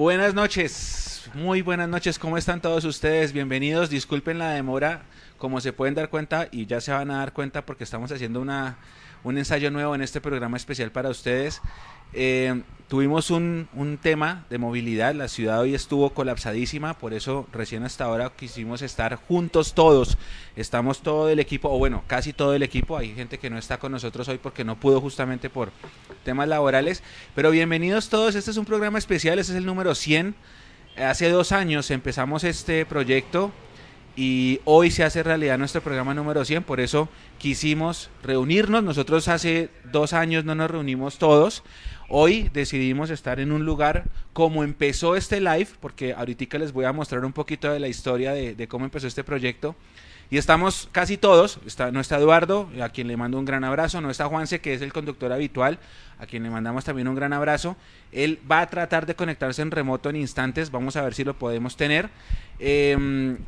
Buenas noches, muy buenas noches, ¿cómo están todos ustedes? Bienvenidos, disculpen la demora, como se pueden dar cuenta y ya se van a dar cuenta porque estamos haciendo una, un ensayo nuevo en este programa especial para ustedes. Eh, tuvimos un, un, tema de movilidad, la ciudad hoy estuvo colapsadísima, por eso recién hasta ahora quisimos estar juntos todos. Estamos todo el equipo, o bueno, casi todo el equipo. Hay gente que no está con nosotros hoy porque no pudo justamente por temas laborales. Pero bienvenidos todos, este es un programa especial, este es el número 100. Hace dos años empezamos este proyecto y hoy se hace realidad nuestro programa número 100, por eso quisimos reunirnos. Nosotros hace dos años no nos reunimos todos. Hoy decidimos estar en un lugar como empezó este live, porque ahorita les voy a mostrar un poquito de la historia de, cómo empezó este proyecto. Y estamos casi todos, está, no está Eduardo, a quien le mando un gran abrazo, no está Juanse, que es el conductor habitual, a quien le mandamos también un gran abrazo. Él va a tratar de conectarse en remoto en instantes, vamos a ver si lo podemos tener. Eh,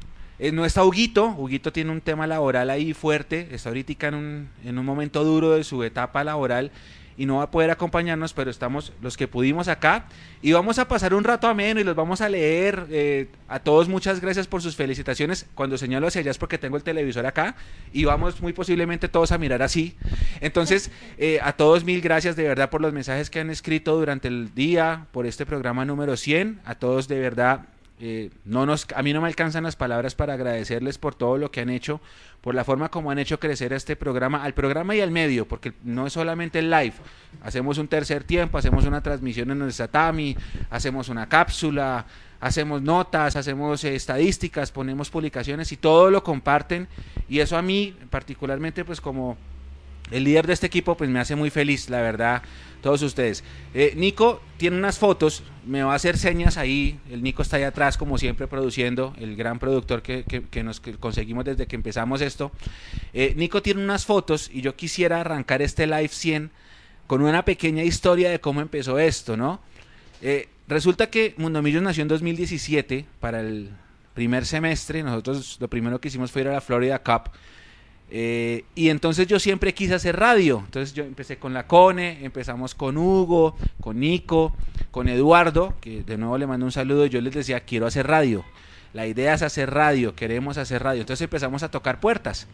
no está Huguito, Huguito tiene un tema laboral ahí fuerte, está ahorita en un, en un momento duro de su etapa laboral y no va a poder acompañarnos, pero estamos los que pudimos acá y vamos a pasar un rato ameno y los vamos a leer. Eh, a todos muchas gracias por sus felicitaciones. Cuando señalo hacia allá es porque tengo el televisor acá y vamos muy posiblemente todos a mirar así. Entonces, eh, a todos mil gracias de verdad por los mensajes que han escrito durante el día, por este programa número 100. A todos de verdad eh, no nos, a mí no me alcanzan las palabras para agradecerles por todo lo que han hecho, por la forma como han hecho crecer este programa, al programa y al medio, porque no es solamente el live. Hacemos un tercer tiempo, hacemos una transmisión en el Satami, hacemos una cápsula, hacemos notas, hacemos eh, estadísticas, ponemos publicaciones y todo lo comparten. Y eso a mí, particularmente, pues como el líder de este equipo, pues me hace muy feliz, la verdad todos ustedes. Eh, Nico tiene unas fotos, me va a hacer señas ahí, el Nico está ahí atrás como siempre produciendo, el gran productor que, que, nos que conseguimos desde que empezamos esto. Eh, Nico tiene unas fotos y yo quisiera arrancar este live 100 con una pequeña historia de cómo empezó esto, ¿no? Eh, resulta que Mundo Millos nació en 2017 para el primer semestre, nosotros lo primero que hicimos fue ir a la Florida Cup eh, y entonces yo siempre quise hacer radio. Entonces yo empecé con la Cone, empezamos con Hugo, con Nico, con Eduardo, que de nuevo le mando un saludo. Yo les decía, quiero hacer radio. La idea es hacer radio, queremos hacer radio. Entonces empezamos a tocar puertas.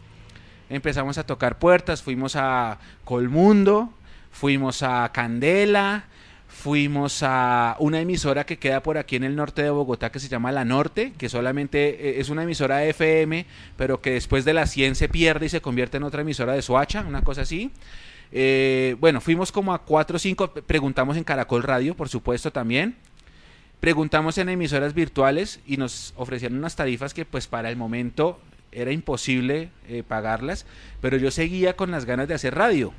Empezamos a tocar puertas, fuimos a Colmundo, fuimos a Candela, fuimos a una emisora que queda por aquí en el norte de Bogotá que se llama La Norte, que solamente eh, es una emisora FM, pero que después de las 100 se pierde y se convierte en otra emisora de Soacha, una cosa así. Eh, bueno, fuimos como a 4 o 5, preguntamos en Caracol Radio, por supuesto también. Preguntamos en emisoras virtuales y nos ofrecieron unas tarifas que pues para el momento era imposible eh, pagarlas, pero yo seguía con las ganas de hacer radio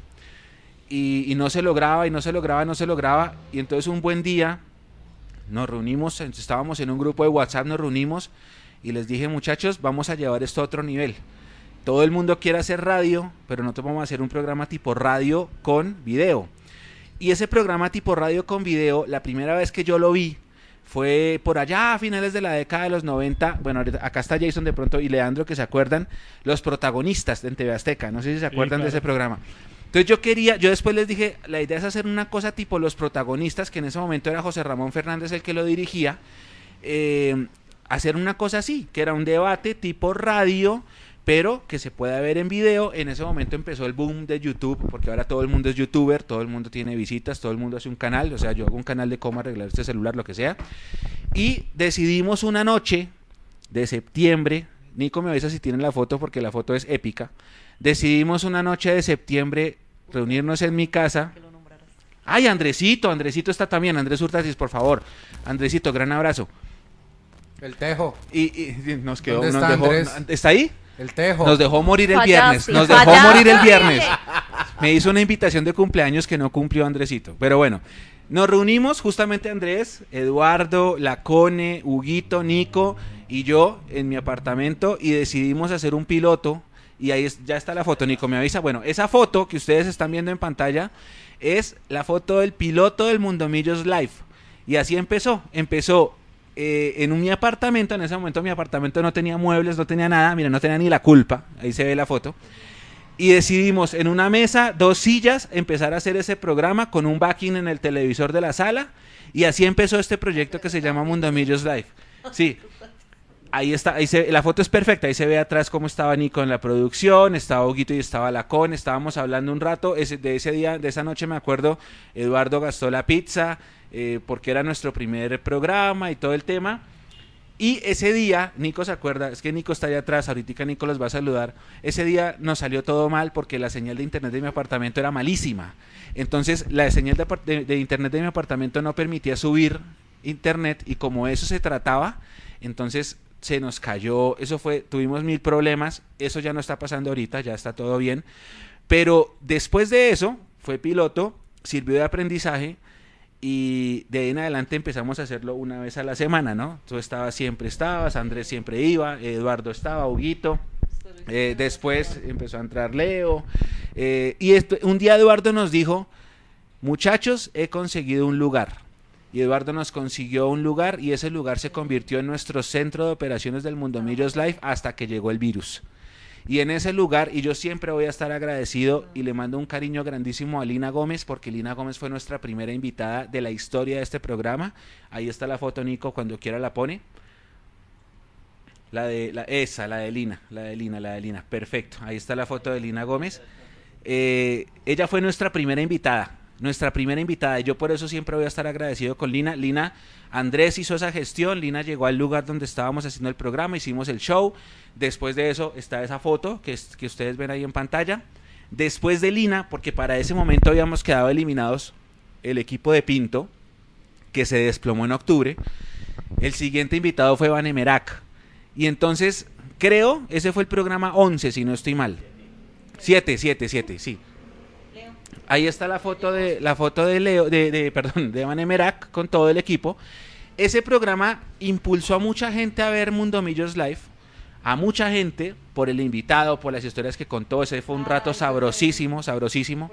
y, y, no se lograba y no se lograba, no se lograba. Y entonces un buen día nos reunimos, estábamos en un grupo de WhatsApp, nos reunimos y les dije muchachos, vamos a llevar esto a otro nivel. Todo el mundo quiere hacer radio, pero nosotros vamos a hacer un programa tipo radio con video. Y ese programa tipo radio con video, la primera vez que yo lo vi, fue por allá a finales de la década de los 90. Bueno, acá está Jason de pronto y Leandro que se acuerdan, los protagonistas de TV Azteca. No sé si se acuerdan sí, claro. de ese programa. Entonces yo quería, yo después les dije, la idea es hacer una cosa tipo los protagonistas, que en ese momento era José Ramón Fernández el que lo dirigía, eh, hacer una cosa así, que era un debate tipo radio, pero que se pueda ver en video. En ese momento empezó el boom de YouTube, porque ahora todo el mundo es youtuber, todo el mundo tiene visitas, todo el mundo hace un canal, o sea, yo hago un canal de cómo arreglar este celular, lo que sea. Y decidimos una noche de septiembre, Nico me avisa si tienen la foto porque la foto es épica. Decidimos una noche de septiembre reunirnos en mi casa. Ay, Andresito, Andresito está también, Andrés Hurtasis, por favor. Andresito, gran abrazo. El Tejo. Y, y nos quedó, nos está, dejó, Andrés? ¿está ahí? El Tejo. Nos dejó morir el viernes. Nos dejó morir el viernes. Me hizo una invitación de cumpleaños que no cumplió Andresito. Pero bueno, nos reunimos justamente Andrés, Eduardo, Lacone, Huguito, Nico y yo en mi apartamento y decidimos hacer un piloto. Y ahí es, ya está la foto, Nico me avisa. Bueno, esa foto que ustedes están viendo en pantalla es la foto del piloto del Mundomillos Live. Y así empezó. Empezó eh, en mi apartamento, en ese momento mi apartamento no tenía muebles, no tenía nada, mira, no tenía ni la culpa, ahí se ve la foto. Y decidimos en una mesa, dos sillas, empezar a hacer ese programa con un backing en el televisor de la sala. Y así empezó este proyecto que se llama Mundomillos Live. Sí, ahí está, ahí se, la foto es perfecta, ahí se ve atrás cómo estaba Nico en la producción, estaba Huguito y estaba Lacón, estábamos hablando un rato, ese, de ese día, de esa noche me acuerdo, Eduardo gastó la pizza, eh, porque era nuestro primer programa y todo el tema. Y ese día, Nico se acuerda, es que Nico está allá atrás, ahorita Nico los va a saludar, ese día nos salió todo mal porque la señal de internet de mi apartamento era malísima. Entonces la señal de, de internet de mi apartamento no permitía subir internet y como eso se trataba, entonces se nos cayó, eso fue, tuvimos mil problemas, eso ya no está pasando ahorita, ya está todo bien, pero después de eso, fue piloto, sirvió de aprendizaje y de ahí en adelante empezamos a hacerlo una vez a la semana, ¿no? Tú estabas, siempre estabas, Andrés siempre iba, Eduardo estaba, Huguito, eh, después empezó a entrar Leo, eh, y esto, un día Eduardo nos dijo, muchachos, he conseguido un lugar y Eduardo nos consiguió un lugar y ese lugar se convirtió en nuestro centro de operaciones del Mundo Millos Live hasta que llegó el virus. Y en ese lugar, y yo siempre voy a estar agradecido y le mando un cariño grandísimo a Lina Gómez, porque Lina Gómez fue nuestra primera invitada de la historia de este programa. Ahí está la foto, Nico, cuando quiera la pone. La de la, esa, la de Lina, la de Lina, la de Lina. Perfecto. Ahí está la foto de Lina Gómez. Eh, ella fue nuestra primera invitada nuestra primera invitada. Y yo por eso siempre voy a estar agradecido con Lina. Lina, Andrés hizo esa gestión, Lina llegó al lugar donde estábamos haciendo el programa, hicimos el show. Después de eso está esa foto que, que ustedes ven ahí en pantalla. Después de Lina, porque para ese momento habíamos quedado eliminados el equipo de Pinto, que se desplomó en octubre. El siguiente invitado fue Vanemerac. Y entonces, creo, ese fue el programa 11, si no estoy mal. 7, 7, 7, sí. Ahí está la foto de la foto de Leo, de, de perdón, de Van Emerac con todo el equipo. Ese programa impulsó a mucha gente a ver Mundo Millos Live, a mucha gente por el invitado, por las historias que contó. Ese fue un rato sabrosísimo, sabrosísimo.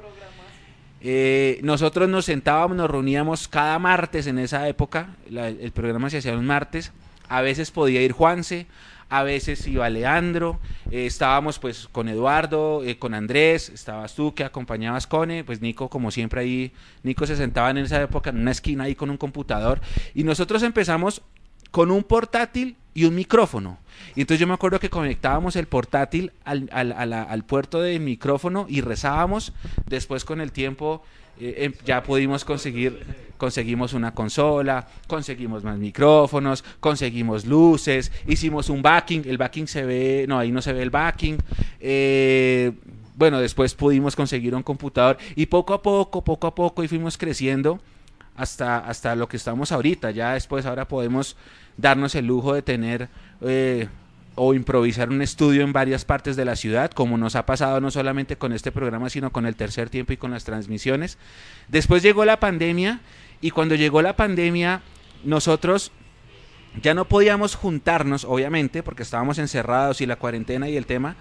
Eh, nosotros nos sentábamos, nos reuníamos cada martes en esa época. La, el programa se hacía los martes. A veces podía ir Juanse, a veces iba Leandro, eh, estábamos pues con Eduardo, eh, con Andrés, estabas tú que acompañabas con, pues Nico como siempre ahí, Nico se sentaba en esa época en una esquina ahí con un computador y nosotros empezamos con un portátil y un micrófono. Y entonces yo me acuerdo que conectábamos el portátil al, al, al, al puerto de micrófono y rezábamos, después con el tiempo eh, em, ya pudimos conseguir, conseguimos una consola, conseguimos más micrófonos, conseguimos luces, hicimos un backing, el backing se ve, no, ahí no se ve el backing. Eh, bueno, después pudimos conseguir un computador y poco a poco, poco a poco y fuimos creciendo hasta, hasta lo que estamos ahorita. Ya después ahora podemos darnos el lujo de tener eh, o improvisar un estudio en varias partes de la ciudad, como nos ha pasado no solamente con este programa, sino con el tercer tiempo y con las transmisiones. Después llegó la pandemia y cuando llegó la pandemia nosotros ya no podíamos juntarnos, obviamente, porque estábamos encerrados y la cuarentena y el tema,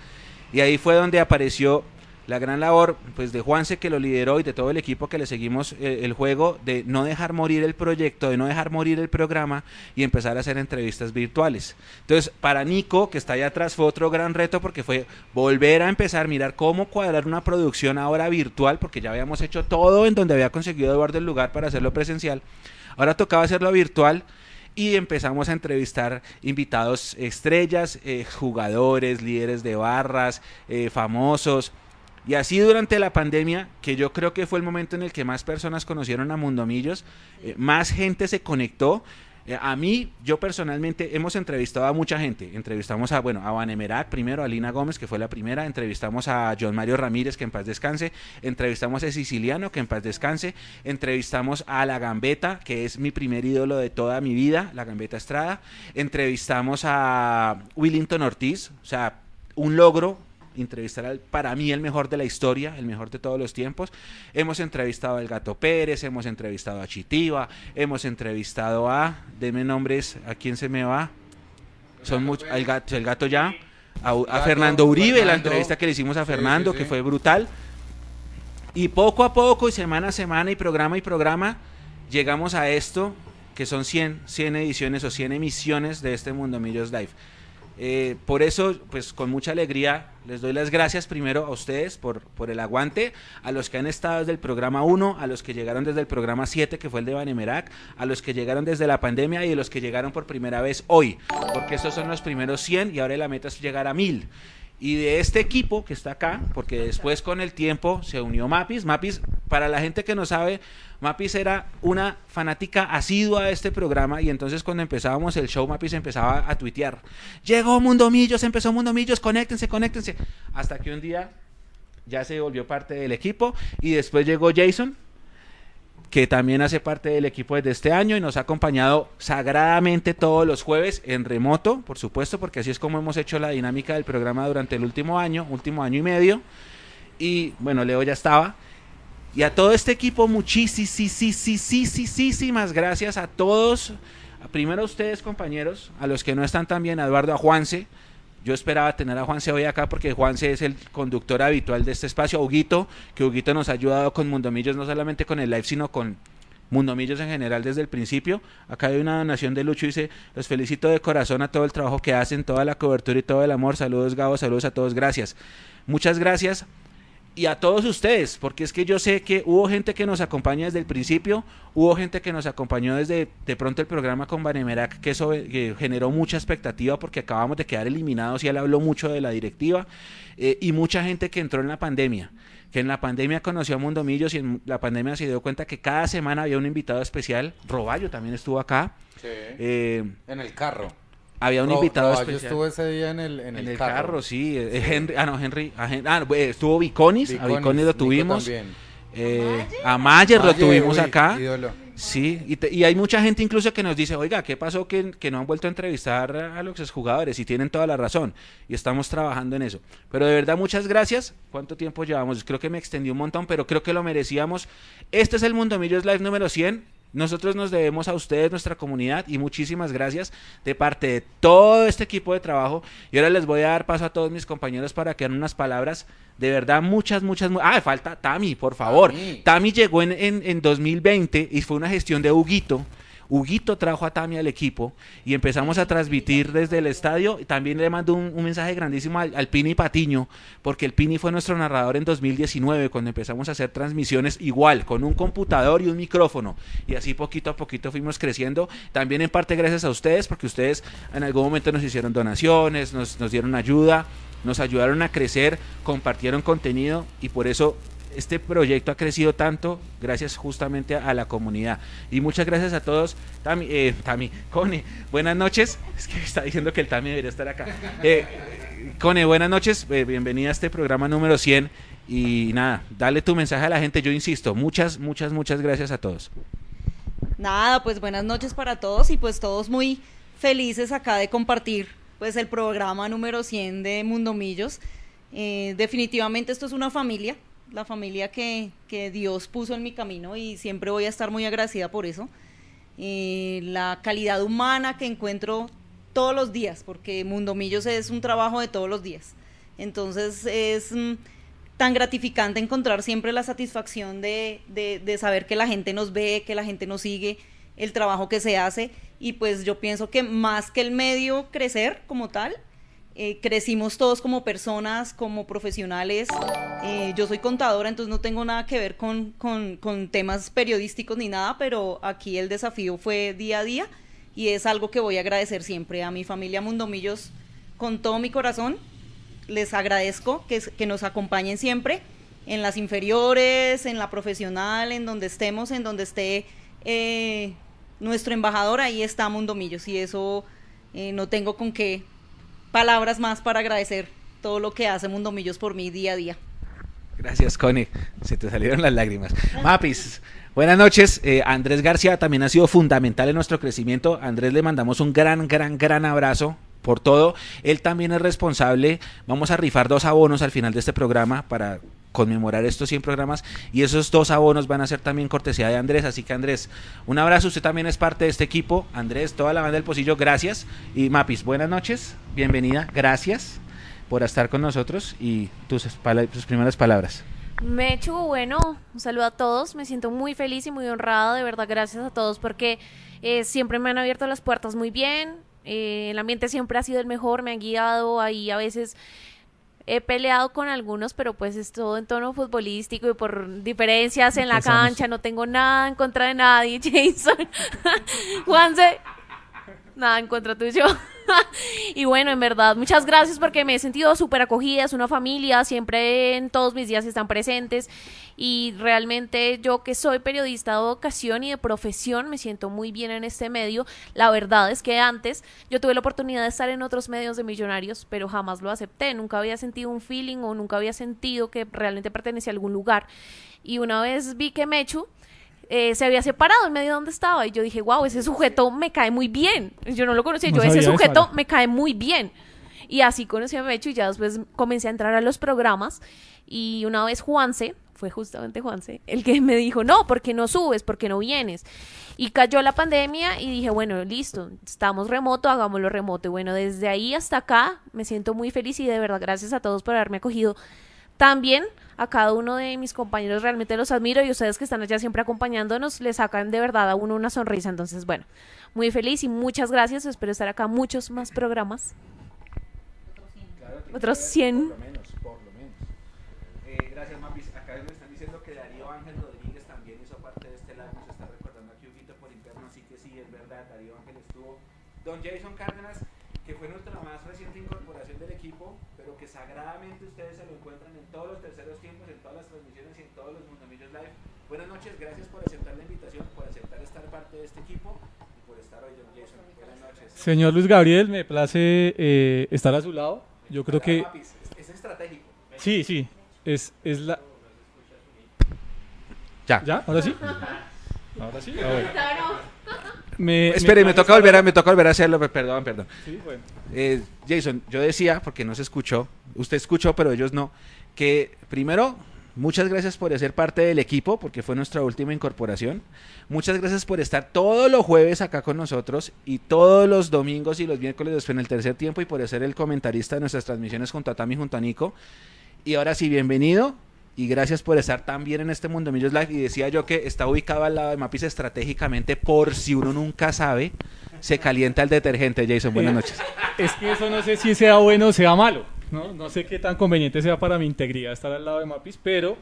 y ahí fue donde apareció la gran labor pues de Juanse que lo lideró y de todo el equipo que le seguimos eh, el juego de no dejar morir el proyecto, de no dejar morir el programa y empezar a hacer entrevistas virtuales. Entonces, para Nico, que está allá atrás, fue otro gran reto porque fue volver a empezar, mirar cómo cuadrar una producción ahora virtual, porque ya habíamos hecho todo en donde había conseguido Eduardo el lugar para hacerlo presencial. Ahora tocaba hacerlo virtual y empezamos a entrevistar invitados estrellas, eh, jugadores, líderes de barras, eh, famosos y así durante la pandemia, que yo creo que fue el momento en el que más personas conocieron a Mundomillos, eh, más gente se conectó. Eh, a mí, yo personalmente, hemos entrevistado a mucha gente. Entrevistamos a, bueno, a Vanemerac primero, a Lina Gómez, que fue la primera. Entrevistamos a John Mario Ramírez, que en paz descanse. Entrevistamos a Siciliano, que en paz descanse. Entrevistamos a La Gambeta, que es mi primer ídolo de toda mi vida, La Gambeta Estrada. Entrevistamos a Willington Ortiz, o sea, un logro entrevistar al, para mí el mejor de la historia, el mejor de todos los tiempos. Hemos entrevistado al Gato Pérez, hemos entrevistado a Chitiva, hemos entrevistado a, deme nombres, ¿a quién se me va? Son muchos, el gato, el gato ya, a, a Fernando Uribe, Fernando. la entrevista que le hicimos a Fernando, sí, sí, sí. que fue brutal. Y poco a poco, y semana a semana, y programa y programa, llegamos a esto, que son 100, 100 ediciones o 100 emisiones de este Mundo Millos Live. Eh, por eso, pues con mucha alegría, les doy las gracias primero a ustedes por, por el aguante, a los que han estado desde el programa 1, a los que llegaron desde el programa 7, que fue el de Banemerac, a los que llegaron desde la pandemia y a los que llegaron por primera vez hoy, porque estos son los primeros 100 y ahora la meta es llegar a 1000. Y de este equipo que está acá, porque después con el tiempo se unió Mapis. Mapis, para la gente que no sabe, Mapis era una fanática asidua de este programa y entonces cuando empezábamos el show, Mapis empezaba a tuitear. Llegó Mundo Millos, empezó Mundo Millos, conéctense, conéctense. Hasta que un día ya se volvió parte del equipo y después llegó Jason, que también hace parte del equipo desde este año y nos ha acompañado sagradamente todos los jueves en remoto, por supuesto, porque así es como hemos hecho la dinámica del programa durante el último año, último año y medio. Y bueno, Leo ya estaba. Y a todo este equipo, muchísimas gracias a todos. Primero a ustedes, compañeros, a los que no están a Eduardo, a yo esperaba tener a Juanse hoy acá porque Juanse es el conductor habitual de este espacio. Huguito, que Huguito nos ha ayudado con Mundomillos, no solamente con el live, sino con Mundomillos en general desde el principio. Acá hay una donación de Lucho, dice, los felicito de corazón a todo el trabajo que hacen, toda la cobertura y todo el amor. Saludos Gabo, saludos a todos, gracias. Muchas gracias y a todos ustedes, porque es que yo sé que hubo gente que nos acompaña desde el principio, hubo gente que nos acompañó desde de pronto el programa con Banemerac, que eso generó mucha expectativa porque acabamos de quedar eliminados y él habló mucho de la directiva, eh, y mucha gente que entró en la pandemia, que en la pandemia conoció a Mundo Millos y en la pandemia se dio cuenta que cada semana había un invitado especial, Roballo también estuvo acá. Eh, en el carro. Había un invitado especial. Yo estuve ese día en el, en, el, carro. sí. Eh, Henry, ah, no, Henry. ah, estuvo Viconis. a Viconis lo tuvimos. Eh, a Mayer lo tuvimos acá. Sí, y, y, hay mucha gente incluso que nos dice, oiga, ¿qué pasó que, que no han vuelto a entrevistar a los exjugadores? Y tienen toda la razón. Y estamos trabajando en eso. Pero de verdad, muchas gracias. ¿Cuánto tiempo llevamos? Creo que me extendí un montón, pero creo que lo merecíamos. Este es el Mundo Millos Live número 100. Nosotros nos debemos a ustedes, nuestra comunidad, y muchísimas gracias de parte de todo este equipo de trabajo. Y ahora les voy a dar paso a todos mis compañeros para que hagan unas palabras. De verdad, muchas, muchas. Ah, falta Tami, por favor. Tami, llegó en, en, en 2020 y fue una gestión de Huguito Huguito trajo a Tami al equipo y empezamos a transmitir desde el estadio. También le mando un, mensaje grandísimo al, Pini Patiño, porque el Pini fue nuestro narrador en 2019, cuando empezamos a hacer transmisiones igual, con un computador y un micrófono. Y así poquito a poquito fuimos creciendo. También en parte gracias a ustedes, porque ustedes en algún momento nos hicieron donaciones, nos, nos dieron ayuda, nos ayudaron a crecer, compartieron contenido y por eso este proyecto ha crecido tanto gracias justamente a, la comunidad. Y muchas gracias a todos. Tami, eh, Tami, Cone, buenas noches. Es que está diciendo que el Tami debería estar acá. Eh, Cone, buenas noches. Eh, bienvenida a este programa número 100. Y nada, dale tu mensaje a la gente. Yo insisto, muchas, muchas, muchas gracias a todos. Nada, pues buenas noches para todos y pues todos muy felices acá de compartir pues el programa número 100 de Mundomillos. Eh, definitivamente esto es una familia, la familia que, Dios puso en mi camino y siempre voy a estar muy agradecida por eso. Eh, la calidad humana que encuentro todos los días, porque Mundo Millos es un trabajo de todos los días. Entonces es mm, tan gratificante encontrar siempre la satisfacción de, de, saber que la gente nos ve, que la gente nos sigue, el trabajo que se hace. Y pues yo pienso que más que el medio crecer como tal, eh, crecimos todos como personas, como profesionales. Eh, yo soy contadora, entonces no tengo nada que ver con, con, temas periodísticos ni nada, pero aquí el desafío fue día a día y es algo que voy a agradecer siempre a mi familia Mundomillos con todo mi corazón. Les agradezco que, que nos acompañen siempre en las inferiores, en la profesional, en donde estemos, en donde esté eh, nuestro embajador, ahí está Mundomillos y eso no tengo con qué palabras más para agradecer todo lo que hace Mundo Millos por mí día a día. Gracias, Connie. Se te salieron las lágrimas. Mapis, buenas noches. Eh, Andrés García también ha sido fundamental en nuestro crecimiento. Andrés le mandamos un gran, gran, gran abrazo por todo. Él también es responsable. Vamos a rifar dos abonos al final de este programa para conmemorar estos 100 programas y esos dos abonos van a ser también cortesía de Andrés, así que Andrés, un abrazo, usted también es parte de este equipo, Andrés, toda la banda del Pocillo, gracias. Y Mapis, buenas noches, bienvenida, gracias por estar con nosotros y tus, primeras palabras. Mechu, bueno, un saludo a todos, me siento muy feliz y muy honrado, de verdad, gracias a todos porque eh, siempre me han abierto las puertas muy bien, Eh, el ambiente siempre ha sido el mejor, me han guiado. Ahí a veces he peleado con algunos, pero pues es todo en tono futbolístico y por diferencias en la cancha, no tengo nada en contra de nadie, Jason. Juanse, nada en contra tuyo. y bueno, en verdad, muchas gracias porque me he sentido súper acogida, es una familia, siempre en todos mis días están presentes y realmente yo que soy periodista de vocación y de profesión me siento muy bien en este medio. La verdad es que antes yo tuve la oportunidad de estar en otros medios de millonarios, pero jamás lo acepté, nunca había sentido un feeling o nunca había sentido que realmente pertenecía a algún lugar. Y una vez vi que Mechu eh, se había separado en medio de donde estaba y yo dije, wow, ese sujeto me cae muy bien. Yo no lo conocía, yo ese sujeto me cae muy bien. Y así conocí a Mecho y ya después comencé a entrar a los programas y una vez Juanse, fue justamente Juanse, el que me dijo, no, porque no subes? porque no vienes? Y cayó la pandemia y dije, bueno, listo, estamos remoto, hagámoslo remoto. Y bueno, desde ahí hasta acá me siento muy feliz y de verdad gracias a todos por haberme acogido también a cada uno de mis compañeros realmente los admiro y ustedes que están allá siempre acompañándonos les sacan de verdad a uno una sonrisa. Entonces, bueno, muy feliz y muchas gracias. Espero estar acá muchos más programas. Otros 100. Por lo menos, por lo menos. Eh, gracias, Mapis. Acá me están diciendo que Darío Ángel Rodríguez también hizo parte de este live. Nos está recordando aquí un poquito por interno, así que sí, es verdad. Darío Ángel estuvo. Don Jason Cárdenas, que fue nuestra más reciente incorporación del equipo, pero que sagradamente ustedes se lo encuentran en todos los terceros tiempos, en todas las transmisiones y en todos los Mundomillos Live. Buenas noches, gracias por aceptar la invitación, por aceptar estar parte de este equipo y por estar hoy, Don Jason. Buenas noches. Señor Luis Gabriel, me place eh, estar a su lado. Yo creo que... Es, estratégico. Sí, sí, es, es la... Ya. ¿Ya? ¿Ahora sí? ¿Ahora sí? Ah, me, Espere, me, toca volver a, me toca volver a hacerlo, perdón, perdón. Sí, bueno. eh, Jason, yo decía, porque no se escuchó, usted escuchó, pero ellos no, que primero, muchas gracias por ser parte del equipo, porque fue nuestra última incorporación. Muchas gracias por estar todos los jueves acá con nosotros y todos los domingos y los miércoles en el tercer tiempo y por ser el comentarista de nuestras transmisiones junto a Tami y junto a Nico. Y ahora sí, bienvenido y gracias por estar tan bien en este Mundo Millos Live. Y decía yo que está ubicado al lado de Mapis estratégicamente por si uno nunca sabe, se calienta el detergente. Jason, buenas noches. Es que eso no sé si sea bueno o sea malo. No, no sé qué tan conveniente sea para mi integridad estar al lado de Mapis, pero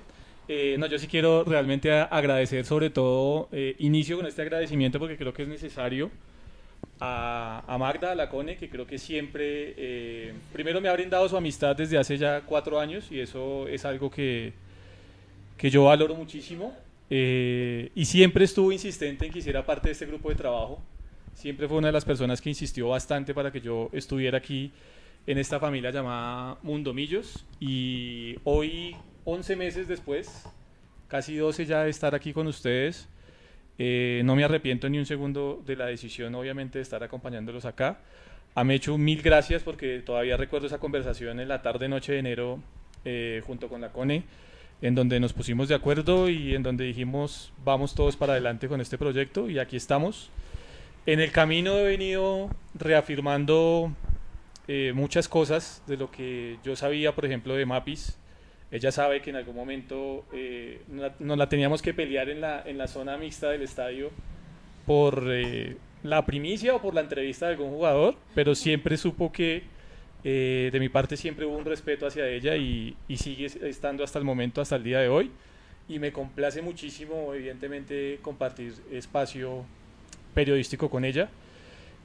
eh, no, yo sí quiero realmente agradecer, sobre todo, eh, inicio con este agradecimiento porque creo que es necesario a, a Magda, a la que creo que siempre, eh, primero me ha brindado su amistad desde hace ya cuatro años y eso es algo que, que yo valoro muchísimo eh, y siempre estuvo insistente en que hiciera parte de este grupo de trabajo. Siempre fue una de las personas que insistió bastante para que yo estuviera aquí en esta familia llamada Mundomillos y hoy, 11 meses después, casi 12 ya de estar aquí con ustedes, eh, no me arrepiento ni un segundo de la decisión, obviamente, de estar acompañándolos acá. A Mechu, mil gracias porque todavía recuerdo esa conversación en la tarde-noche de enero eh, junto con la CONE en donde nos pusimos de acuerdo y en donde dijimos vamos todos para adelante con este proyecto y aquí estamos. En el camino he venido reafirmando eh, muchas cosas de lo que yo sabía, por ejemplo, de Mapis. Ella sabe que en algún momento eh, nos la teníamos que pelear en la, en la zona mixta del estadio por eh, la primicia o por la entrevista de algún jugador, pero siempre supo que eh, de mi parte siempre hubo un respeto hacia ella y, sigue estando hasta el momento, hasta el día de hoy. Y me complace muchísimo, evidentemente, compartir espacio periodístico con ella.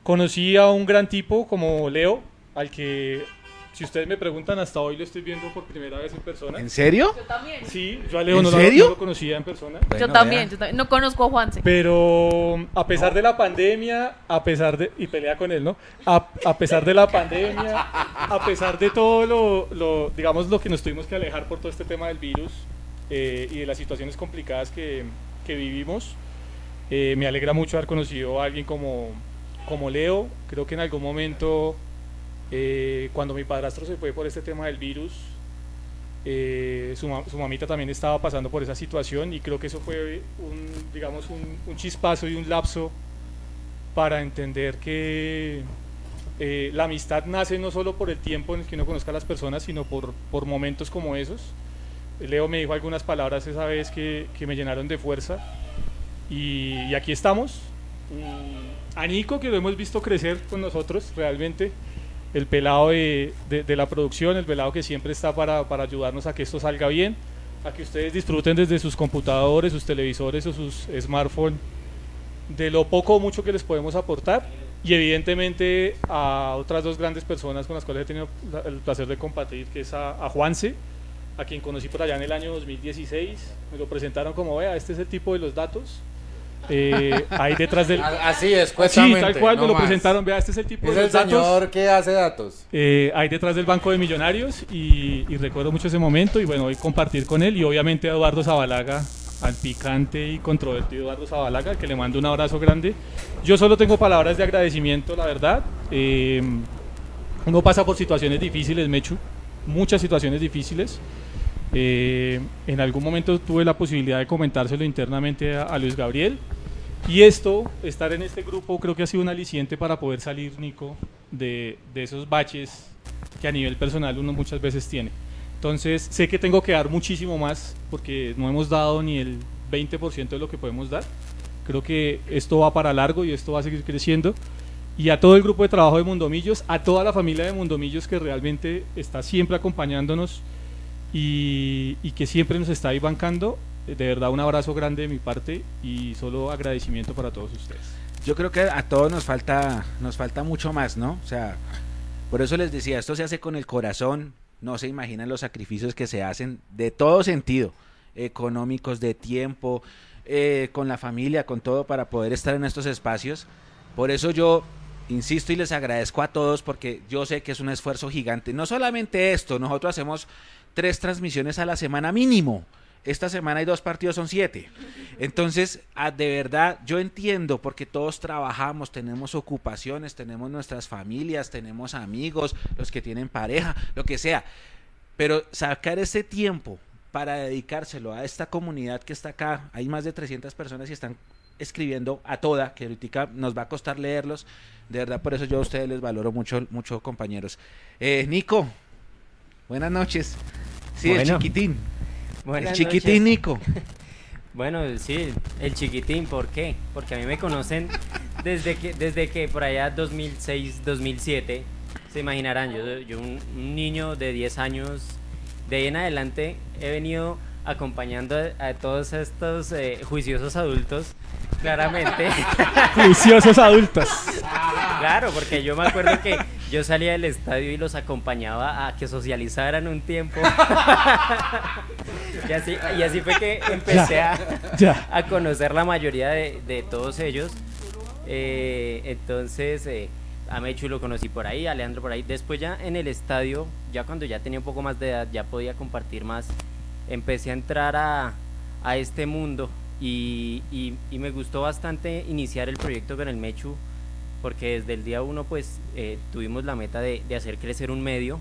Conocí a un gran tipo como Leo, al que si ustedes me preguntan, hasta hoy lo estoy viendo por primera vez en persona. ¿En serio? Yo también. Sí, yo a Leo no, Lo, conocía en persona. yo, también, no conozco a Juanse. Pero a pesar de la pandemia, a pesar de... Y pelea con él, ¿no? A, pesar de la pandemia, a pesar de todo lo, lo, digamos, lo que nos tuvimos que alejar por todo este tema del virus eh, y de las situaciones complicadas que, que vivimos, eh, me alegra mucho haber conocido a alguien como, como Leo. Creo que en algún momento eh, cuando mi padrastro se fue por este tema del virus, eh, su, mamita también estaba pasando por esa situación y creo que eso fue un, digamos, un, chispazo y un lapso para entender que eh, la amistad nace no solo por el tiempo en el que uno conozca a las personas, sino por, por momentos como esos. Leo me dijo algunas palabras esa vez que, que me llenaron de fuerza y, y aquí estamos mm, a Nico, que lo hemos visto crecer con nosotros realmente, el pelado de, la producción, el pelado que siempre está para, para, ayudarnos a que esto salga bien, a que ustedes disfruten desde sus computadores, sus televisores o sus smartphones. De lo poco o mucho que les podemos aportar y evidentemente a otras dos grandes personas con las cuales he tenido el placer de compartir, que es a, a Juanse, a quien conocí por allá en el año 2016, me lo presentaron como, vea, este es el tipo de los datos, eh, ahí detrás del... Así es, Sí, tal cual, me lo presentaron, vea, este es el tipo de los datos. Es el señor que hace datos. Eh, ahí detrás del Banco de Millonarios y, y, recuerdo mucho ese momento y bueno, hoy compartir con él y obviamente a Eduardo Zabalaga, al picante y controvertido Eduardo Zabalaga, que le mando un abrazo grande. Yo solo tengo palabras de agradecimiento, la verdad. Eh, uno pasa por situaciones difíciles, Mechu, muchas situaciones difíciles. Eh, en algún momento tuve la posibilidad de comentárselo internamente a, Luis Gabriel. Y esto, estar en este grupo, creo que ha sido un aliciente para poder salir, Nico, de, de esos baches que a nivel personal uno muchas veces tiene. Entonces, sé que tengo que dar muchísimo más porque no hemos dado ni el 20% de lo que podemos dar. Creo que esto va para largo y esto va a seguir creciendo. Y a todo el grupo de trabajo de Mundomillos, a toda la familia de Mundomillos que realmente está siempre acompañándonos y, que siempre nos está ahí bancando. De verdad, un abrazo grande de mi parte y solo agradecimiento para todos ustedes. Yo creo que a todos nos falta, nos falta mucho más, ¿no? O sea, por eso les decía, esto se hace con el corazón, no se imaginan los sacrificios que se hacen de todo sentido, económicos, de tiempo, eh, con la familia, con todo, para poder estar en estos espacios. Por eso yo insisto y les agradezco a todos porque yo sé que es un esfuerzo gigante. No solamente esto, nosotros hacemos tres transmisiones a la semana mínimo. Esta semana hay dos partidos, son siete. Entonces, ah, de verdad, yo entiendo porque todos trabajamos, tenemos ocupaciones, tenemos nuestras familias, tenemos amigos, los que tienen pareja, lo que sea. Pero sacar ese tiempo para dedicárselo a esta comunidad que está acá, hay más de 300 personas y están escribiendo a toda, que ahorita nos va a costar leerlos. De verdad, por eso yo a ustedes les valoro mucho, mucho compañeros. Eh, Nico, buenas noches. Sí, el chiquitín. el chiquitín Nico. bueno, sí, el chiquitín, ¿por qué? Porque a mí me conocen desde que, desde que por allá 2006, 2007, se imaginarán, yo, yo un, niño de 10 años, de ahí en adelante he venido acompañando a, todos estos eh, juiciosos adultos, claramente. juiciosos adultos. Claro, porque yo me acuerdo que yo salía del estadio y los acompañaba a que socializaran un tiempo. y, así, y así fue que empecé a, a conocer la mayoría de, todos ellos. Eh, entonces, eh, a Mechu lo conocí por ahí, a Alejandro por ahí. Después ya en el estadio, ya cuando ya tenía un poco más de edad, ya podía compartir más, empecé a entrar a, a este mundo y, y, y me gustó bastante iniciar el proyecto con el Mechu porque desde el día uno pues eh, tuvimos la meta de, hacer crecer un medio.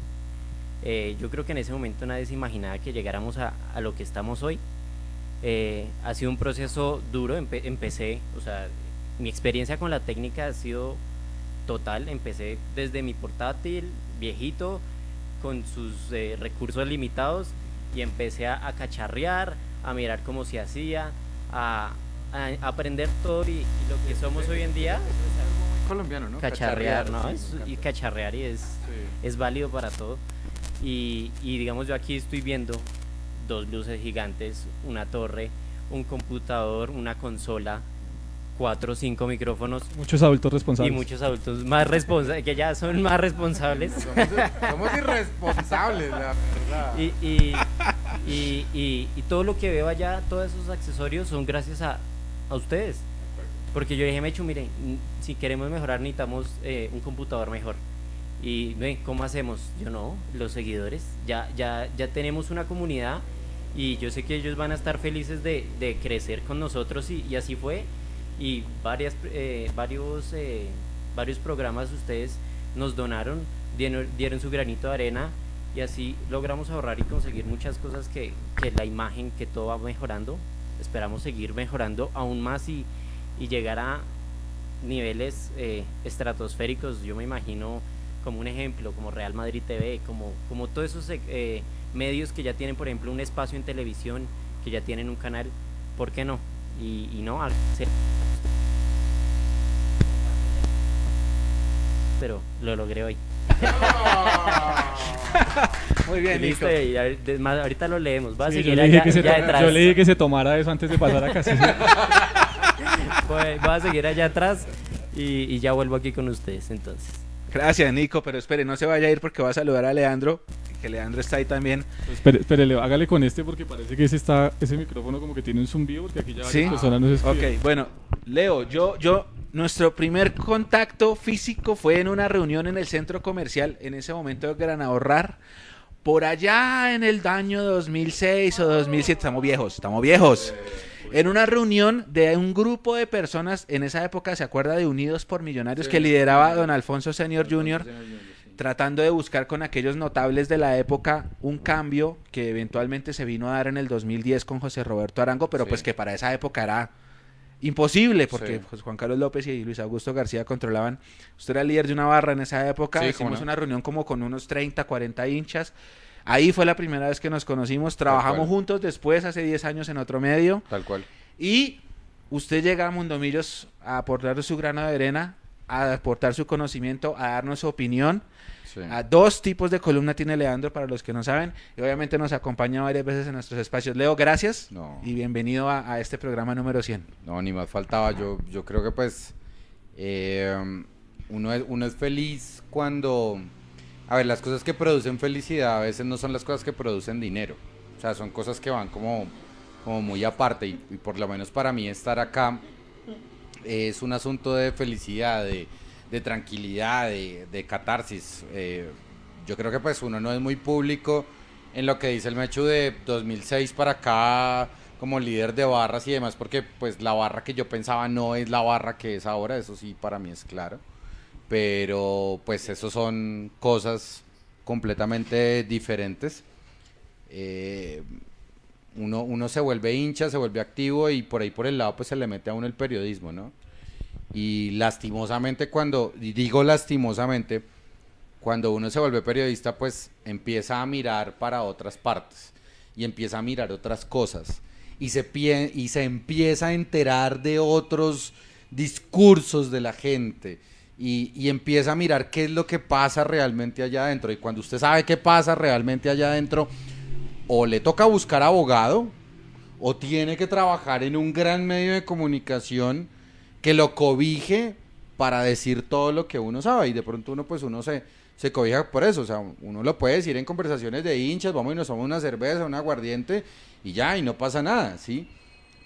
Eh, yo creo que en ese momento nadie se imaginaba que llegáramos a, lo que estamos hoy. Eh, ha sido un proceso duro, empecé, o sea, mi experiencia con la técnica ha sido total, empecé desde mi portátil viejito, con sus recursos limitados, y empecé a, cacharrear, a mirar cómo se hacía, a, aprender todo y, lo que somos hoy en día colombiano, ¿no? Cacharrear, ¿no? y cacharrear y es, es válido para todo. Y, y digamos, yo aquí estoy viendo dos luces gigantes, una torre, un computador, una consola, cuatro o cinco micrófonos. Muchos adultos responsables. Y muchos adultos más responsables, que ya son más responsables. Somos, irresponsables, la verdad. Y, y, y, y, todo lo que veo allá, todos esos accesorios son gracias a, a ustedes. Porque yo dije, Mechu, mire, si queremos mejorar necesitamos eh, un computador mejor. Y ¿cómo hacemos? Yo no, los seguidores, ya, ya, ya tenemos una comunidad y yo sé que ellos van a estar felices de, de crecer con nosotros y, y, así fue. Y varias, eh, varios, eh, varios programas ustedes nos donaron, dieron, dieron, su granito de arena y así logramos ahorrar y conseguir muchas cosas que, que la imagen, que todo va mejorando. Esperamos seguir mejorando aún más y, y llegar a niveles eh, estratosféricos, yo me imagino como un ejemplo, como Real Madrid TV, como, como todos esos eh, medios que ya tienen, por ejemplo, un espacio en televisión, que ya tienen un canal, ¿por qué no? Y, y no, pero lo logré hoy. Muy bien, Listo, ahorita más- ahorita lo leemos. Va a Sí, yo, seguir le dije allá, que se yo le dije que se tomara eso antes de pasar a casa. Voy, voy a seguir allá atrás y, y ya vuelvo aquí con ustedes entonces. Gracias, Nico, pero espere, no se vaya a ir porque va a saludar a Leandro, que Leandro está ahí también. espere, espere, Leo, hágale con este porque parece que ese, está, ese micrófono como que tiene un zumbido porque aquí ya ¿Sí? personas nos escriben. Ok, bueno, Leo, yo, yo, nuestro primer contacto físico fue en una reunión en el centro comercial, en ese momento de Gran Ahorrar, por allá en el año 2006 o 2007, estamos viejos, estamos viejos. En una reunión de un grupo de personas, en esa época se acuerda de Unidos por Millonarios, que lideraba don Alfonso Senior Jr., tratando de buscar con aquellos notables de la época un cambio que eventualmente se vino a dar en el 2010 con José Roberto Arango, pero Sí. pues que para esa época era imposible porque Sí. pues, Juan Carlos López y Luis Augusto García controlaban. Usted era líder de una barra en esa época, Sí, hicimos no. una reunión como con unos 30, 40 hinchas. Ahí fue la primera vez que nos conocimos, trabajamos juntos después, hace 10 años en otro medio. Tal cual. Y usted llega a Mundomillos a aportar su grano de arena, a aportar su conocimiento, a darnos su opinión. Sí. A dos tipos de columna tiene Leandro, para los que no saben, y obviamente nos acompaña varias veces en nuestros espacios. Leo, gracias No. y bienvenido a, a este programa número 100. No, ni más faltaba. Yo, yo creo que pues eh, uno, es, uno es feliz cuando... A ver, las cosas que producen felicidad a veces no son las cosas que producen dinero. O sea, son cosas que van como, como muy aparte. Y, por lo menos para mí estar acá es un asunto de felicidad, de, de tranquilidad, de, de catarsis. Eh, yo creo que pues uno no es muy público en lo que dice el Mechu de 2006 para acá como líder de barras y demás, porque pues la barra que yo pensaba no es la barra que es ahora, eso sí para mí es claro. Pero pues eso son cosas completamente diferentes. Eh, uno, uno se vuelve hincha, se vuelve activo y por ahí por el lado pues se le mete a uno el periodismo, ¿no? Y lastimosamente cuando, digo lastimosamente, cuando uno se vuelve periodista pues empieza a mirar para otras partes y empieza a mirar otras cosas y se, pie- y se empieza a enterar de otros discursos de la gente y, y empieza a mirar qué es lo que pasa realmente allá adentro. Y cuando usted sabe qué pasa realmente allá adentro o le toca buscar abogado o tiene que trabajar en un gran medio de comunicación que lo cobije para decir todo lo que uno sabe. Y de pronto uno pues uno se, se cobija por eso, o sea, uno lo puede decir en conversaciones de hinchas, vamos y nos tomamos una cerveza, un aguardiente y ya, y no pasa nada, ¿sí?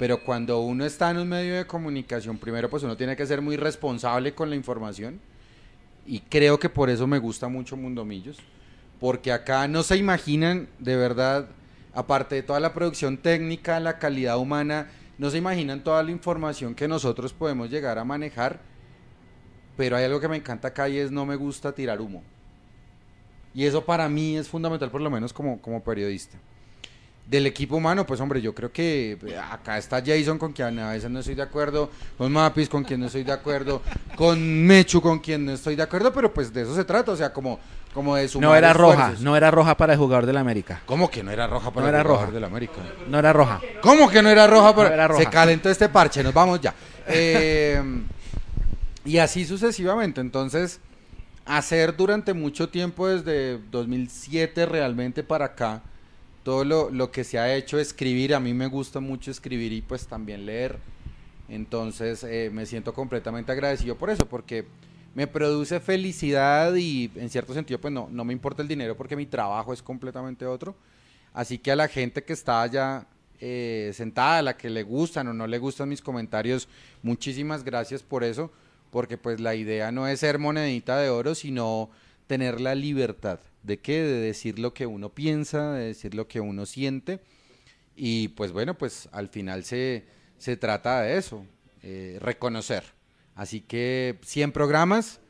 Pero cuando uno está en un medio de comunicación, primero pues uno tiene que ser muy responsable con la información y creo que por eso me gusta mucho Mundomillos, porque acá no se imaginan de verdad, aparte de toda la producción técnica, la calidad humana, no se imaginan toda la información que nosotros podemos llegar a manejar, pero hay algo que me encanta acá y es no me gusta tirar humo. Y eso para mí es fundamental, por lo menos como, como periodista. Del equipo humano, pues hombre, yo creo que eh, acá está Jason con quien a veces no estoy de acuerdo, con Mapis con quien no estoy de acuerdo, con Mechu con quien no estoy de acuerdo, pero pues de eso se trata, o sea, como, como de sumar No era roja, no era roja para el jugador del América. ¿Cómo que no era roja para No el era jugador roja. del América? No era roja. ¿Cómo que no era roja? Para... No era roja. Se calentó este parche, nos vamos ya. Eh, y así sucesivamente. Entonces, hacer durante mucho tiempo, desde 2007 realmente para acá, todo lo, lo que se ha hecho, escribir, a mí me gusta mucho escribir y pues también leer. Entonces, eh, me siento completamente agradecido por eso, porque me produce felicidad y en cierto sentido, pues no, no me importa el dinero porque mi trabajo es completamente otro. Así que a la gente que está allá eh, sentada, a la que le gustan o no le gustan mis comentarios, muchísimas gracias por eso, porque pues la idea no es ser monedita de oro, sino tener la libertad de qué, de decir lo que uno piensa, de decir lo que uno siente. Y pues bueno, pues al final se, se trata de eso, eh, reconocer. Así que 100 programas,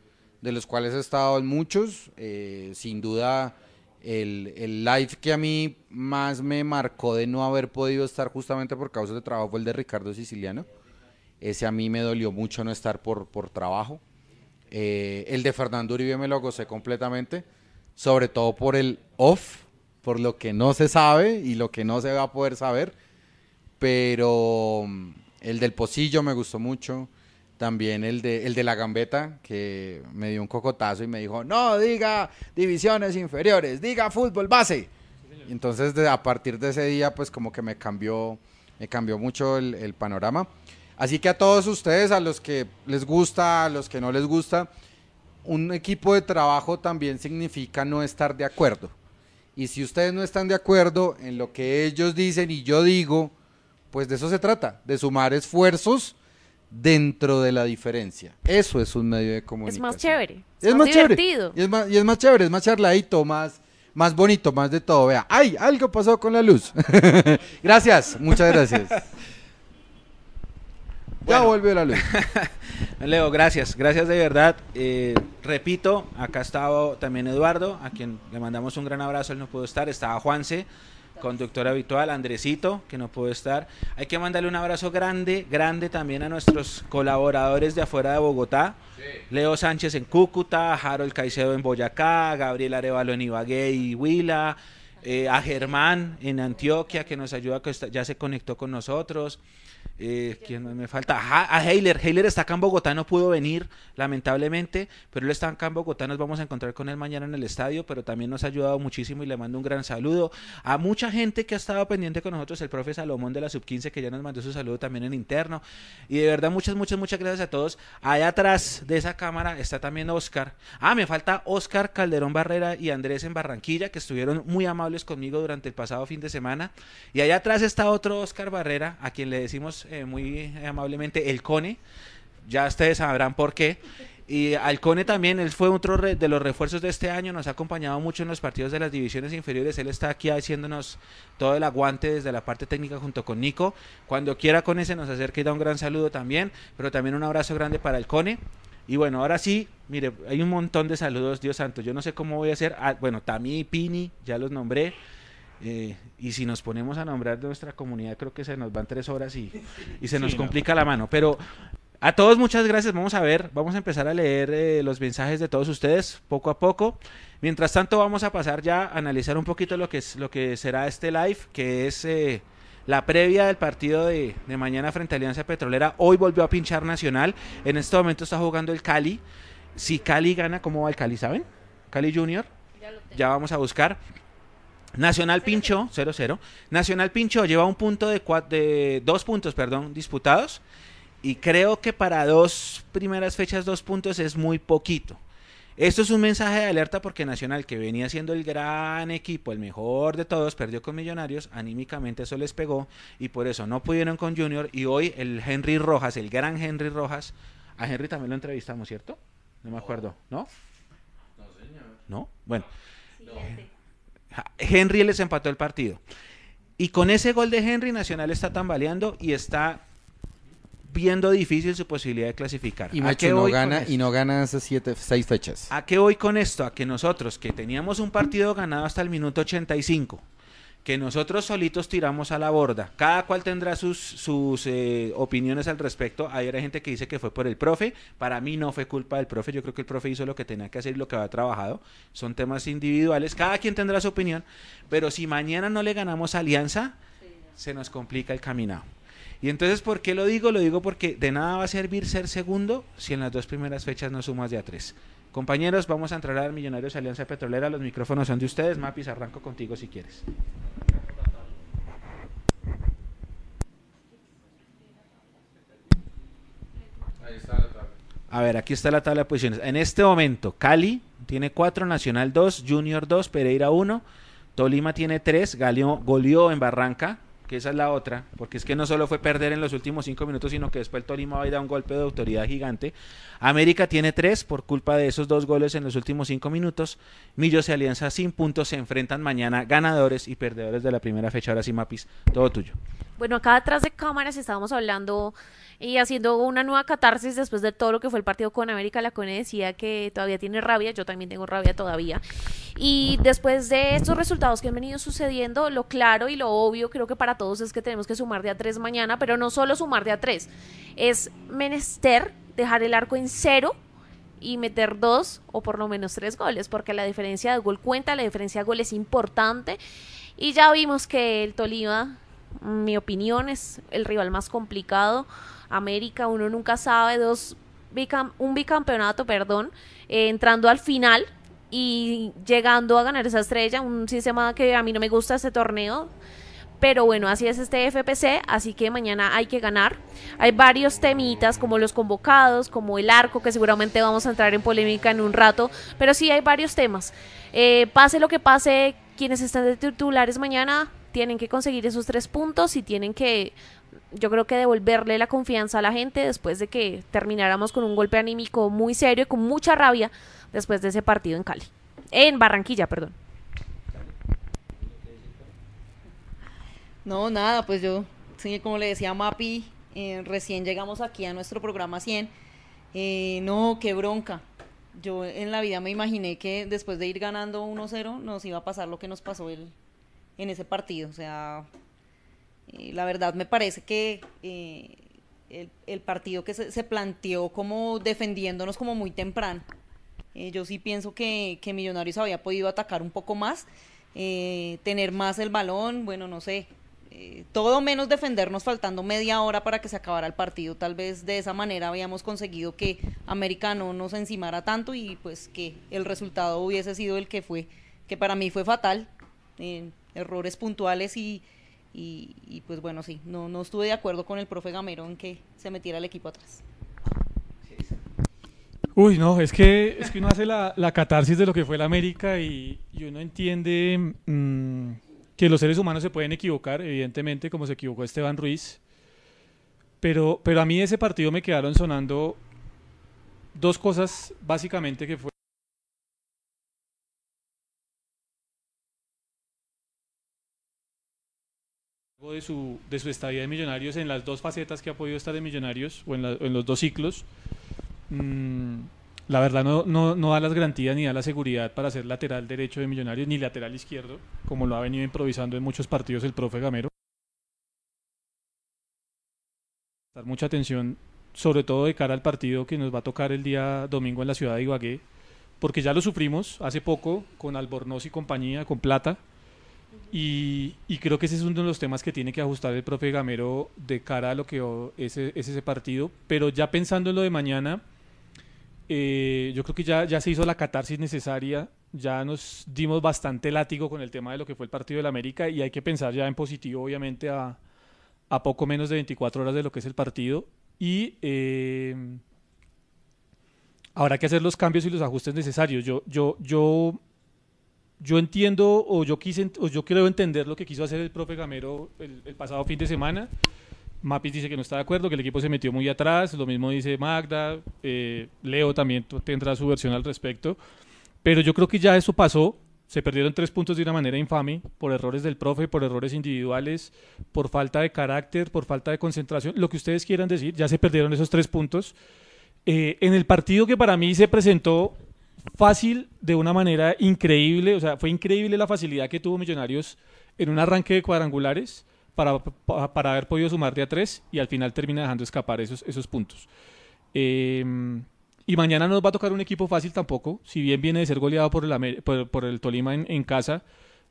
de los cuales he estado en muchos, eh, sin duda el, el live que a mí más me marcó de no haber podido estar justamente por causas de trabajo fue el de Ricardo Siciliano. Ese a mí me dolió mucho no estar por, por trabajo. Eh, el de Fernando Uribe me lo gocé completamente, sobre todo por el off, por lo que no se sabe y lo que no se va a poder saber. Pero mm, el del Pocillo me gustó mucho. También el de, el de la gambeta, que me dio un cocotazo y me dijo, no diga divisiones inferiores, diga fútbol base. Entonces a partir de ese día pues como que me cambió, me cambió mucho el, el panorama. Así que a todos ustedes, a los que les gusta, a los que no les gusta, un equipo de trabajo también significa no estar de acuerdo. Y si ustedes no están de acuerdo en lo que ellos dicen y yo digo, pues de eso se trata, de sumar esfuerzos dentro de la diferencia. Eso es un medio de comunicación. Es más chévere. Es, más, divertido. Y es más, y es más chévere, es más charladito, más, más bonito, más de todo. Vea, ¡ay! Algo pasó con la luz. gracias, muchas gracias. Ya volvió la luz. Leo, gracias, gracias de verdad. Eh, repito, acá estaba también Eduardo, a quien le mandamos un gran abrazo, él no pudo estar. Estaba Juanse, conductor habitual, Andresito, que no pudo estar. Hay que mandarle un abrazo grande, grande también a nuestros colaboradores de afuera de Bogotá. Leo Sánchez en Cúcuta, Harold Caicedo en Boyacá, Gabriel Arevalo en Ibagué y Huila. Eh, a Germán en Antioquia, que nos ayuda, que ya se conectó con nosotros. Eh, ¿Quién me falta? a Heiler. Heiler está acá en Bogotá, no pudo venir, lamentablemente, pero él está acá en Bogotá. Nos vamos a encontrar con él mañana en el estadio, pero también nos ha ayudado muchísimo y le mando un gran saludo. A mucha gente que ha estado pendiente con nosotros, el profe Salomón de la Sub-15, que ya nos mandó su saludo también en interno. Y de verdad, muchas, muchas, muchas gracias a todos. Allá atrás de esa cámara está también Oscar. Ah, me falta Oscar Calderón Barrera y Andrés en Barranquilla, que estuvieron muy amables conmigo durante el pasado fin de semana. Y allá atrás está otro Oscar Barrera, a quien le decimos eh, muy amablemente el Cone. Ya ustedes sabrán por qué. Y al Cone también, él fue otro de los refuerzos de este año, nos ha acompañado mucho en los partidos de las divisiones inferiores. Él está aquí haciéndonos todo el aguante desde la parte técnica junto con Nico. Cuando quiera Cone se nos acerca y da un gran saludo también, pero también un abrazo grande para el Cone. Y bueno, ahora sí, mire, hay un montón de saludos, Dios santo. Yo no sé cómo voy a hacer. Ah, bueno, Tami Pini, ya los nombré. Eh, y si nos ponemos a nombrar de nuestra comunidad, creo que se nos van tres horas y, se nos complica la mano. Pero a todos muchas gracias. Vamos a ver, vamos a empezar a leer eh, los mensajes de todos ustedes poco a poco. Mientras tanto, vamos a pasar ya a analizar un poquito lo que, es, lo que será este live, que es eh, la previa del partido de, de mañana frente a Alianza Petrolera. Hoy volvió a pinchar Nacional. En este momento está jugando el Cali. Si Cali gana, ¿cómo va el Cali? ¿Saben? Cali Junior. Ya vamos a buscar. Nacional Pincho, 0-0. Nacional Pincho lleva un punto de, de dos puntos, perdón, disputados. Y creo que para dos primeras fechas, dos puntos es muy poquito. Esto es un mensaje de alerta porque Nacional, que venía siendo el gran equipo, el mejor de todos, perdió con Millonarios, anímicamente eso les pegó y por eso no pudieron con Junior. Y hoy el Henry Rojas, el gran Henry Rojas, a Henry también lo entrevistamos, ¿cierto? No me acuerdo, ¿no? No, señor. ¿No? Bueno. Henry les empató el partido. Y con ese gol de Henry, Nacional está tambaleando y está viendo difícil su posibilidad de clasificar. Y, ¿A no gana, y no gana esas siete, seis fechas. ¿A qué voy con esto? A que nosotros, que teníamos un partido ganado hasta el minuto 85, que nosotros solitos tiramos a la borda. Cada cual tendrá sus, sus eh, opiniones al respecto. Hay gente que dice que fue por el profe. Para mí no fue culpa del profe. Yo creo que el profe hizo lo que tenía que hacer y lo que había trabajado. Son temas individuales. Cada quien tendrá su opinión. Pero si mañana no le ganamos Alianza, se nos complica el caminado. Y entonces, ¿por qué lo digo? Lo digo porque de nada va a servir ser segundo si en las dos primeras fechas no sumas de a tres. Compañeros, vamos a entrar al Millonarios Alianza Petrolera. Los micrófonos son de ustedes. Mapis, arranco contigo si quieres. A ver, aquí está la tabla de posiciones. En este momento, Cali tiene 4, Nacional 2, Junior 2, Pereira 1, Tolima tiene 3, goleó en Barranca, esa es la otra, porque es que no solo fue perder en los últimos 5 minutos, sino que después el Tolima va a dar un golpe de autoridad gigante. América tiene 3 por culpa de esos dos goles en los últimos 5 minutos. Millos y Alianza sin puntos se enfrentan mañana ganadores y perdedores de la primera fecha. Ahora sí, Mapis, todo tuyo. Bueno, acá detrás de cámaras estábamos hablando y haciendo una nueva catarsis después de todo lo que fue el partido con América. La Cone decía que todavía tiene rabia, yo también tengo rabia todavía. Y después de estos resultados que han venido sucediendo, lo claro y lo obvio creo que para todos es que tenemos que sumar de a tres mañana, pero no solo sumar de a tres, es menester dejar el arco en cero y meter dos o por lo menos tres goles, porque la diferencia de gol cuenta, la diferencia de gol es importante. Y ya vimos que el Tolima, mi opinión, es el rival más complicado América, uno nunca sabe, dos un bicampeonato, perdón, eh, entrando al final y llegando a ganar esa estrella, un sistema que a mí no me gusta este torneo, pero bueno, así es este FPC, así que mañana hay que ganar. Hay varios temitas como los convocados, como el arco, que seguramente vamos a entrar en polémica en un rato, pero sí hay varios temas. Eh, pase lo que pase, quienes están de titulares mañana tienen que conseguir esos tres puntos y tienen que, yo creo que devolverle la confianza a la gente después de que termináramos con un golpe anímico muy serio y con mucha rabia después de ese partido en Cali. En Barranquilla, perdón. No, nada, pues yo, como le decía Mapi, eh, recién llegamos aquí a nuestro programa 100. Eh, no, qué bronca. Yo en la vida me imaginé que después de ir ganando 1-0 nos iba a pasar lo que nos pasó el, en ese partido. O sea, eh, la verdad me parece que el, partido que se, planteó como defendiéndonos como muy temprano. yo sí pienso que, que Millonarios había podido atacar un poco más, tener más el balón, bueno, no sé, eh, todo menos defendernos faltando media hora para que se acabara el partido. Tal vez de esa manera habíamos conseguido que América no nos encimara tanto y pues que el resultado hubiese sido el que fue, que para mí fue fatal, errores puntuales y, y, pues bueno, sí, no, no estuve de acuerdo con el profe Gamero en que se metiera el equipo atrás. Uy, no, es que, es que uno hace la, la catarsis de lo que fue el América y, uno entiende... Mm, que los seres humanos se pueden equivocar, evidentemente, como se equivocó Esteban Ruiz. Pero, pero a mí ese partido me quedaron sonando dos cosas básicamente que fue de su, de su estadía de Millonarios en las dos facetas que ha podido estar de Millonarios o en, en los dos ciclos. Mmm, la verdad no, no, no, da las garantías ni da la seguridad para ser lateral derecho de Millonarios ni lateral izquierdo, como lo ha venido improvisando en muchos partidos el profe Gamero. Dar mucha atención, sobre todo de cara al partido que nos va a tocar el día domingo en la ciudad de Ibagué, porque ya lo sufrimos hace poco con Albornoz y compañía, con Plata, y, y, creo que ese es uno de los temas que tiene que ajustar el profe Gamero de cara a lo que es, es ese partido, pero ya pensando en lo de mañana eh, yo creo que ya, ya se hizo la catarsis necesaria, ya nos dimos bastante látigo con el tema de lo que fue el partido del América y hay que pensar ya en positivo, obviamente, a, a poco menos de 24 horas de lo que es el partido. Y eh, habrá que hacer los cambios y los ajustes necesarios. Yo, yo, yo, yo entiendo o yo, quise, o yo quiero entender lo que quiso hacer el profe Gamero el, el pasado fin de semana Mapis dice que no está de acuerdo, que el equipo se metió muy atrás, lo mismo dice Magda, eh, Leo también tendrá su versión al respecto, pero yo creo que ya eso pasó, se perdieron tres puntos de una manera infame, por errores del profe, por errores individuales, por falta de carácter, por falta de concentración, lo que ustedes quieran decir, ya se perdieron esos tres puntos. Eh, en el partido que para mí se presentó fácil de una manera increíble, o sea, fue increíble la facilidad que tuvo Millonarios en un arranque de cuadrangulares para, para haber podido sumar de a tres y al final termina dejando escapar esos, esos puntos. Em, y mañana no nos va a tocar un equipo fácil tampoco, si bien viene de ser goleado por el, por, el Tolima en, casa,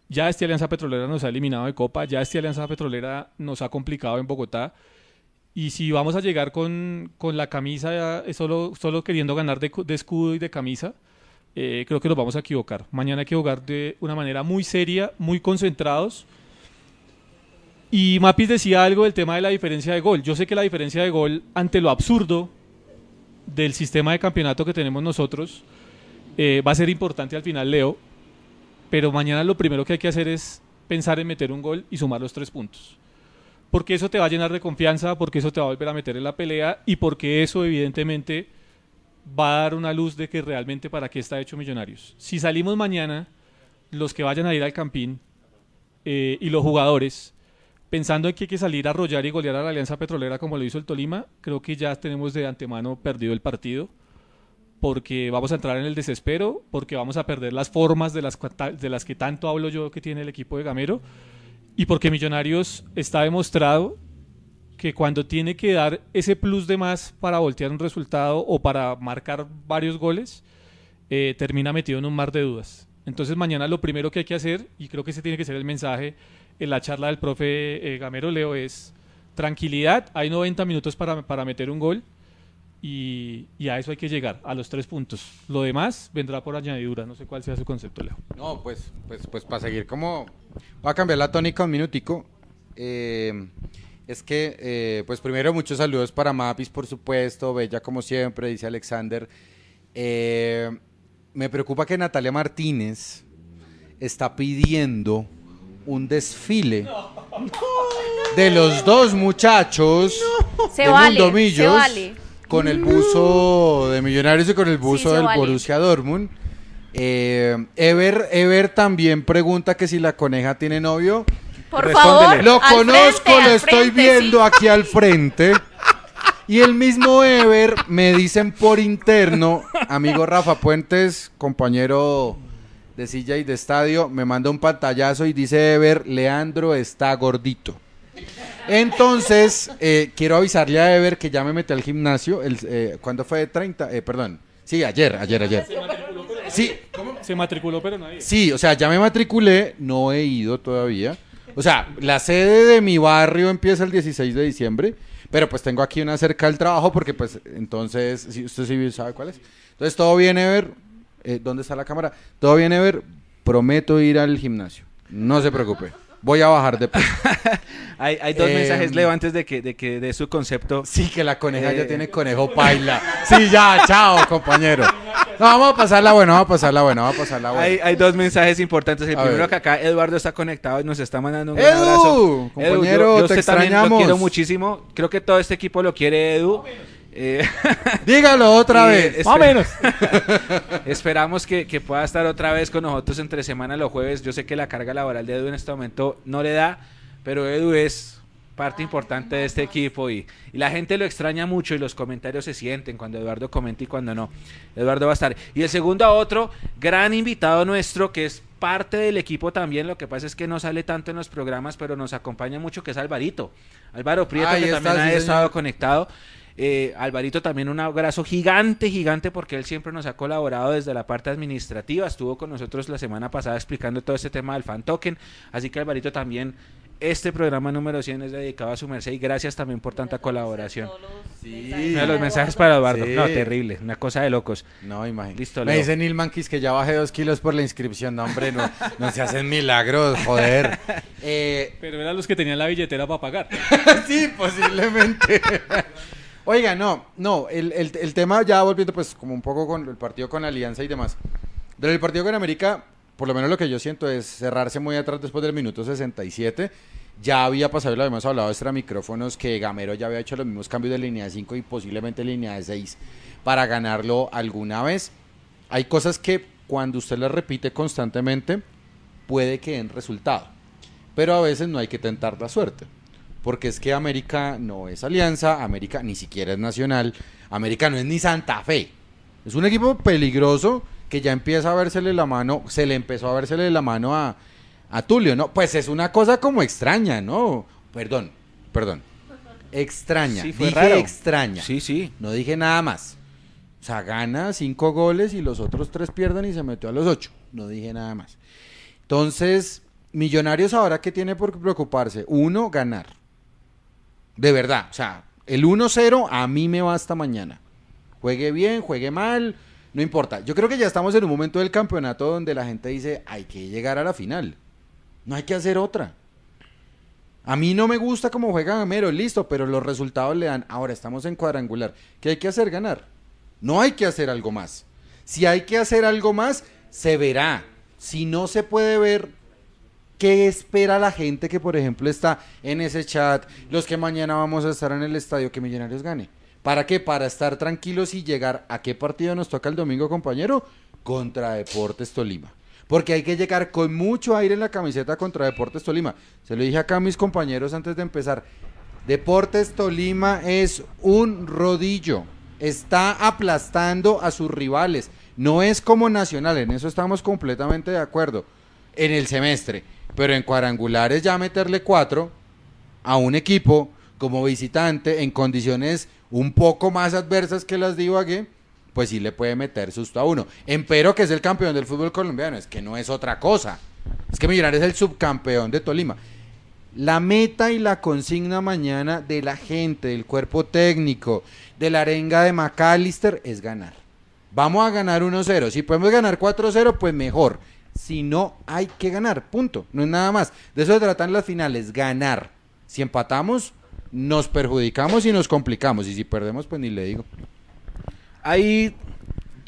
ya este Alianza Petrolera nos ha eliminado de Copa, ya este Alianza Petrolera nos ha complicado en Bogotá. Y si vamos a llegar con, con la camisa solo, solo queriendo ganar de escudo y de camisa, eh, creo que nos vamos a equivocar. Mañana hay que jugar de una manera muy seria, muy concentrados y Mapis decía algo del tema de la diferencia de gol. Yo sé que la diferencia de gol ante lo absurdo del sistema de campeonato que tenemos nosotros eh, va a ser importante al final, Leo. Pero mañana lo primero que hay que hacer es pensar en meter un gol y sumar los tres puntos. Porque eso te va a llenar de confianza, porque eso te va a volver a meter en la pelea y porque eso evidentemente va a dar una luz de que realmente para qué está hecho Millonarios. Si salimos mañana, los que vayan a ir al Campín eh, y los jugadores pensando en que hay que salir a arrollar y golear a la Alianza Petrolera como lo hizo el Tolima, creo que ya tenemos de antemano perdido el partido, porque vamos a entrar en el desespero, porque vamos a perder las formas de las, de las que tanto hablo yo que tiene el equipo de Gamero, y porque Millonarios está demostrado que cuando tiene que dar ese plus de más para voltear un resultado o para marcar varios goles, eh, termina metido en un mar de dudas. Entonces mañana lo primero que hay que hacer, y creo que ese tiene que ser el mensaje, en la charla del profe eh, Gamero Leo es tranquilidad, hay 90 minutos para, para meter un gol y, y, a eso hay que llegar, a los tres puntos. Lo demás vendrá por añadidura, no sé cuál sea su concepto, Leo. No, pues, pues, pues para seguir como... Voy a cambiar la tónica un minutico. Eh, es que, eh, pues primero muchos saludos para Mapis, por supuesto, Bella como siempre, dice Alexander. Eh, me preocupa que Natalia Martínez está pidiendo un desfile de los dos muchachos Se de Mundo se Millos vale. con el buzo de Millonarios y con el buzo del vale. Borussia Dortmund. Eh, Ever, Ever también pregunta que si la coneja tiene novio. Por Respóndele. favor. Lo al conozco, frente, lo al estoy frente, viendo sí. aquí al frente. Y el mismo Ever me dicen por interno, amigo Rafa Puentes, compañero de silla y de estadio, me manda un pantallazo y dice Ever, Leandro está gordito. Entonces, eh, quiero avisarle a Ever que ya me metí al gimnasio. El, eh, ¿Cuándo fue? 30, eh, perdón. Sí, ayer, ayer, ayer. Sí, Se matriculó, pero nadie. Sí, o sea, ya me matriculé, no he ido todavía. O sea, la sede de mi barrio empieza el 16 de diciembre, pero pues tengo aquí una cerca del trabajo porque pues entonces, si usted sí sabe cuál es. Entonces, todo viene a ver, eh, ¿dónde está la cámara? Todo viene a ver, prometo ir al gimnasio. No se preocupe, voy a bajar de peso. Hay, hay dos Eh, mensajes, Leo, antes de que, de que dé su concepto. Sí, que la coneja ya Eh. tiene conejo paila. Sí, ya, chao, compañero. No, vamos a pasarla bueno, vamos a pasarla bueno, vamos a pasarla bueno. Hay, hay dos mensajes importantes. El A primero ver. que acá Eduardo está conectado y nos está mandando un gran Edu, abrazo. compañero, yo, yo te lo extrañamos. quiero muchísimo. Creo que todo este equipo lo quiere, Edu. Eh, Dígalo otra vez. Más o menos. Esperamos que, que pueda estar otra vez con nosotros entre semana los jueves. Yo sé que la carga laboral de Edu en este momento no le da, pero Edu es parte importante de este equipo y, y la gente lo extraña mucho y los comentarios se sienten cuando Eduardo comenta y cuando no. Eduardo va a estar. Y el segundo a otro gran invitado nuestro que es parte del equipo también. Lo que pasa es que no sale tanto en los programas, pero nos acompaña mucho, que es Alvarito. Álvaro Prieto, Ahí que está, también sí, ha señor. estado conectado. Eh, Alvarito también un abrazo gigante, gigante, porque él siempre nos ha colaborado desde la parte administrativa. Estuvo con nosotros la semana pasada explicando todo este tema del fan token. Así que Alvarito también, este programa número 100 es dedicado a su merced y gracias también por tanta colaboración. Sí. Mira los mensajes para Eduardo. Sí. No, terrible, una cosa de locos. No, imagínate. Listo, Me dice Neil Manquis que ya bajé dos kilos por la inscripción. No, hombre, no, no se hacen milagros, joder. Eh, Pero eran los que tenían la billetera para pagar. sí, posiblemente. Oiga, no, no, el, el- el tema ya volviendo pues como un poco con el partido con Alianza y demás. Del partido con América, por lo menos lo que yo siento es cerrarse muy atrás después del minuto 67. Ya había pasado, lo habíamos hablado extra micrófonos, que Gamero ya había hecho los mismos cambios de línea de 5 y posiblemente línea de 6 para ganarlo alguna vez. Hay cosas que cuando usted las repite constantemente puede que den resultado, pero a veces no hay que tentar la suerte. Porque es que América no es alianza, América ni siquiera es nacional, América no es ni Santa Fe. Es un equipo peligroso que ya empieza a vérsele la mano, se le empezó a vérsele la mano a, a Tulio, ¿no? Pues es una cosa como extraña, ¿no? Perdón, perdón. Extraña, Sí, fue dije raro. extraña. Sí, sí. No dije nada más. O sea, gana cinco goles y los otros tres pierden y se metió a los ocho. No dije nada más. Entonces, Millonarios ahora que tiene por preocuparse, uno, ganar. De verdad, o sea, el 1-0 a mí me basta mañana. Juegue bien, juegue mal, no importa. Yo creo que ya estamos en un momento del campeonato donde la gente dice, hay que llegar a la final. No hay que hacer otra. A mí no me gusta cómo juega Gamero, listo, pero los resultados le dan. Ahora estamos en cuadrangular. ¿Qué hay que hacer? Ganar. No hay que hacer algo más. Si hay que hacer algo más, se verá. Si no se puede ver, ¿qué espera la gente que, por ejemplo, está en ese chat? Los que mañana vamos a estar en el estadio, que Millonarios gane. ¿Para qué? Para estar tranquilos y llegar a qué partido nos toca el domingo, compañero? Contra Deportes Tolima. Porque hay que llegar con mucho aire en la camiseta contra Deportes Tolima. Se lo dije acá a mis compañeros antes de empezar. Deportes Tolima es un rodillo. Está aplastando a sus rivales. No es como Nacional, en eso estamos completamente de acuerdo. En el semestre. Pero en cuadrangulares ya meterle cuatro a un equipo como visitante en condiciones un poco más adversas que las de Ibagué, pues sí le puede meter susto a uno. Empero que es el campeón del fútbol colombiano, es que no es otra cosa. Es que Millonarios es el subcampeón de Tolima. La meta y la consigna mañana de la gente, del cuerpo técnico, de la arenga de McAllister es ganar. Vamos a ganar 1-0. Si podemos ganar 4-0, pues mejor. Si no, hay que ganar. Punto. No es nada más. De eso se tratan las finales, ganar. Si empatamos, nos perjudicamos y nos complicamos. Y si perdemos, pues ni le digo. Hay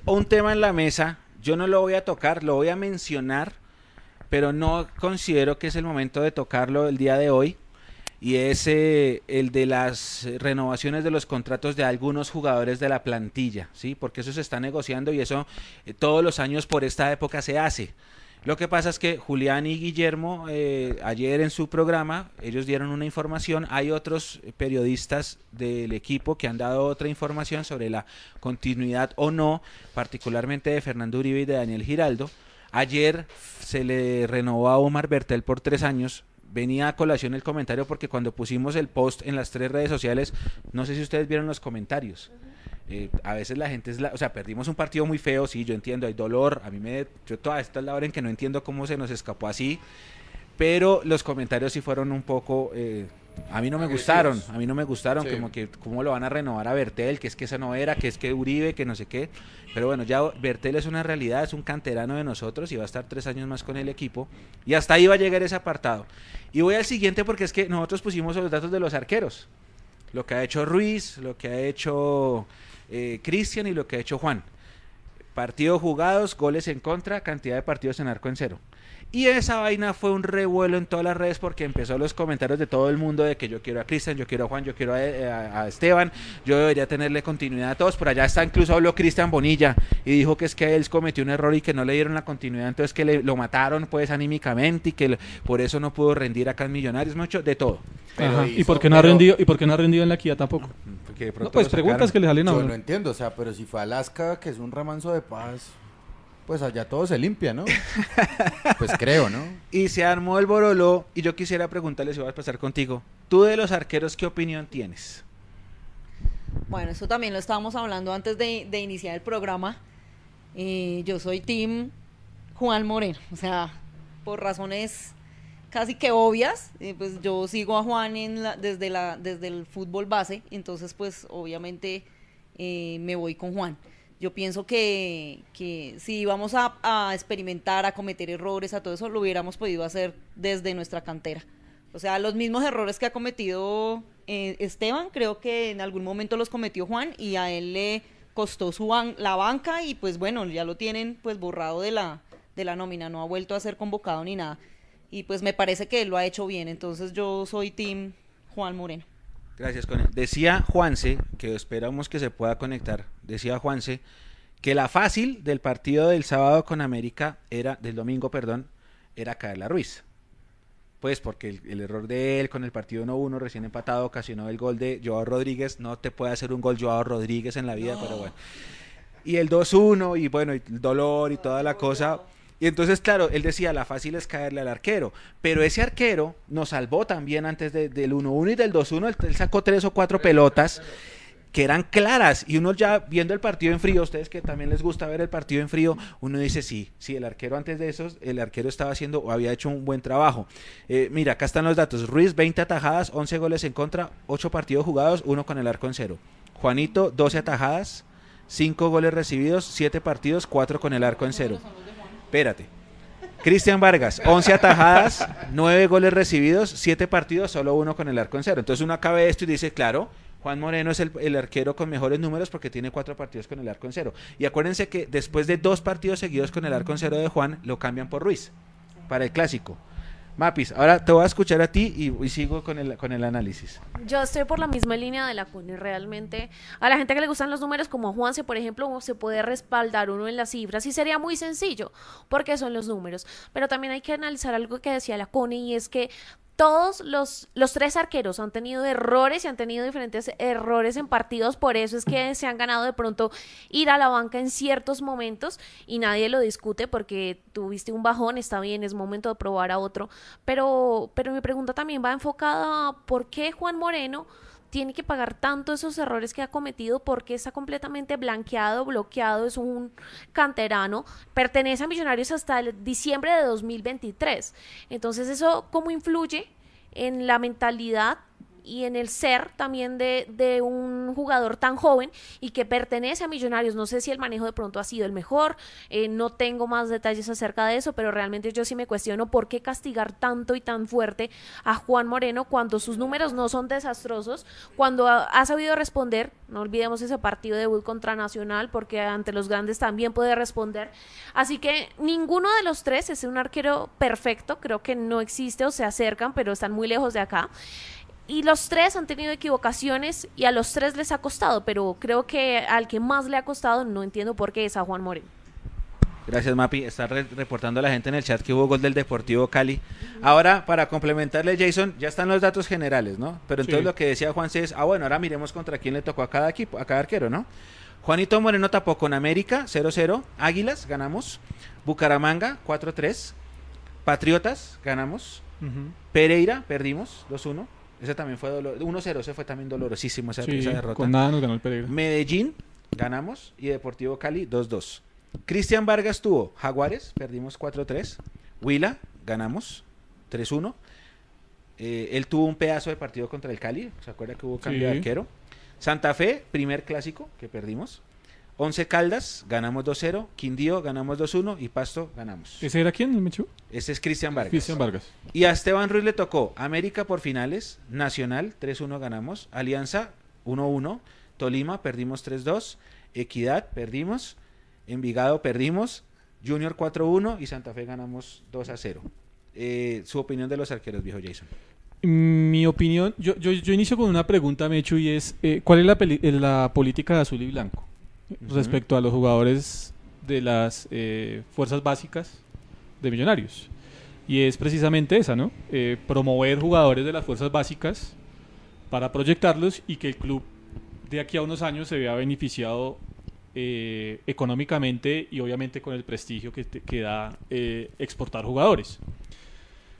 un tema en la mesa. Yo no lo voy a tocar, lo voy a mencionar pero no considero que es el momento de tocarlo el día de hoy y es eh, el de las renovaciones de los contratos de algunos jugadores de la plantilla, ¿sí? Porque eso se está negociando y eso eh, todos los años por esta época se hace. Lo que pasa es que Julián y Guillermo, eh, ayer en su programa, ellos dieron una información, hay otros periodistas del equipo que han dado otra información sobre la continuidad o no, particularmente de Fernando Uribe y de Daniel Giraldo. Ayer se le renovó a Omar Bertel por tres años. Venía a colación el comentario porque cuando pusimos el post en las tres redes sociales, no sé si ustedes vieron los comentarios. Eh, a veces la gente es la, o sea, perdimos un partido muy feo, sí, yo entiendo, hay dolor, a mí me, yo toda esta es la hora en que no entiendo cómo se nos escapó así, pero los comentarios sí fueron un poco, eh, a mí no me gustaron, a mí no me gustaron, como que cómo lo van a renovar a Bertel, que es que esa no era, que es que Uribe, que no sé qué. Pero bueno, ya Bertel es una realidad, es un canterano de nosotros y va a estar tres años más con el equipo. Y hasta ahí va a llegar ese apartado. Y voy al siguiente porque es que nosotros pusimos los datos de los arqueros. Lo que ha hecho Ruiz, lo que ha hecho eh, Cristian y lo que ha hecho Juan. Partidos jugados, goles en contra, cantidad de partidos en arco en cero. Y esa vaina fue un revuelo en todas las redes porque empezó los comentarios de todo el mundo de que yo quiero a Cristian, yo quiero a Juan, yo quiero a, Esteban, yo debería tenerle continuidad a todos. Por allá está incluso habló Cristian Bonilla y dijo que es que él cometió un error y que no le dieron la continuidad, entonces que le, lo mataron pues anímicamente y que por eso no pudo rendir acá en Millonarios, mucho de todo. ¿Y por qué no ha rendido y por qué no ha rendido en la Kia tampoco? pues preguntas que le salen a Yo no entiendo, o sea, pero si fue Alaska, que es un remanso de paz pues allá todo se limpia, ¿no? pues creo, ¿no? Y se armó el borolo y yo quisiera preguntarle si vas a pasar contigo. ¿Tú de los arqueros qué opinión tienes? Bueno, eso también lo estábamos hablando antes de, iniciar el programa. Eh, yo soy Team Juan Moreno, o sea, por razones casi que obvias, eh, pues yo sigo a Juan en desde, la, desde el fútbol base, entonces pues obviamente eh, me voy con Juan. Yo pienso que, si íbamos a, experimentar, a cometer errores, a todo eso, lo hubiéramos podido hacer desde nuestra cantera. O sea, los mismos errores que ha cometido eh, Esteban, creo que en algún momento los cometió Juan y a él le costó su la banca y pues bueno, ya lo tienen pues borrado de la, de la nómina, no ha vuelto a ser convocado ni nada. Y pues me parece que él lo ha hecho bien, entonces yo soy team Juan Moreno. Gracias, Connie. Decía Juanse, que esperamos que se pueda conectar, decía Juanse, que la fácil del partido del sábado con América era, del domingo, perdón, era caerla Ruiz. Pues porque el, error de él con el partido 1-1 recién empatado ocasionó el gol de Joao Rodríguez. No te puede hacer un gol Joao Rodríguez en la vida, pero bueno. Y el 2-1 y bueno, el dolor y toda la cosa y entonces, claro, él decía, la fácil es caerle al arquero, pero ese arquero nos salvó también antes del 1-1 y del 2-1, él, sacó tres o cuatro pelotas que eran claras y uno ya viendo el partido en frío, ustedes que también les gusta ver el partido en frío, uno dice sí, sí, el arquero antes de eso, el arquero estaba haciendo o había hecho un buen trabajo. Eh, mira, acá están los datos, Ruiz 20 atajadas, 11 goles en contra, 8 partidos jugados, uno con el arco en cero. Juanito 12 atajadas, 5 goles recibidos, 7 partidos, 4 con el arco en cero espérate. Cristian Vargas, 11 atajadas, 9 goles recibidos, 7 partidos, solo uno con el arco en cero. Entonces uno acaba esto y dice, claro, Juan Moreno es el, arquero con mejores números porque tiene 4 partidos con el arco en cero. Y acuérdense que después de dos partidos seguidos con el arco en cero de Juan, lo cambian por Ruiz para el clásico. Mapis, ahora te voy a escuchar a ti y, sigo con el, análisis. Yo estoy por la misma línea de la CUNY. Realmente, a la gente que le gustan los números, como a Juanse, por ejemplo, se puede respaldar uno en las cifras y sería muy sencillo, porque son los números. Pero también hay que analizar algo que decía la CUNY y es que todos los, los tres arqueros han tenido errores y han tenido diferentes errores en partidos, por eso es que se han ganado de pronto ir a la banca en ciertos momentos y nadie lo discute porque tuviste un bajón, está bien, es momento de probar a otro, pero, pero mi pregunta también va enfocada a por qué Juan Moreno tiene que pagar tanto esos errores que ha cometido porque está completamente blanqueado, bloqueado, es un canterano, pertenece a Millonarios hasta diciembre de 2023. Entonces, ¿eso cómo influye en la mentalidad y en el ser también de, de, un jugador tan joven y que pertenece a Millonarios. No sé si el manejo de pronto ha sido el mejor, eh, no tengo más detalles acerca de eso, pero realmente yo sí me cuestiono por qué castigar tanto y tan fuerte a Juan Moreno cuando sus números no son desastrosos, cuando ha, sabido responder, no olvidemos ese partido de debut contra Nacional, porque ante los grandes también puede responder. Así que ninguno de los tres es un arquero perfecto, creo que no existe o se acercan, pero están muy lejos de acá y los tres han tenido equivocaciones y a los tres les ha costado, pero creo que al que más le ha costado, no entiendo por qué, es a Juan Moreno. Gracias, Mapi. Está reportando la gente en el chat que hubo gol del Deportivo Cali. Ahora, para complementarle, Jason, ya están los datos generales, ¿no? Pero entonces lo que decía Juan C es, ah, bueno, ahora miremos contra quién le tocó a cada equipo, a cada arquero, ¿no? Juanito Moreno tapó con América 0-0, Águilas ganamos, Bucaramanga 4-3, Patriotas ganamos, Pereira perdimos 2-1, ese también fue dolor. 1-0, ese fue también dolorosísimo esa, derrota. Con nada nos ganó el Pereira. Medellín, ganamos. Y Deportivo Cali, 2-2. Cristian Vargas tuvo Jaguares, perdimos 4-3. Huila, ganamos 3-1. Eh, él tuvo un pedazo de partido contra el Cali. ¿Se acuerda que hubo cambio de arquero? Santa Fe, primer clásico que perdimos. Once Caldas, ganamos 2-0. Quindío, ganamos 2-1. Y Pasto, ganamos. ¿Ese era quién, Mechu? Ese es Cristian Vargas. Cristian Vargas. Y a Esteban Ruiz le tocó América por finales, Nacional, 3-1 ganamos. Alianza, 1-1. Tolima, perdimos 3-2. Equidad, perdimos. Envigado, perdimos. Junior 4-1 y Santa Fe ganamos 2-0. Eh, su opinión de los arqueros, viejo Jason. Mi opinión, yo, yo, yo inicio con una pregunta, Mechu, y es, eh, ¿cuál es la, la política de azul y blanco? Respecto a los jugadores de las eh, fuerzas básicas de Millonarios. Y es precisamente esa, ¿no? Eh, promover jugadores de las fuerzas básicas para proyectarlos y que el club de aquí a unos años se vea beneficiado eh, económicamente y obviamente con el prestigio que, que da exportar jugadores.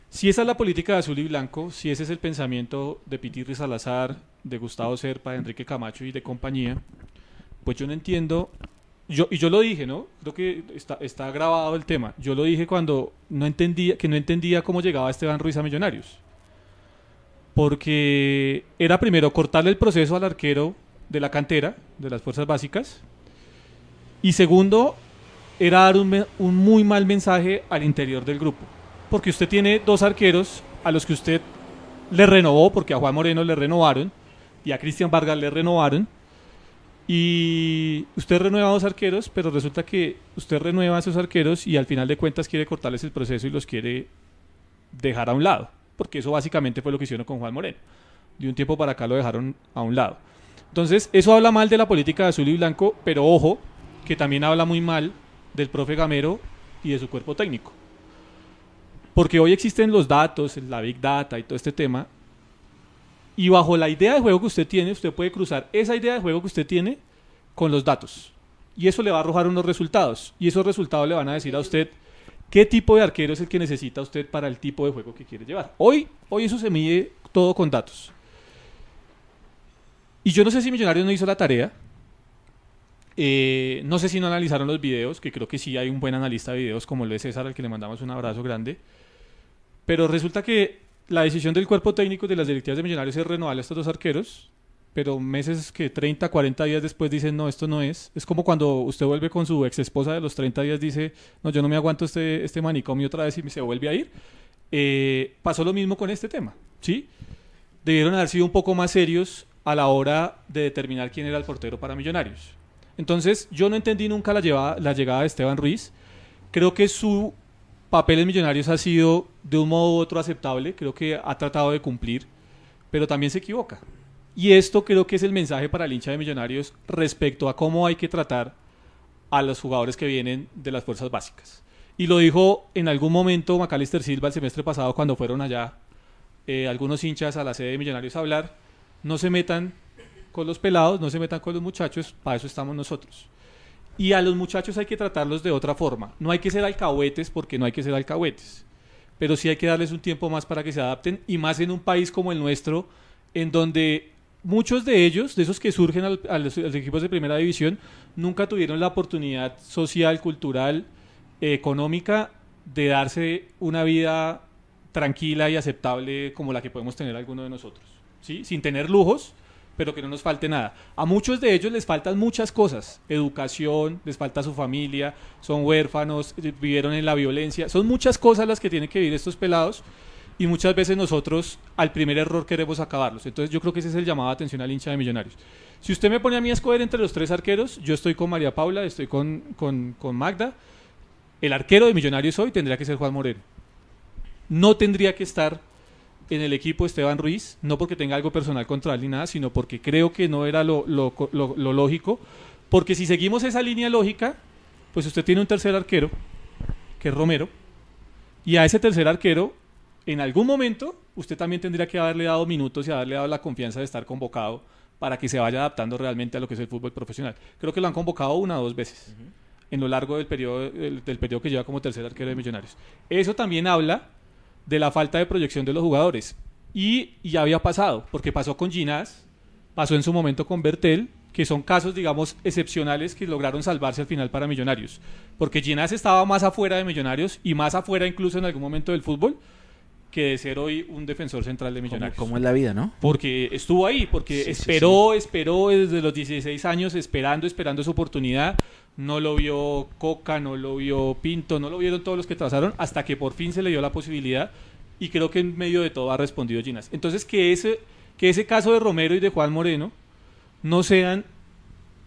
Si esa es la política de azul y blanco, si ese es el pensamiento de Pitirri Salazar, de Gustavo Serpa, de Enrique Camacho y de compañía, pues yo no entiendo, yo, y yo lo dije, ¿no? Creo que está, está grabado el tema. Yo lo dije cuando no entendía, que no entendía cómo llegaba Esteban Ruiz a Millonarios. Porque era primero cortarle el proceso al arquero de la cantera, de las fuerzas básicas. Y segundo, era dar un, un muy mal mensaje al interior del grupo. Porque usted tiene dos arqueros a los que usted le renovó, porque a Juan Moreno le renovaron y a Cristian Vargas le renovaron y usted renueva a dos arqueros, pero resulta que usted renueva a esos arqueros y al final de cuentas quiere cortarles el proceso y los quiere dejar a un lado. Porque eso básicamente fue lo que hicieron con Juan Moreno. De un tiempo para acá lo dejaron a un lado. Entonces, eso habla mal de la política de azul y blanco, pero ojo, que también habla muy mal del profe Gamero y de su cuerpo técnico. Porque hoy existen los datos, la Big Data y todo este tema, y bajo la idea de juego que usted tiene, usted puede cruzar esa idea de juego que usted tiene con los datos. Y eso le va a arrojar unos resultados. Y esos resultados le van a decir a usted qué tipo de arquero es el que necesita usted para el tipo de juego que quiere llevar. Hoy, hoy eso se mide todo con datos. Y yo no sé si Millonarios no hizo la tarea. Eh, no sé si no analizaron los videos, que creo que sí hay un buen analista de videos como lo es César, al que le mandamos un abrazo grande. Pero resulta que la decisión del cuerpo técnico de las directivas de Millonarios es renovar a estos dos arqueros, pero meses que 30, 40 días después dicen, no, esto no es. Es como cuando usted vuelve con su ex esposa de los 30 días, dice, no, yo no me aguanto este, este manicomio otra vez y se vuelve a ir. Eh, pasó lo mismo con este tema, ¿sí? Debieron haber sido un poco más serios a la hora de determinar quién era el portero para Millonarios. Entonces, yo no entendí nunca la, la llegada de Esteban Ruiz. Creo que su Papeles Millonarios ha sido de un modo u otro aceptable, creo que ha tratado de cumplir, pero también se equivoca. Y esto creo que es el mensaje para el hincha de Millonarios respecto a cómo hay que tratar a los jugadores que vienen de las fuerzas básicas. Y lo dijo en algún momento Macalister Silva el semestre pasado cuando fueron allá eh, algunos hinchas a la sede de Millonarios a hablar. No se metan con los pelados, no se metan con los muchachos, para eso estamos nosotros. Y a los muchachos hay que tratarlos de otra forma. No hay que ser alcahuetes porque no hay que ser alcahuetes. Pero sí hay que darles un tiempo más para que se adapten y más en un país como el nuestro, en donde muchos de ellos, de esos que surgen a los, equipos de primera división, nunca tuvieron la oportunidad social, cultural, económica de darse una vida tranquila y aceptable como la que podemos tener alguno de nosotros. ¿sí? Sin tener lujos, pero que no nos falte nada. A muchos de ellos les faltan muchas cosas, educación, les falta su familia, son huérfanos, vivieron en la violencia, son muchas cosas las que tienen que vivir estos pelados y muchas veces nosotros al primer error queremos acabarlos. Entonces yo creo que ese es el llamado de atención al hincha de Millonarios. Si usted me pone a mí a escoger entre los tres arqueros, yo estoy con María Paula, estoy con, con, con Magda. El arquero de Millonarios hoy tendría que ser Juan Moreno. No tendría que estar en el equipo Esteban Ruiz, no porque tenga algo personal contra él ni nada, sino porque creo que no era lo, lógico. Porque si seguimos esa línea lógica, pues usted tiene un tercer arquero, que es Romero, y a ese tercer arquero, en algún momento, usted también tendría que haberle dado minutos y haberle dado la confianza de estar convocado para que se vaya adaptando realmente a lo que es el fútbol profesional. Creo que lo han convocado una o dos veces en lo largo del periodo, del periodo que lleva como tercer arquero de Millonarios. Eso también habla de la falta de proyección de los jugadores. Y ya había pasado, porque pasó con Ginás, pasó en su momento con Bertel, que son casos, digamos, excepcionales que lograron salvarse al final para Millonarios. Porque Ginás estaba más afuera de Millonarios y más afuera incluso en algún momento del fútbol que de ser hoy un defensor central de Millonarios. ¿Cómo, es la vida, no? Porque estuvo ahí, porque esperó, esperó desde los 16 años, esperando, esperando su oportunidad. No lo vio Coca, no lo vio Pinto, no lo vieron todos los que trazaron, hasta que por fin se le dio la posibilidad. Y creo que en medio de todo ha respondido Ginas. Entonces, que ese, que ese caso de Romero y de Juan Moreno no sean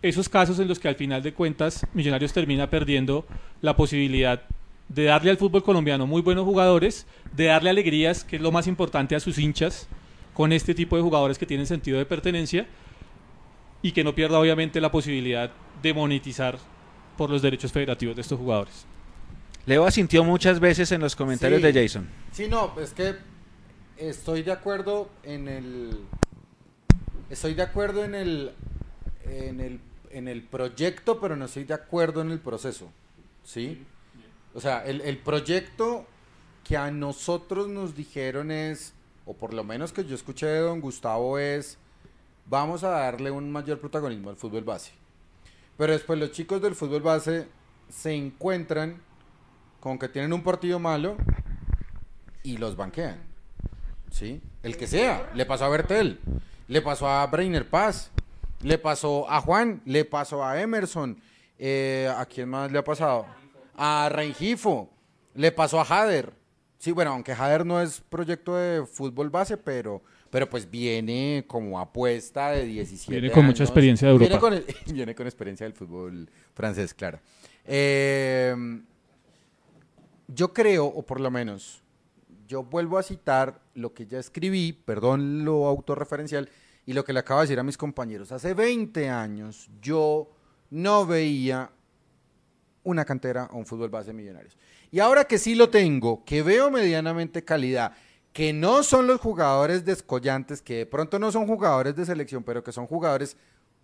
esos casos en los que al final de cuentas Millonarios termina perdiendo la posibilidad de darle al fútbol colombiano muy buenos jugadores, de darle alegrías, que es lo más importante a sus hinchas, con este tipo de jugadores que tienen sentido de pertenencia y que no pierda obviamente la posibilidad de monetizar por los derechos federativos de estos jugadores. Leo asintió muchas veces en los comentarios de Jason. Sí, no, es que estoy de acuerdo en el estoy de acuerdo en el en el en el proyecto, pero no estoy de acuerdo en el proceso. ¿Sí? O sea, el, proyecto que a nosotros nos dijeron es, o por lo menos que yo escuché de don Gustavo es, vamos a darle un mayor protagonismo al fútbol base. Pero después los chicos del fútbol base se encuentran con que tienen un partido malo y los banquean. ¿Sí? El que sea. Le pasó a Bertel, le pasó a Brainer Paz, le pasó a Juan, le pasó a Emerson. Eh, ¿A quién más le ha pasado? a Rengifo, le pasó a Hader. Sí, bueno, aunque Hader no es proyecto de fútbol base, pero, pero pues viene como apuesta de 17 Viene con mucha experiencia de Europa. Viene con, experiencia del fútbol francés, claro. Em, yo creo, o por lo menos, yo vuelvo a citar lo que ya escribí, perdón lo autorreferencial, y lo que le acabo de decir a mis compañeros. Hace 20 años yo no veía una cantera o un fútbol base de millonarios. Y ahora que sí lo tengo, que veo medianamente calidad, que no son los jugadores descollantes, que de pronto no son jugadores de selección, pero que son jugadores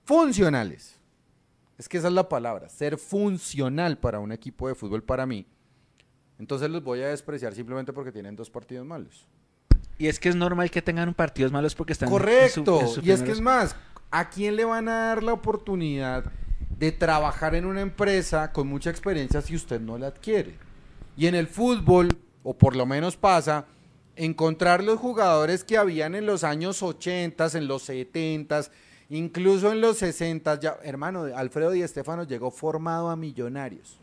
funcionales. Es que esa es la palabra, ser funcional para un equipo de fútbol para mí. Entonces los voy a despreciar simplemente porque tienen dos partidos malos. Y es que es normal que tengan partidos malos porque están... Correcto. y es que es más, ¿a quién le van a dar la oportunidad de trabajar en una empresa con mucha experiencia si usted no la adquiere. Y en el fútbol, o por lo menos pasa, encontrar los jugadores que habían en los años 80, en los 70, incluso en los 60, ya, hermano, Alfredo Di Estefano llegó formado a Millonarios.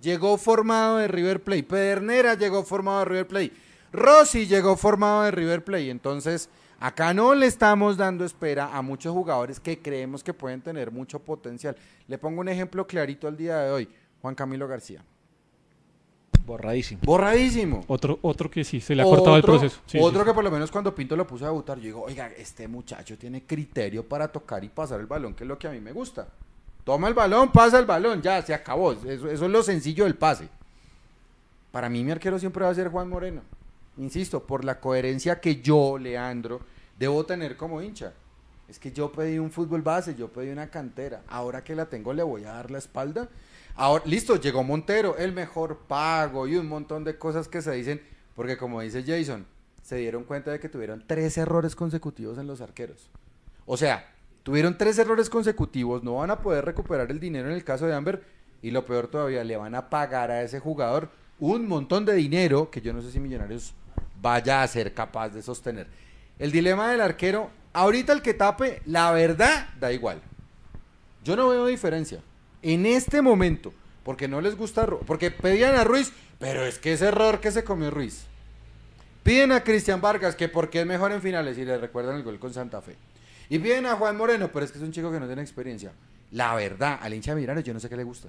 Llegó formado de River Plate. Pedernera llegó formado de River Plate. Rossi llegó formado de River Plate. Entonces, Acá no le estamos dando espera a muchos jugadores que creemos que pueden tener mucho potencial. Le pongo un ejemplo clarito al día de hoy. Juan Camilo García. Borradísimo. Borradísimo. Otro, otro que sí, se le ha cortado el proceso. otro que por lo menos cuando Pinto lo puso a debutar, yo digo, oiga, este muchacho tiene criterio para tocar y pasar el balón, que es lo que a mí me gusta. Toma el balón, pasa el balón, ya, se acabó. Eso, eso es lo sencillo del pase. Para mí mi arquero siempre va a ser Juan Moreno insisto, por la coherencia que yo, Leandro, debo tener como hincha. Es que yo pedí un fútbol base, yo pedí una cantera. Ahora que la tengo, le voy a dar la espalda. Listo, llegó Montero, el mejor pago y un montón de cosas que se dicen, porque como dice Jason, se dieron cuenta de que tuvieron tres errores consecutivos en los arqueros. O sea, tuvieron tres errores consecutivos, no van a poder recuperar el dinero en el caso de Amber y lo peor todavía, le van a pagar a ese jugador un montón de dinero que yo no sé si Millonarios vaya a ser capaz de sostener. El dilema del arquero, ahorita el que tape, la verdad, da igual. Yo no veo diferencia. En este momento, porque no les gusta, porque pedían a Ruiz, pero es que ese error que se comió Ruiz. Piden a Cristian Vargas, que porque es mejor en finales, y le recuerdan el gol con Santa Fe. Y piden a Juan Moreno, pero es que es un chico que no tiene experiencia. La verdad, al hincha Millonarios yo no sé qué le gusta.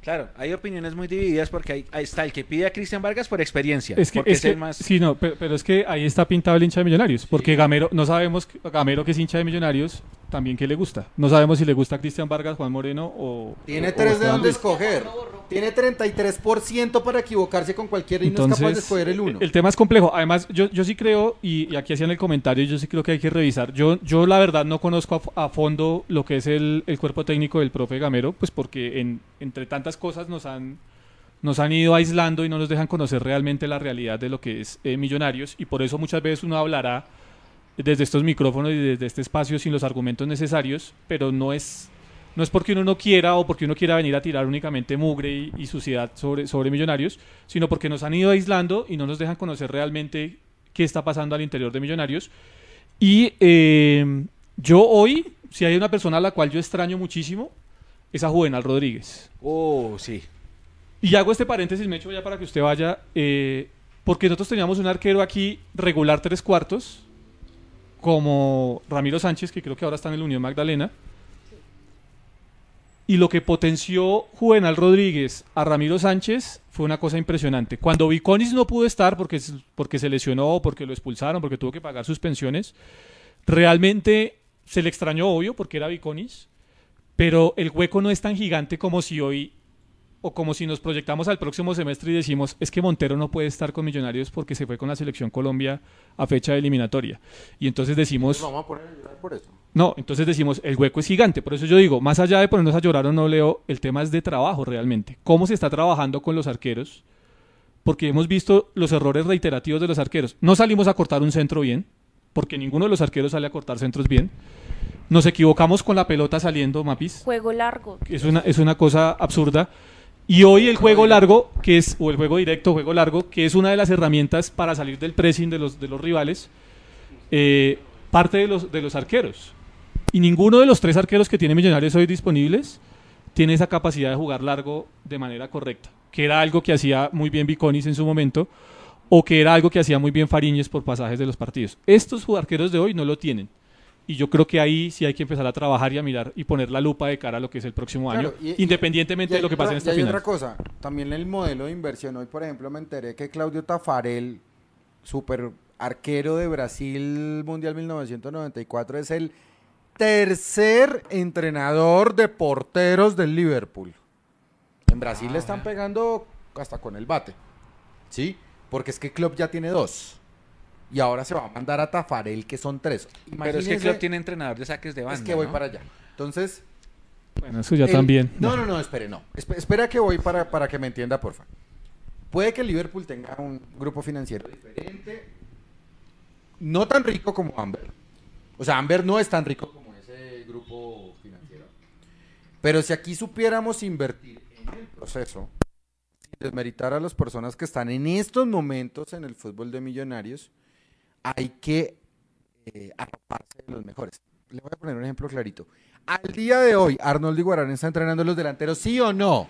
Claro, hay opiniones muy divididas porque ahí, está el que pide a Cristian Vargas por experiencia. Es que, es, el más... sí, no, pero, es que ahí está pintado el hincha de Millonarios, porque Gamero, no sabemos, Gamero que es hincha de Millonarios, también qué le gusta. No sabemos si le gusta a Cristian Vargas, Juan Moreno o... Tiene tres de dónde escoger. Tiene 33% para equivocarse con cualquiera y no es capaz de escoger el uno. El tema es complejo. Además, yo, yo sí creo, y, aquí hacían el comentario, yo sí creo que hay que revisar. Yo, yo la verdad no conozco a, fondo lo que es el, el, cuerpo técnico del profe Gamero, pues porque en, entre tantas cosas nos han nos han ido aislando y no nos dejan conocer realmente la realidad de lo que es eh, Millonarios y por eso muchas veces uno hablará desde estos micrófonos y desde este espacio sin los argumentos necesarios, pero no es no es porque uno no quiera o porque uno quiera venir a tirar únicamente mugre y, suciedad sobre, sobre Millonarios, sino porque nos han ido aislando y no nos dejan conocer realmente qué está pasando al interior de Millonarios. Y eh, yo hoy, si hay una persona a la cual yo extraño muchísimo, es a Juvenal Rodríguez. Oh, sí. Y hago este paréntesis, me echo ya para que usted vaya, eh, porque nosotros teníamos un arquero aquí regular tres cuartos, como Ramiro Sánchez, que creo que ahora está en el Unión Magdalena. Y lo que potenció Juvenal Rodríguez a Ramiro Sánchez fue una cosa impresionante. Cuando Viconis no pudo estar porque, porque se lesionó, porque lo expulsaron, porque tuvo que pagar sus pensiones, realmente se le extrañó, obvio, porque era Viconis, pero el hueco no es tan gigante como si hoy o como si nos proyectamos al próximo semestre y decimos, es que Montero no puede estar con Millonarios porque se fue con la selección Colombia a fecha eliminatoria. Y entonces decimos... Vamos a poner a llorar por eso. No, entonces decimos, el hueco es gigante. Por eso yo digo, más allá de ponernos a llorar o no, Leo, el tema es de trabajo realmente. ¿Cómo se está trabajando con los arqueros? Porque hemos visto los errores reiterativos de los arqueros. No salimos a cortar un centro bien, porque ninguno de los arqueros sale a cortar centros bien. Nos equivocamos con la pelota saliendo, Mapis. Juego largo. Es una, es una cosa absurda. Y hoy el juego largo, que es, o el juego directo, juego largo, que es una de las herramientas para salir del pressing de los, rivales, eh, parte de los, de los arqueros. Y ninguno de los tres arqueros que tiene Millonarios hoy disponibles tiene esa capacidad de jugar largo de manera correcta, que era algo que hacía muy bien Viconis en su momento, o que era algo que hacía muy bien Fariñez por pasajes de los partidos. Estos arqueros de hoy no lo tienen. Y yo creo que ahí sí hay que empezar a trabajar y a mirar y poner la lupa de cara a lo que es el próximo año, independientemente de lo que pase en esta y hay otra cosa, también el modelo de inversión. Hoy, por ejemplo, me enteré que Claudio Tafarel, super arquero de Brasil Mundial 1994, es el tercer entrenador de porteros del Liverpool. En Brasil le están ah. pegando hasta con el bate. ¿Sí? Porque es que Klopp ya tiene dos y ahora se va a mandar a Tafarel, que son tres. Pero es que Klopp tiene entrenador de saques de banda. Es que voy para allá. Entonces. Bueno, eso ya también. No, no, no, espere, no. espera que voy para, para que me entienda, porfa. Puede que Liverpool tenga un grupo financiero diferente, no tan rico como Amber. O sea, Amber no es tan rico como ese grupo financiero. Pero si aquí supiéramos invertir en el proceso, desmeritar a las personas que están en estos momentos en el fútbol de millonarios, hay que eh, de los mejores. Le voy a poner un ejemplo clarito. Al día de hoy, Arnold Iguarán está entrenando a los delanteros, ¿sí o no?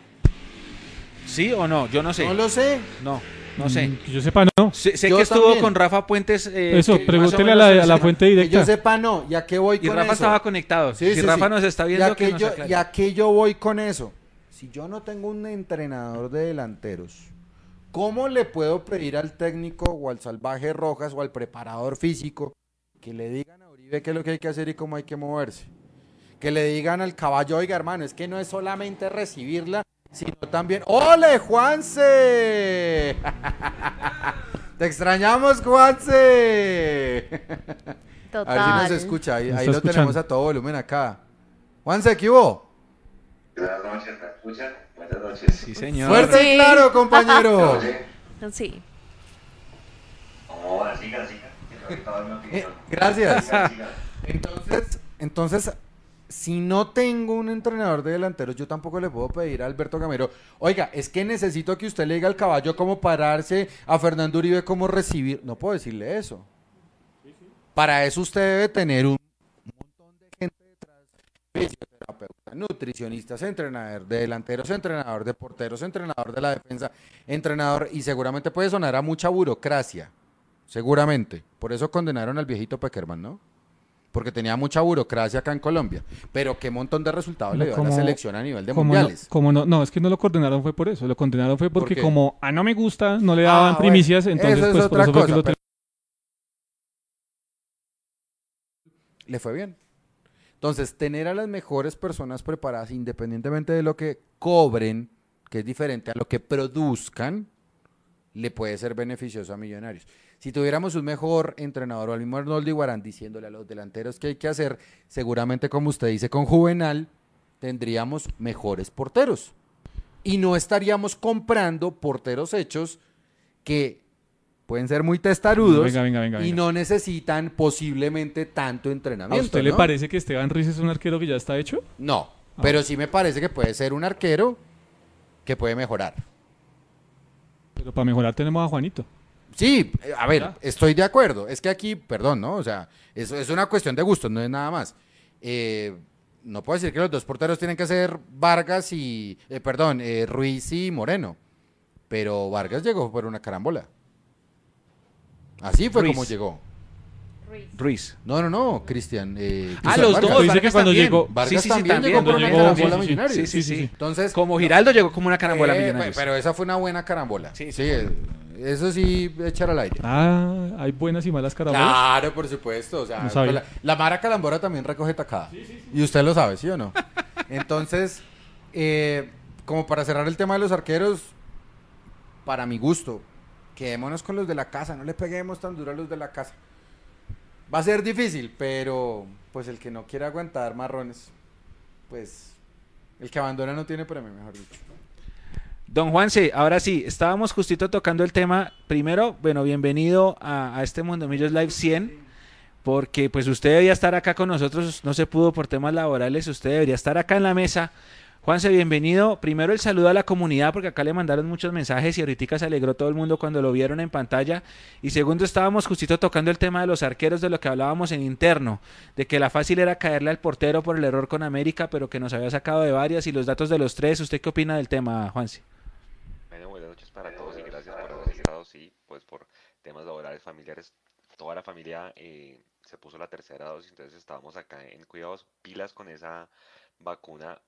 ¿Sí o no? Yo no sé. No lo sé. No. No sé. Mm, que yo sepa, no. Sé, que estuvo con Rafa Puentes. Eh, Eso, pregúntele a la, fuente directa. Que yo sepa, no. ¿Y a qué voy con eso? Y Rafa estaba conectado. si Rafa nos está viendo, ¿Y que, yo, ¿Y a qué yo voy con eso? Si yo no tengo un entrenador de delanteros ¿Cómo le puedo pedir al técnico o al salvaje Rojas o al preparador físico que le digan a Uribe qué es lo que hay que hacer y cómo hay que moverse? Que le digan al caballo, oiga hermano, es que no es solamente recibirla, sino también... ¡Ole, Juanse! Te extrañamos, Juanse. Total. A ver si nos escucha, ahí, lo tenemos a todo volumen acá. Juanse, ¿qué hubo? Buenas noches, ¿me escuchan? Buenas noches. Sí, señor. Fuerte y claro, compañero. sí. Oh, siga, siga. Eh, gracias. Entonces, entonces, si no tengo un entrenador de delanteros, yo tampoco le puedo pedir a Alberto Gamero, oiga, es que necesito que usted le diga al caballo cómo pararse, a Fernando Uribe cómo recibir. No puedo decirle eso. Para eso usted debe tener un montón de gente detrás, fisioterapeuta, nutricionistas, entrenador de delanteros, entrenador de porteros, entrenador de la defensa, entrenador, y seguramente puede sonar a mucha burocracia, seguramente. Por eso condenaron al viejito Peckerman, ¿no? porque tenía mucha burocracia acá en Colombia. Pero qué montón de resultados le dio a la selección a nivel de mundiales. No, como no, no, es que no lo condenaron fue por eso. Lo condenaron fue porque como a no me gusta, no le daban ah, primicias, entonces pues por eso fue que lo Le fue bien. Entonces, tener a las mejores personas preparadas, independientemente de lo que cobren, que es diferente a lo que produzcan, le puede ser beneficioso a Millonarios. Si tuviéramos un mejor entrenador o al mismo Arnoldo Iguarán diciéndole a los delanteros qué hay que hacer, seguramente como usted dice con Juvenal, tendríamos mejores porteros. Y no estaríamos comprando porteros hechos que pueden ser muy testarudos y no necesitan posiblemente tanto entrenamiento. ¿A usted le parece que Esteban Ruiz es un arquero que ya está hecho? No, ah. pero sí me parece que puede ser un arquero que puede mejorar. Pero para mejorar tenemos a Juanito. Sí, a ver, estoy de acuerdo. Es que aquí, perdón, ¿no? O sea, eso es una cuestión de gusto, no es nada más. Eh, no puedo decir que los dos porteros tienen que ser Vargas y, eh, perdón, eh, Ruiz y Moreno. Pero Vargas llegó por una carambola. Así fue como llegó. Ruiz. No, no, no, Cristian. ah, los dos. Dice que cuando llegó. Vargas también, llegó por una carambola millonaria. Sí, sí, sí. Entonces, como Giraldo llegó como una carambola millonaria. Pero esa fue una buena carambola. Sí, sí. Eso sí, echar al aire. Ah, hay buenas y malas carambolas. Claro, por supuesto. O sea, la, Mara Calambora también recoge tacada. Y usted lo sabe, ¿sí o no? Entonces, eh, como para cerrar el tema de los arqueros, para mi gusto, quedémonos con los de la casa, no le peguemos tan duro a los de la casa. Va a ser difícil, pero pues el que no quiera aguantar marrones, pues el que abandona no tiene premio, mejor dicho. Don Juanse, ahora sí, estábamos justito tocando el tema. Primero, bueno, bienvenido a, este Mundo Millos Live 100, porque pues usted debería estar acá con nosotros, no se pudo por temas laborales, usted debería estar acá en la mesa. Juanse, bienvenido. Primero el saludo a la comunidad, porque acá le mandaron muchos mensajes y ahorita se alegró todo el mundo cuando lo vieron en pantalla. Y segundo, estábamos justito tocando el tema de los arqueros, de lo que hablábamos en interno, de que la fácil era caerle al portero por el error con América, pero que nos había sacado de varias y los datos de los tres. ¿Usted qué opina del tema, Juanse? para todos y gracias por haber estado, sí, pues por temas laborales, familiares, toda la familia eh, se puso la tercera dosis, entonces estábamos acá en cuidados, pilas con esa vacuna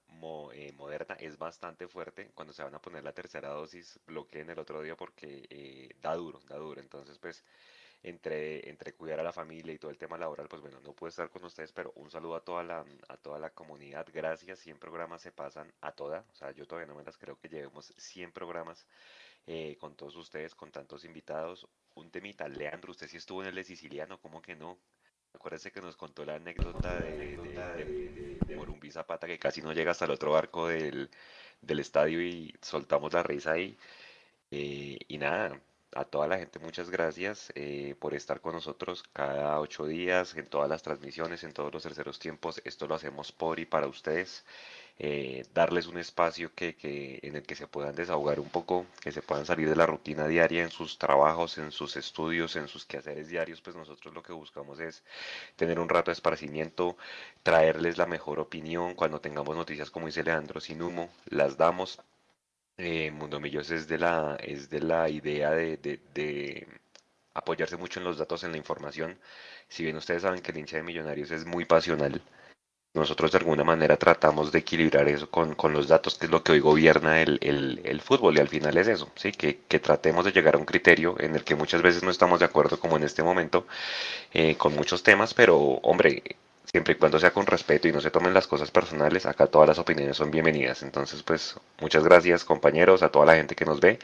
eh, moderna, es bastante fuerte, cuando se van a poner la tercera dosis, bloqueen el otro día porque eh, da duro, da duro, entonces pues entre, entre cuidar a la familia y todo el tema laboral, pues bueno, no puedo estar con ustedes, pero un saludo a toda la, a toda la comunidad, gracias, 100 programas se pasan a toda, o sea, yo todavía no me las creo que llevemos 100 programas eh, con todos ustedes, con tantos invitados. Un temita, Leandro, usted sí estuvo en el de Siciliano, ¿cómo que no? Acuérdese que nos contó la anécdota de, Zapata que casi no llega hasta el otro barco del, estadio y soltamos la risa ahí. Eh, y nada, a toda la gente muchas gracias eh, por estar con nosotros cada ocho días, en todas las transmisiones, en todos los terceros tiempos. Esto lo hacemos por y para ustedes. Eh, darles un espacio que, en el que se puedan desahogar un poco, que se puedan salir de la rutina diaria en sus trabajos, en sus estudios, en sus quehaceres diarios, pues nosotros lo que buscamos es tener un rato de esparcimiento, traerles la mejor opinión, cuando tengamos noticias como dice Leandro, sin humo, las damos. Eh, Mundo Millos es de la, es de la idea de, de, de apoyarse mucho en los datos, en la información. Si bien ustedes saben que el hincha de Millonarios es muy pasional, nosotros de alguna manera tratamos de equilibrar eso con, con los datos, que es lo que hoy gobierna el, el, el fútbol, y al final es eso, ¿sí? Que, que, tratemos de llegar a un criterio en el que muchas veces no estamos de acuerdo, como en este momento, eh, con muchos temas, pero hombre, siempre y cuando sea con respeto y no se tomen las cosas personales, acá todas las opiniones son bienvenidas. Entonces, pues, muchas gracias compañeros, a toda la gente que nos ve.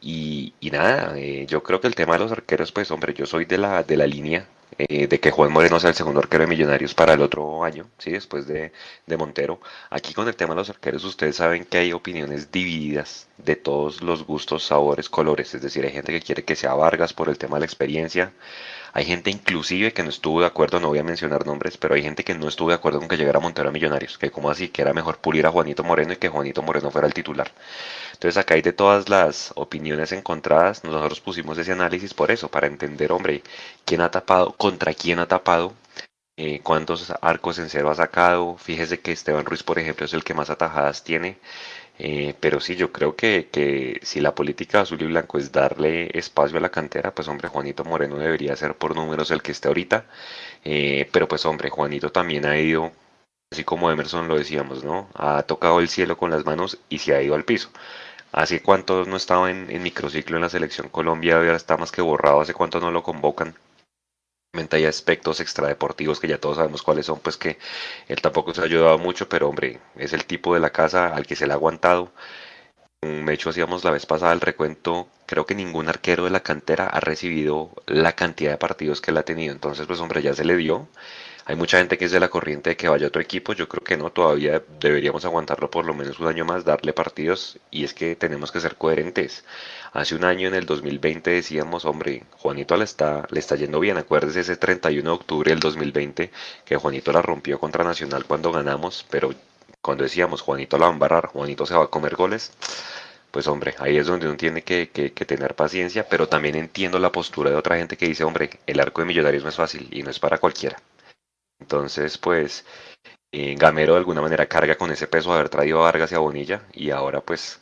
Y, y nada, eh, yo creo que el tema de los arqueros, pues, hombre, yo soy de la, de la línea eh, de que Juan Moreno sea el segundo arquero de Millonarios para el otro año, ¿sí? después de, de, Montero. Aquí con el tema de los arqueros, ustedes saben que hay opiniones divididas de todos los gustos, sabores, colores. Es decir, hay gente que quiere que sea Vargas por el tema de la experiencia, Hay gente inclusive que no estuvo de acuerdo, no voy a mencionar nombres, pero hay gente que no estuvo de acuerdo con que llegara Montero a Millonarios, que como así, que era mejor pulir a Juanito Moreno y que Juanito Moreno fuera el titular. Entonces acá hay de todas las opiniones encontradas, nosotros pusimos ese análisis por eso, para entender, hombre, quién ha tapado, contra quién ha tapado, eh, cuántos arcos en cero ha sacado. Fíjese que Esteban Ruiz, por ejemplo, es el que más atajadas tiene. Eh, pero sí, yo creo que, que, si la política azul y blanco es darle espacio a la cantera, pues hombre, Juanito Moreno debería ser por números el que esté ahorita. Eh, pero pues hombre, Juanito también ha ido, así como Emerson lo decíamos, ¿no? Ha tocado el cielo con las manos y se ha ido al piso. Hace cuánto no estaba en, en microciclo en la selección Colombia, está más que borrado, hace cuánto no lo convocan hay aspectos extradeportivos que ya todos sabemos cuáles son, pues que él tampoco se ha ayudado mucho, pero hombre, es el tipo de la casa al que se le ha aguantado. Me hecho hacíamos la vez pasada el recuento, creo que ningún arquero de la cantera ha recibido la cantidad de partidos que él ha tenido, entonces pues hombre, ya se le dio. Hay mucha gente que es de la corriente de que vaya otro equipo, yo creo que no, todavía deberíamos aguantarlo por lo menos un año más, darle partidos y es que tenemos que ser coherentes. Hace un año, en el 2020, decíamos, hombre, Juanito le está, le está yendo bien. Acuérdese ese 31 de octubre del 2020 que Juanito la rompió contra Nacional cuando ganamos, pero cuando decíamos Juanito la va a embarrar, Juanito se va a comer goles, pues hombre, ahí es donde uno tiene que, que, tener paciencia, pero también entiendo la postura de otra gente que dice, hombre, el arco de Millonarios no es fácil y no es para cualquiera. Entonces, pues, eh, Gamero de alguna manera carga con ese peso de haber traído a Vargas y a Bonilla y ahora pues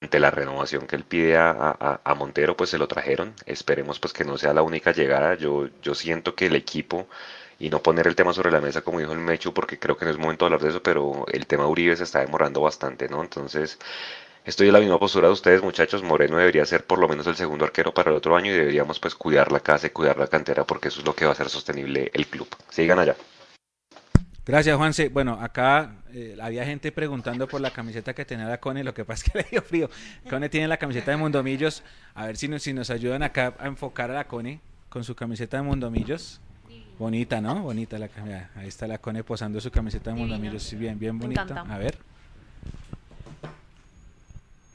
ante la renovación que él pide a, Montero, pues se lo trajeron. Esperemos pues que no sea la única llegada. Yo, yo siento que el equipo, y no poner el tema sobre la mesa como dijo el Mechu, porque creo que no es momento de hablar de eso, pero el tema Uribe se está demorando bastante, ¿no? Entonces, estoy en la misma postura de ustedes, muchachos. Moreno debería ser por lo menos el segundo arquero para el otro año y deberíamos pues cuidar la casa y cuidar la cantera porque eso es lo que va a hacer sostenible el club. Sigan allá. Gracias, Juanse. Bueno, acá eh, había gente preguntando por la camiseta que tenía la Cone, lo que pasa es que le dio frío. Cone tiene la camiseta de Mundomillos. A ver si nos, si nos ayudan acá a enfocar a la Cone con su camiseta de Mundomillos. Bonita, ¿no? Bonita la camiseta. Ahí está la Cone posando su camiseta de Mundomillos. Bien, bien bonita. A ver.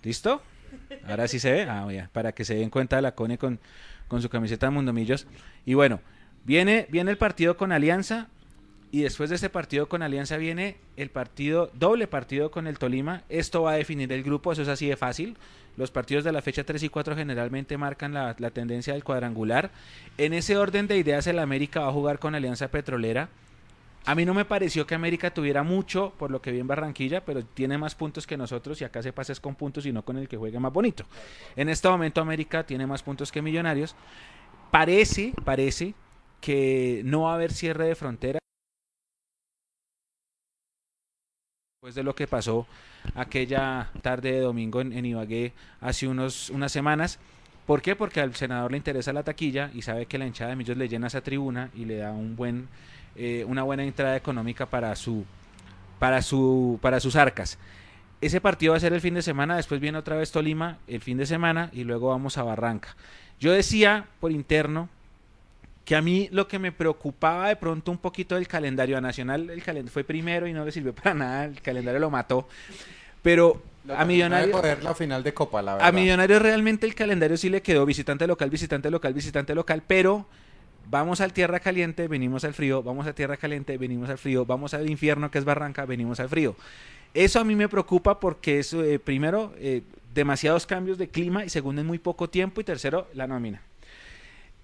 ¿Listo? Ahora sí se ve. Ah, ya, para que se den cuenta la Cone con, con su camiseta de Mundomillos. Y bueno, viene, viene el partido con Alianza y después de este partido con Alianza viene el partido, doble partido con el Tolima. Esto va a definir el grupo, eso es así de fácil. Los partidos de la fecha 3 y 4 generalmente marcan la, tendencia del cuadrangular. En ese orden de ideas, el América va a jugar con Alianza Petrolera. A mí no me pareció que América tuviera mucho por lo que vi en Barranquilla, pero tiene más puntos que nosotros y acá se pasa con puntos y no con el que juegue más bonito. En este momento América tiene más puntos que Millonarios. Parece, parece que no va a haber cierre de frontera. Después de lo que pasó aquella tarde de domingo en, Ibagué hace unos, unas semanas. ¿Por qué? Porque al senador le interesa la taquilla y sabe que la hinchada de Millos le llena esa tribuna y le da un buen, eh, una buena entrada económica para, su, para, su, para sus arcas. Ese partido va a ser el fin de semana, después viene otra vez Tolima el fin de semana y luego vamos a Barranca. Yo decía por interno que a mí lo que me preocupaba de pronto un poquito del calendario a Nacional, el calendario fue primero y no le sirvió para nada, el calendario lo mató. Pero a Millonarios. la final de Copa, la A Millonarios realmente el calendario sí le quedó visitante local, visitante local, visitante local, pero vamos al tierra caliente, venimos al frío, vamos a tierra caliente, venimos al frío, vamos al infierno que es Barranca, venimos al frío. Eso a mí me preocupa porque es, eh, primero, eh, demasiados cambios de clima y segundo, en muy poco tiempo y tercero, la nómina.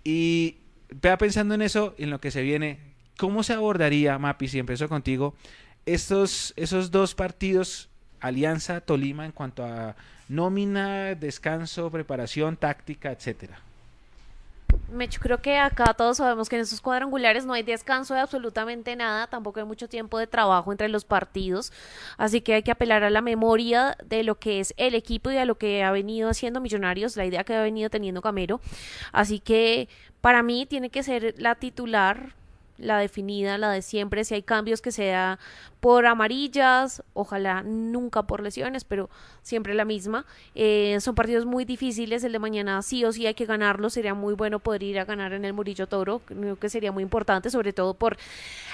Y vea pensando en eso, en lo que se viene, ¿cómo se abordaría, Mapi, si empezó contigo, estos, esos dos partidos, Alianza, Tolima, en cuanto a nómina, descanso, preparación, táctica, etcétera? Mecho, creo que acá todos sabemos que en esos cuadrangulares no hay descanso de absolutamente nada, tampoco hay mucho tiempo de trabajo entre los partidos, así que hay que apelar a la memoria de lo que es el equipo y a lo que ha venido haciendo Millonarios, la idea que ha venido teniendo Camero, así que para mí tiene que ser la titular la definida, la de siempre. Si hay cambios que sea por amarillas, ojalá nunca por lesiones, pero siempre la misma. Eh, son partidos muy difíciles. El de mañana sí o sí hay que ganarlo. Sería muy bueno poder ir a ganar en el Murillo Toro. Creo que sería muy importante, sobre todo por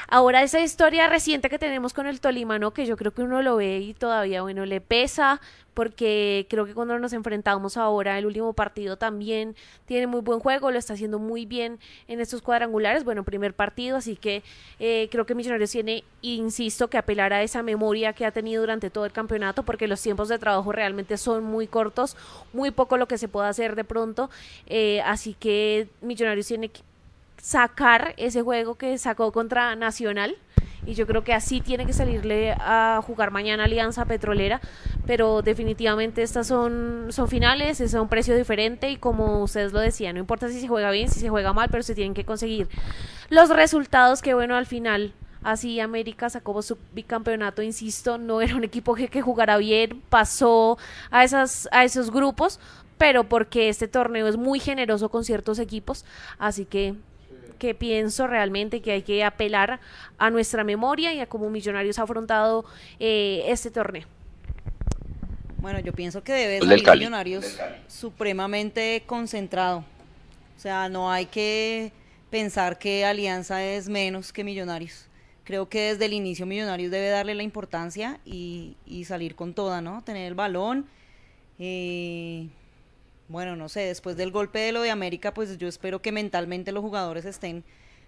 ahora esa historia reciente que tenemos con el Tolima, ¿no? Que yo creo que uno lo ve y todavía, bueno, le pesa porque creo que cuando nos enfrentamos ahora, el último partido también tiene muy buen juego, lo está haciendo muy bien en estos cuadrangulares, bueno, primer partido, así que eh, creo que Millonarios tiene, insisto, que apelar a esa memoria que ha tenido durante todo el campeonato, porque los tiempos de trabajo realmente son muy cortos, muy poco lo que se puede hacer de pronto, eh, así que Millonarios tiene que sacar ese juego que sacó contra Nacional y yo creo que así tiene que salirle a jugar mañana Alianza Petrolera, pero definitivamente estas son, son finales, es a un precio diferente y como ustedes lo decían, no importa si se juega bien, si se juega mal, pero se tienen que conseguir los resultados que bueno al final Así América sacó su bicampeonato, insisto, no era un equipo que, que jugara bien, pasó a, esas, a esos grupos, pero porque este torneo es muy generoso con ciertos equipos, así que que pienso realmente que hay que apelar a nuestra memoria y a cómo Millonarios ha afrontado eh, este torneo. Bueno, yo pienso que debe ser Millonarios supremamente concentrado. O sea, no hay que pensar que Alianza es menos que Millonarios. Creo que desde el inicio Millonarios debe darle la importancia y, y salir con toda, ¿no? Tener el balón. Eh, bueno, no sé, después del golpe de lo de América, pues yo espero que mentalmente los jugadores estén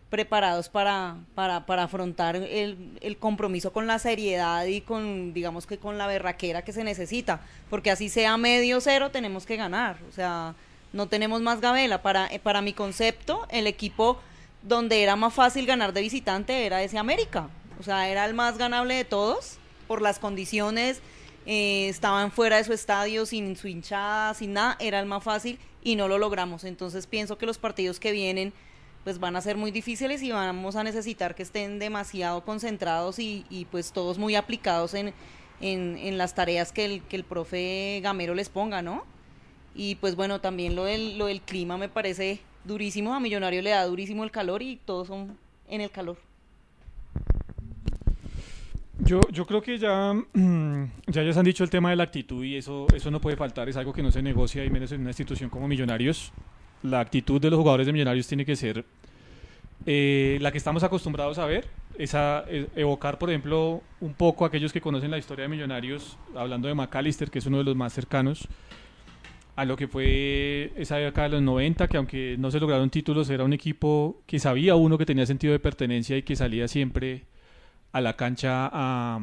preparados para, para, para afrontar el, el, compromiso con la seriedad y con, digamos que con la berraquera que se necesita, porque así sea medio cero, tenemos que ganar, o sea, no tenemos más gabela. Para, para mi concepto, el equipo donde era más fácil ganar de visitante era ese América, o sea, era el más ganable de todos por las condiciones eh, estaban fuera de su estadio, sin su hinchada, sin nada, era el más fácil y no lo logramos. Entonces pienso que los partidos que vienen pues van a ser muy difíciles y vamos a necesitar que estén demasiado concentrados y, pues todos muy aplicados en, en, las tareas que el, que el profe Gamero les ponga, ¿no? Y pues bueno, también lo del, lo del clima me parece durísimo, a Millonario le da durísimo el calor y todos son en el calor. Yo, yo creo que ya, ya se han dicho el tema de la actitud y eso, eso no puede faltar, es algo que no se negocia y menos en una institución como Millonarios. La actitud de los jugadores de Millonarios tiene que ser eh, la que estamos acostumbrados a ver, es a, e, evocar, por ejemplo, un poco aquellos que conocen la historia de Millonarios, hablando de McAllister, que es uno de los más cercanos, a lo que fue esa época de los 90, que aunque no se lograron títulos, era un equipo que sabía uno que tenía sentido de pertenencia y que salía siempre a la cancha a,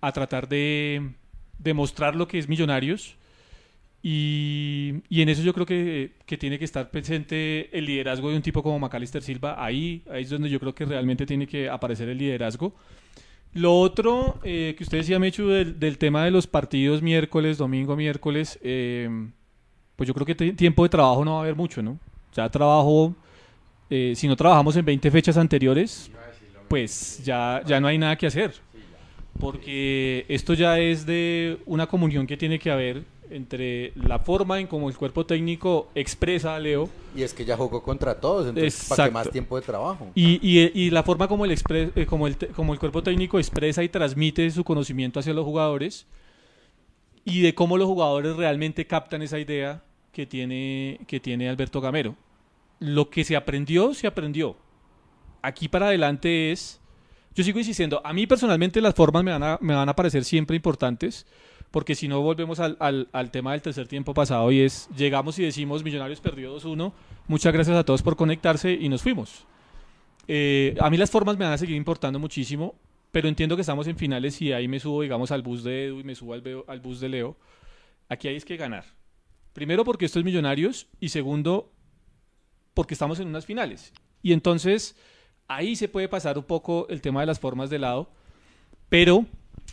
a tratar de demostrar lo que es Millonarios. Y, y, en eso yo creo que, que, tiene que estar presente el liderazgo de un tipo como Macalister Silva. Ahí, ahí es donde yo creo que realmente tiene que aparecer el liderazgo. Lo otro eh, que usted decía, Mechu, del, del, tema de los partidos miércoles, domingo, miércoles, eh, pues yo creo que tiempo de trabajo no va a haber mucho, ¿no? Ya trabajo, eh, si no trabajamos en 20 fechas anteriores, pues ya, ya no hay nada que hacer. Porque esto ya es de una comunión que tiene que haber entre la forma en cómo el cuerpo técnico expresa a Leo. Y es que ya jugó contra todos, entonces para que más tiempo de trabajo. Y, y, y la forma como el, expre, eh, como, el, como el cuerpo técnico expresa y transmite su conocimiento hacia los jugadores y de cómo los jugadores realmente captan esa idea que tiene, que tiene Alberto Gamero. Lo que se aprendió, se aprendió aquí para adelante es, yo sigo insistiendo, a mí personalmente las formas me van a, me van a parecer siempre importantes, porque si no volvemos al, al, tema del tercer tiempo pasado y es, llegamos y decimos, Millonarios perdió 2-1, muchas gracias a todos por conectarse y nos fuimos. Eh, a mí las formas me van a seguir importando muchísimo, pero entiendo que estamos en finales y ahí me subo, digamos, al bus de Edu y me subo al, al bus de Leo. Aquí hay que ganar. Primero porque esto es Millonarios y segundo porque estamos en unas finales. Y entonces Ahí se puede pasar un poco el tema de las formas de lado, pero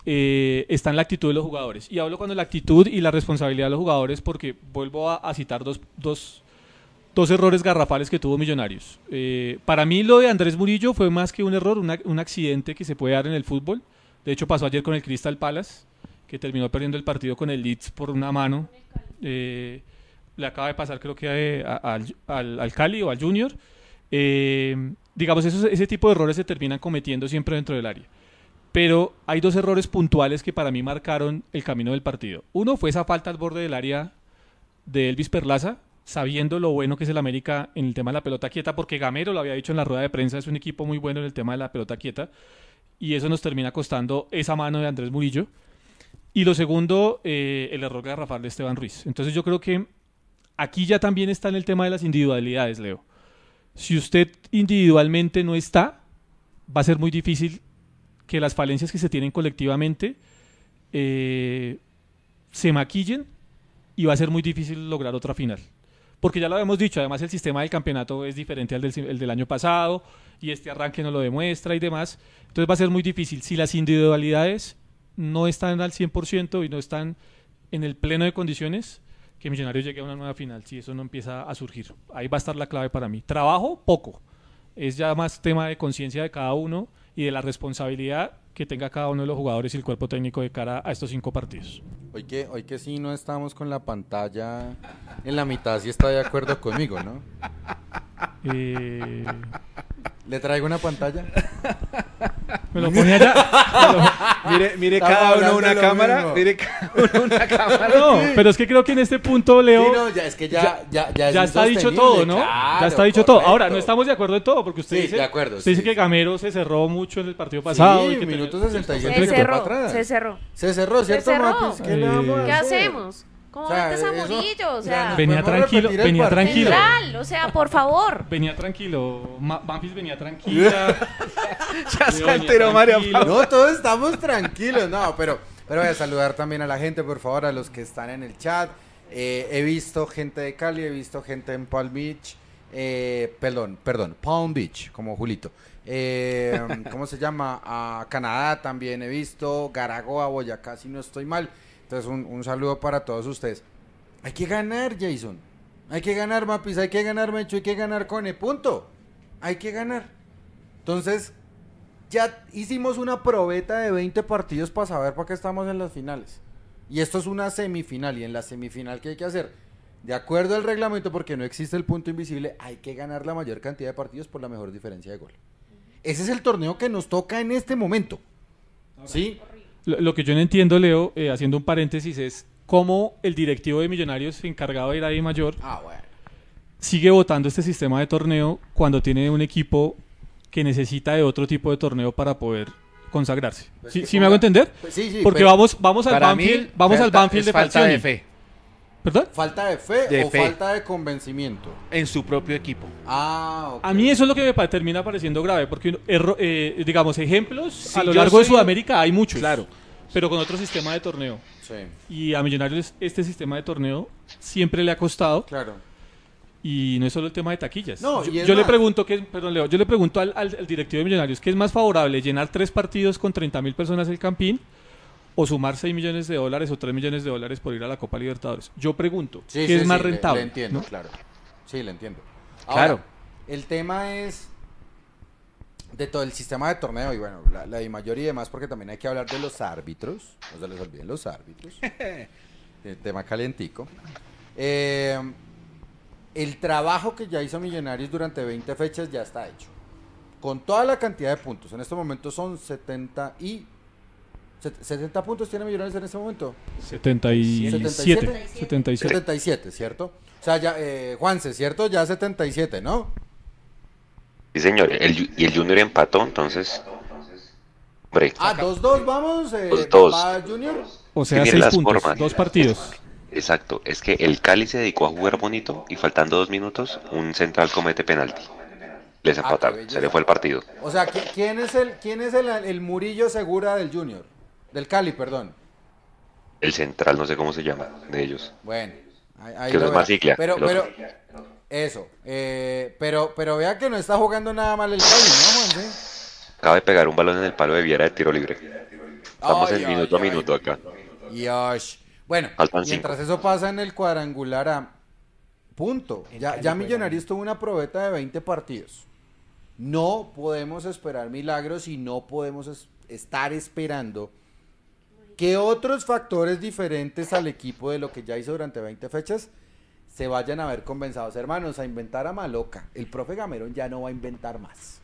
eh, está en la actitud de los jugadores. Y hablo cuando la actitud y la responsabilidad de los jugadores porque vuelvo a, citar dos, dos, dos, errores garrafales que tuvo Millonarios. Eh, para mí lo de Andrés Murillo fue más que un error, un accidente que se puede dar en el fútbol. De hecho pasó ayer con el Crystal Palace, que terminó perdiendo el partido con el Leeds por una mano. Eh, le acaba de pasar creo que al, al, al Cali o al Junior. Eh, digamos, ese tipo de errores se terminan cometiendo siempre dentro del área. Pero hay dos errores puntuales que para mí marcaron el camino del partido. Uno fue esa falta al borde del área de Elvis Perlaza, sabiendo lo bueno que es el América en el tema de la pelota quieta, porque Gamero lo había dicho en la rueda de prensa, es un equipo muy bueno en el tema de la pelota quieta, y eso nos termina costando esa mano de Andrés Murillo. Y lo segundo, eh, el error garrafal de Esteban Ruiz. Entonces yo creo que aquí ya también está en el tema de las individualidades, Leo. Si usted individualmente no está, va a ser muy difícil que las falencias que se tienen colectivamente eh, se maquillen y va a ser muy difícil lograr otra final. Porque ya lo habíamos dicho, además el sistema del campeonato es diferente al del, el del año pasado y este arranque nos lo demuestra y demás. Entonces va a ser muy difícil. Si las individualidades no están al 100% y no están en el pleno de condiciones, que Millonarios llegue a una nueva final, si eso no empieza a surgir. Ahí va a estar la clave para mí. Trabajo, poco. Es ya más tema de conciencia de cada uno y de la responsabilidad que tenga cada uno de los jugadores y el cuerpo técnico de cara a estos cinco partidos. Hoy que, hoy que sí no estamos con la pantalla en la mitad, sí está de acuerdo conmigo, ¿no? Eh, ¿Le traigo una pantalla? me lo pone allá. Mire, mire Estamos cada uno una lo cámara. mismo. Mire cada uno una cámara. No, pero es que creo que en este punto, Leo, Sí, no, ya, es que ya, ya, ya, es ya está dicho todo, ¿no? claro, ya está dicho todo. Ahora, correcto. no estamos de acuerdo en todo, porque usted Sí, dice, de acuerdo, usted dice sí, que sí. Gamero se cerró mucho en el partido pasado. Sí, y que minuto tenía- 67 Se se cerró, se cerró. Se cerró, ¿cierto, cerró. Mapis? ¿Qué hacemos? ¿Cómo O sea, metes a eso- Murillo? O sea, Venía tranquilo, venía tranquilo. central, o sea, por favor. Venía tranquilo. Ma- Banfield venía tranquila. Ya se alteró María. No, todos estamos tranquilos, no, pero, pero voy a saludar también a la gente, por favor, a los que están en el chat. Eh, he visto gente de Cali, he visto gente en Palm Beach, eh, perdón, perdón, Palm Beach, como Julito. Eh, ¿Cómo se llama? A Canadá también he visto, Garagoa, Boyacá, si no estoy mal. Entonces, un, un saludo para todos ustedes. Hay que ganar, Jason. Hay que ganar, Mapis, hay que ganar, Mecho, hay que ganar, Cone, punto. Hay que ganar. Entonces, ya hicimos una probeta de 20 partidos para saber para qué estamos en las finales. Y esto es una semifinal. Y en la semifinal, ¿qué hay que hacer? De acuerdo al reglamento, porque no existe el punto invisible, hay que ganar la mayor cantidad de partidos por la mejor diferencia de gol. Ese es el torneo que nos toca en este momento. ¿Sí? Lo, lo que yo no entiendo, Leo, eh, haciendo un paréntesis, es cómo el directivo de Millonarios, encargado de ir ahí mayor, Ah, bueno. sigue votando este sistema de torneo cuando tiene un equipo que necesita de otro tipo de torneo para poder consagrarse. Pues ¿Sí, sí me hago entender? Pues sí, sí, Porque pero- vamos, vamos al Banfield, mí, vamos al Banfield de falta de Falcioni. fe ¿Perdón? ¿Falta de fe De o fe. falta de convencimiento? en su propio equipo. Ah, ok. A mí eso es lo que me pa- termina pareciendo grave, porque erro- eh, digamos ejemplos Sí, a lo largo de Sudamérica hay muchos, Claro. pero con otro sistema de torneo. Sí, Y a Millonarios este sistema de torneo siempre le ha costado claro. y no es solo el tema de taquillas. No, yo yo le pregunto que, perdón Leo, yo le pregunto al, al- al directivo de Millonarios, ¿qué es más favorable, llenar tres partidos con 30 mil personas el Campín o sumar 6 millones de dólares o 3 millones de dólares por ir a la Copa Libertadores? Yo pregunto, Sí, ¿qué sí, es más sí, rentable? Le, entiendo, ¿no? claro. Sí, le entiendo. Claro. Ahora, el tema es de todo el sistema de torneo y bueno, la, la de mayor y demás, porque también hay que hablar de los árbitros. No se les olviden los árbitros. el tema calientico. Eh, el trabajo que ya hizo Millonarios durante 20 fechas ya está hecho. Con toda la cantidad de puntos. En este momento son 70 y... set- 70 puntos tiene Millonarios en este momento. 77. 77. 77. 77, ¿cierto? O sea, ya, eh, Juanse, ¿cierto? Ya 77, ¿no? Sí, señor. El, y el Junior empató, entonces. Ah, 2-2, vamos. Eh, Dos, dos. Junior. O sea, miren 6 las puntos, formas. dos partidos. exacto. Es que el Cali se dedicó a jugar bonito y faltando dos minutos, un central comete penalti. Les Ah, empataron. se le fue el partido. O sea, ¿qui- ¿quién es el quién es el, el Murillo Segura del Junior? Del Cali, perdón. El central, no sé cómo se llama, de ellos. Bueno, ahí, ahí Que lo eso es más Pero, pero, eso. eh, pero, pero vea que no está jugando nada mal el Cali, ¿no, Juanse? Acaba de pegar un balón en el palo de Viera de tiro libre. Estamos Ay, en minuto ay, a minuto acá. Yosh. Bueno, mientras cinco. eso pasa en el cuadrangular A, punto. Ya, ya Millonarios tuvo una probeta de 20 partidos. No podemos esperar milagros y no podemos es- estar esperando que otros factores diferentes al equipo de lo que ya hizo durante 20 fechas se vayan a ver compensados. Hermanos, a inventar a Maloca. El profe Gamerón ya no va a inventar más.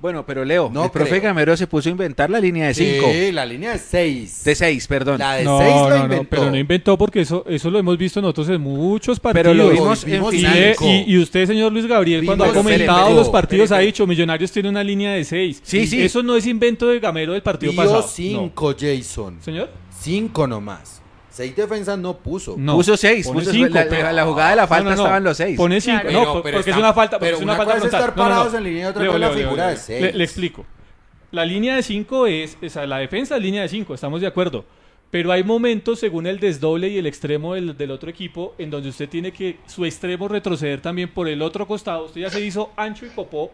Bueno, pero Leo, No el profe. Gamero se puso a inventar la línea de 5. Sí, la línea de 6. De 6, perdón. La de No, 6 la no, no, inventó. pero no inventó porque eso, eso lo hemos visto nosotros en muchos partidos. Pero lo vimos en vimos Y, final. eh, y- y usted, señor Luis Gabriel, cuando ha comentado los partidos, ha dicho Millonarios tiene una línea de 6. Sí, sí. Eso no es invento de Gamero del partido Dio pasado. 5, Jason. No. Señor, 5 nomás. 6 defensas no puso. no. Puso 6. Pone Puso cinco, la, pero- la- la jugada de la falta No, no, no. estaban los 6. Pone 5. Pero- no, porque es está- una falta. pero es una una falta cosa es estar No, no, no. parados en línea y otra Leo, es la Leo, Leo, figura de Leo. seis. Le, le explico. La línea de 5 es, o sea, la defensa es línea de 5, estamos de acuerdo. Pero hay momentos, según el desdoble y el extremo del, del otro equipo, en donde usted tiene que su extremo retroceder también por el otro costado. Usted ya se hizo ancho y popó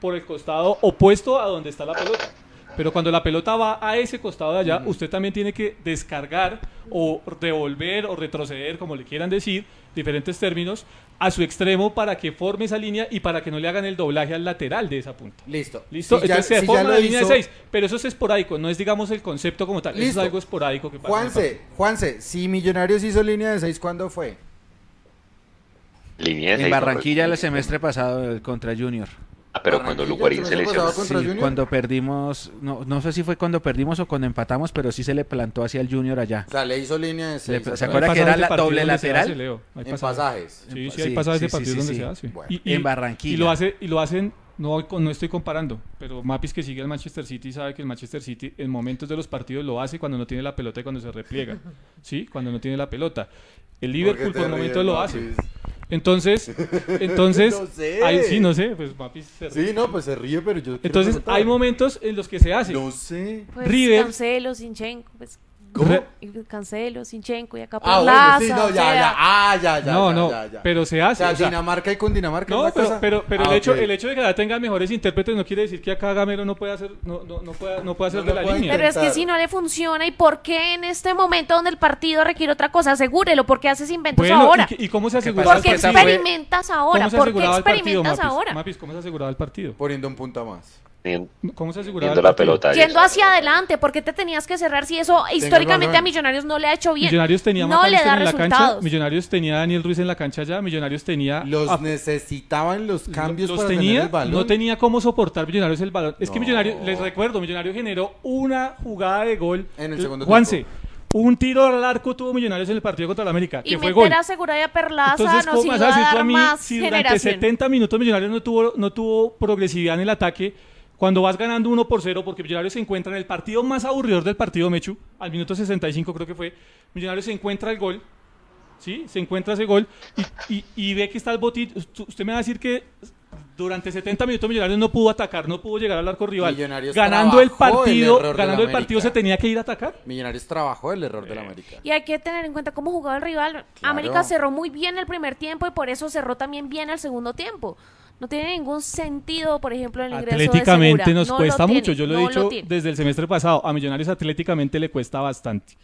por el costado opuesto a donde está la pelota. Pero cuando la pelota va a ese costado de allá, usted también tiene que descargar o devolver o retroceder, como le quieran decir, diferentes términos, a su extremo para que forme esa línea y para que no le hagan el doblaje al lateral de esa punta. Listo. ¿Listo? Si ya- Entonces se si ya forma la línea de 6, pero eso es esporádico, no es digamos el concepto como tal, eso es algo esporádico que pasa. Juanse, Juanse, si Millonarios hizo línea de 6, ¿cuándo fue? Línea de En seis, Barranquilla el semestre pasado eh, contra Junior. Ah, pero cuando Luguarín se lesionó. Sí, cuando perdimos, no, no sé si fue cuando perdimos o cuando empatamos, pero sí se le plantó hacia el Junior allá. O sea, le hizo línea de 6. Le- ¿se acuerda que era la doble lateral? hace, Leo, hay En pasajes. Sí, sí, hay pasajes de partidos sí, donde sí. se hace. Bueno. En Barranquilla. Y lo, hace, y lo hacen, no, no estoy comparando, pero Mapis que sigue al Manchester City sabe que el Manchester City en momentos de los partidos lo hace cuando no tiene la pelota y cuando se repliega. ¿Sí? Cuando no tiene la pelota. El Liverpool por momentos lo hace. Entonces, entonces, No sé. ahí sí, no sé, pues Mapis se ríe. Sí, no, pues se ríe, pero yo. Entonces, hay momentos en los que se hace. No sé. Pues River- Cancelo, Sinchenko, pues Y Cancelo, Sinchenko y acá Ah, Perlaza, bueno, sí, no, o ya, sea, ya. Ah, ya, ya. no, ya, no, ya, ya. pero se O hace. sea, o sea, Dinamarca y Cundinamarca es no, pero, cosa. pero, pero Ah, el, hecho, el hecho de que ya tengan mejores intérpretes no quiere decir que acá Gamero no puede hacer, no, no, no pueda, no pueda hacer No de la línea. Pero es que intentar. si no le funciona, ¿y por qué en este momento donde el partido requiere otra cosa? Asegúrelo, ¿por qué haces inventos Bueno, ahora? ¿y, cómo se ¿Qué aseguraba pasa? ¿Por qué experimentas ahora? ¿Cómo se ¿Por qué experimentas ahora? Mapis, ¿cómo se aseguraba el partido? Poniendo un punto más. ¿Cómo se aseguraba el la pelota. Yendo hacia adelante, ¿por qué te tenías que cerrar si eso históricamente a Millonarios no le ha hecho bien? Millonarios tenía no le da en la cancha, resultados. Millonarios tenía a Daniel Ruiz en la cancha ya, Millonarios tenía Los a- necesitaban los cambios los para tenía, tener el balón. no tenía cómo soportar Millonarios el balón. Es que. Millonarios, les recuerdo, Millonarios generó una jugada de gol. En el segundo Juanse, tiempo. un tiro al arco tuvo Millonarios en el partido contra el América, y que fue meter gol. a Segura y a Perlaza Entonces, nos ¿cómo iba vas a a decir tú dar a mí más si durante generación. 70 minutos Millonarios no tuvo, no tuvo progresividad en el ataque? Cuando vas ganando 1 por 0, porque Millonarios se encuentra en el partido más aburridor del partido, Mechu, al minuto 65 creo que fue, Millonarios se encuentra el gol, ¿sí? Se encuentra ese gol y, y- y ve que está el botín. Usted me va a decir que durante 70 minutos Millonarios no pudo atacar, no pudo llegar al arco rival. Millonarios ganando el trabajó el partido, ganando el América. partido se tenía que ir a atacar. Millonarios trabajó el error del América. Y hay que tener en cuenta cómo jugaba el rival. Claro. América cerró muy bien el primer tiempo y por eso cerró también bien el segundo tiempo. No tiene ningún sentido, por ejemplo, el ingreso Atléticamente de nos No lo cuesta tiene, mucho. Yo lo he no dicho tiene. desde el semestre pasado. A Millonarios atléticamente le cuesta bastante.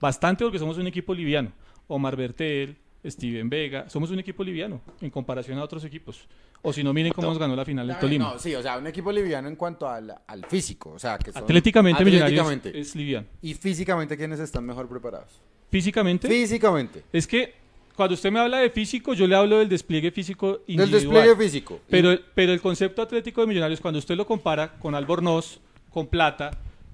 Bastante porque somos un equipo liviano. Omar Bertel, Steven Vega. Somos un equipo liviano en comparación a otros equipos. O si no, miren cómo nos ganó la final del Tolima. No, sí, o sea, un equipo liviano en cuanto al, al físico. O sea, que son- Atléticamente, Millonarios Atléticamente. es liviano. Y físicamente, ¿quiénes están mejor preparados? Físicamente, Físicamente. es que cuando usted me habla de físico, yo le hablo del despliegue físico Del individual. despliegue físico. Pero, pero el concepto atlético de Millonarios, cuando usted lo compara con Albornoz, con Plata,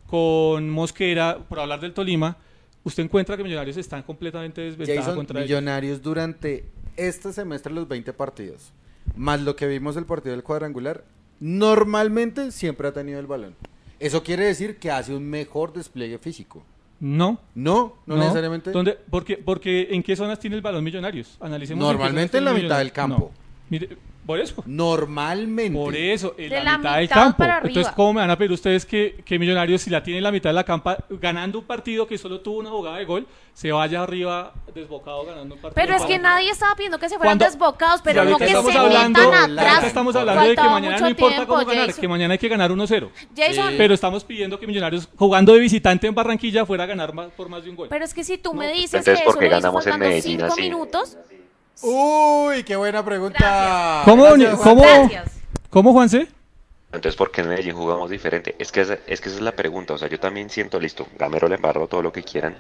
con Mosquera, por hablar del Tolima, usted encuentra que Millonarios están completamente desventajados contra ellos. Millonarios durante este semestre los 20 partidos, más lo que vimos del partido del cuadrangular, normalmente siempre ha tenido el balón. Eso quiere decir que hace un mejor despliegue físico. No, No, no, necesariamente. ¿Dónde? Porque, porque ¿en qué zonas tiene el balón Millonarios? Analicemos. Normalmente zonas en la mitad del campo. No. Mire, por eso. Normalmente. Por eso, en De la, la mitad del campo. Entonces, ¿cómo me van a pedir ustedes que, que Millonarios, si la tiene en la mitad de la campa, ganando un partido que solo tuvo una jugada de gol, se vaya arriba desbocado ganando un partido? Pero es que nadie estaba pidiendo que se fueran Cuando- desbocados, pero no que se metan hablando, atrás. estamos hablando de que mañana no importa tiempo, cómo ganar, Jason. que mañana hay que ganar 1-0. Jason, Pero estamos pidiendo que Millonarios, jugando de visitante en Barranquilla, fuera a ganar más, por más de un gol. pero es que si tú me No. dices Entonces, que ¿por eso lo hizo en faltando Medellín cinco así? minutos, Uy, qué buena pregunta. Gracias. ¿Cómo, Gracias, cómo. Gracias. cómo, Juanse? Entonces, ¿por qué en Medellín jugamos diferente? Es que, esa- es que esa es la pregunta. O sea, yo también siento, listo, Gamero le embarro todo lo que quieran.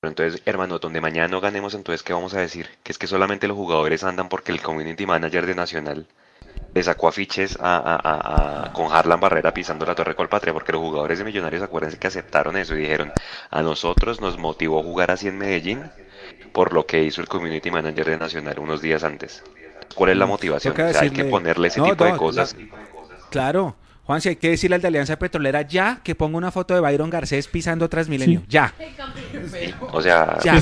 Pero entonces, hermano, donde mañana no ganemos, entonces, ¿qué vamos a decir? Que es que solamente los jugadores andan porque el community manager de Nacional le sacó afiches a, a, a, a, con Harlan Barrera pisando la Torre Colpatria, porque los jugadores de Millonarios, acuérdense que aceptaron eso y dijeron, a nosotros nos motivó jugar así en Medellín por lo que hizo el community manager de Nacional unos días antes. ¿Cuál es la motivación? O sea, hay que ponerle ese No, tipo de cosas. Claro. Juan, si hay que decirle al de Alianza Petrolera ya que ponga una foto de Byron Garcés pisando Transmilenio. Sí. Ya. O sea, Ya.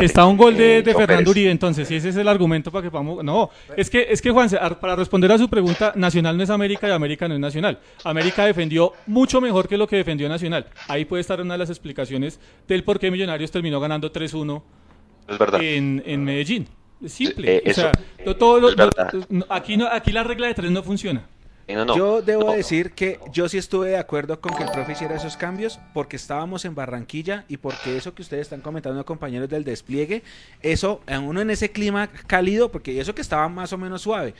Está un gol de, eh, de Fernando. Uribe, entonces, si ese es el argumento para que vamos. No, es que, es que Juan, para responder a su pregunta, Nacional no es América y América no es Nacional. América defendió mucho mejor que lo que defendió Nacional. Ahí puede estar una de las explicaciones del por qué Millonarios terminó ganando 3-1 Es verdad. en, en Medellín. Es simple. Eh, o eso sea, lo- todo lo- es verdad. no, aquí, no, aquí la regla de tres no funciona. Eh, no, no, yo debo no. decir que yo sí estuve de acuerdo con que el profe hiciera esos cambios porque estábamos en Barranquilla y porque eso que ustedes están comentando, compañeros del despliegue, eso, a uno en ese clima cálido, porque eso que estaba más o menos suave,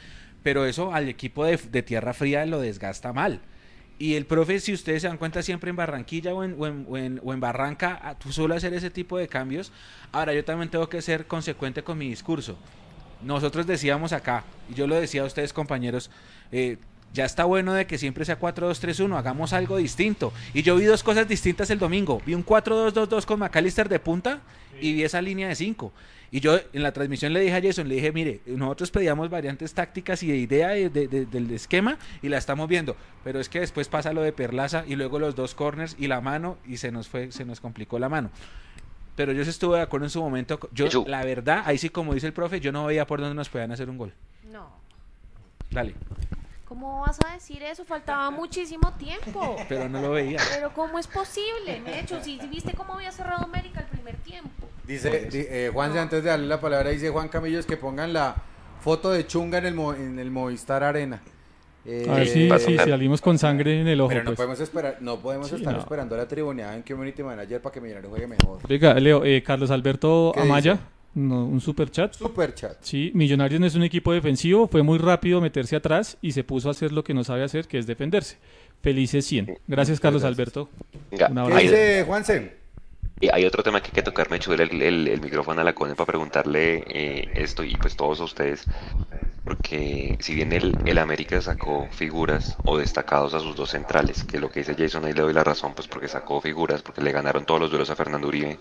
pero eso al equipo de, de tierra fría lo desgasta mal. Y el profe, si ustedes se dan cuenta, siempre en Barranquilla o en, o en- o en- o en Barranca, ah, tú suele hacer ese tipo de cambios. Ahora, yo también tengo que ser consecuente con mi discurso. Nosotros decíamos acá, y yo lo decía a ustedes compañeros, eh, ya está bueno de que siempre sea 4-2-3-1, hagamos algo distinto. Y yo vi dos cosas distintas el domingo. Vi un 4-2-2-2 con McAllister de punta y vi esa línea de 5. Y yo en la transmisión le dije a Jason, le dije, mire, nosotros pedíamos variantes tácticas y de idea de- de- de- del esquema y la estamos viendo. Pero es que después pasa lo de Perlaza y luego los dos corners y la mano y se nos fue, se nos complicó la mano. Pero yo sí estuve de acuerdo en su momento. Yo, Eso- la verdad, ahí sí como dice el profe, yo no veía por dónde nos podían hacer un gol. No. Dale. ¿Cómo vas a decir eso? Faltaba muchísimo tiempo. Pero no lo veía. Pero ¿cómo es posible? De hecho, si viste cómo había cerrado América el primer tiempo. Dice, di- eh, Juanse, antes de darle la palabra, dice Juan Camillos que pongan la foto de Chunga en el, Mo- en el Movistar Arena. Eh, A ver si, va a si tocar. salimos con sangre en el ojo. Pero no pues. podemos esperar, no podemos Sí, estar no. esperando a la tribuneada en Community Manager para que Millonarios juegue mejor. Oiga, Leo, eh, Carlos Alberto ¿Qué Amaya, no, un super chat. Super chat. Sí, Millonarios no es un equipo defensivo, fue muy rápido meterse atrás y se puso a hacer lo que no sabe hacer, que es defenderse. Felices 100. Gracias, Carlos gracias. Alberto. Un ¿Qué abrazo. dice Juanse? Y hay otro tema que hay que tocar, me el- el micrófono a la Cone para preguntarle eh, esto y pues todos a ustedes, porque si bien el, el América sacó figuras o destacados a sus dos centrales, que lo que dice Jason ahí le doy la razón, pues porque sacó figuras, porque le ganaron todos los duelos a Fernando Uribe.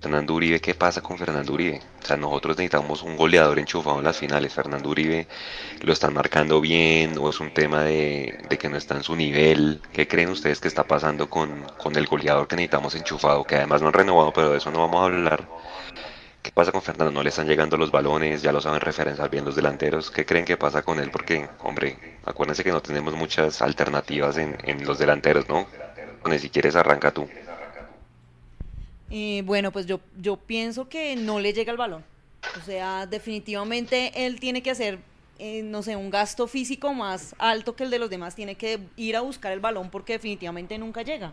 Fernando Uribe, ¿qué pasa con Fernando Uribe? O sea, nosotros necesitamos un goleador enchufado en las finales. Fernando Uribe lo están marcando bien o es un tema de, que no está en su nivel. ¿Qué creen ustedes que está pasando con, con el goleador que necesitamos enchufado? Que además no han renovado, pero de eso no vamos a hablar. ¿Qué pasa con Fernando? No le están llegando los balones, ya lo saben referenciar bien los delanteros. ¿Qué creen que pasa con él? Porque, hombre, acuérdense que no tenemos muchas alternativas en, en los delanteros, ¿no? Cone, si quieres arranca tú. Eh, bueno, pues yo, yo pienso que no le llega el balón. O sea, definitivamente él tiene que hacer, eh, no sé, un gasto físico más alto que el de los demás. Tiene que ir a buscar el balón porque definitivamente nunca llega.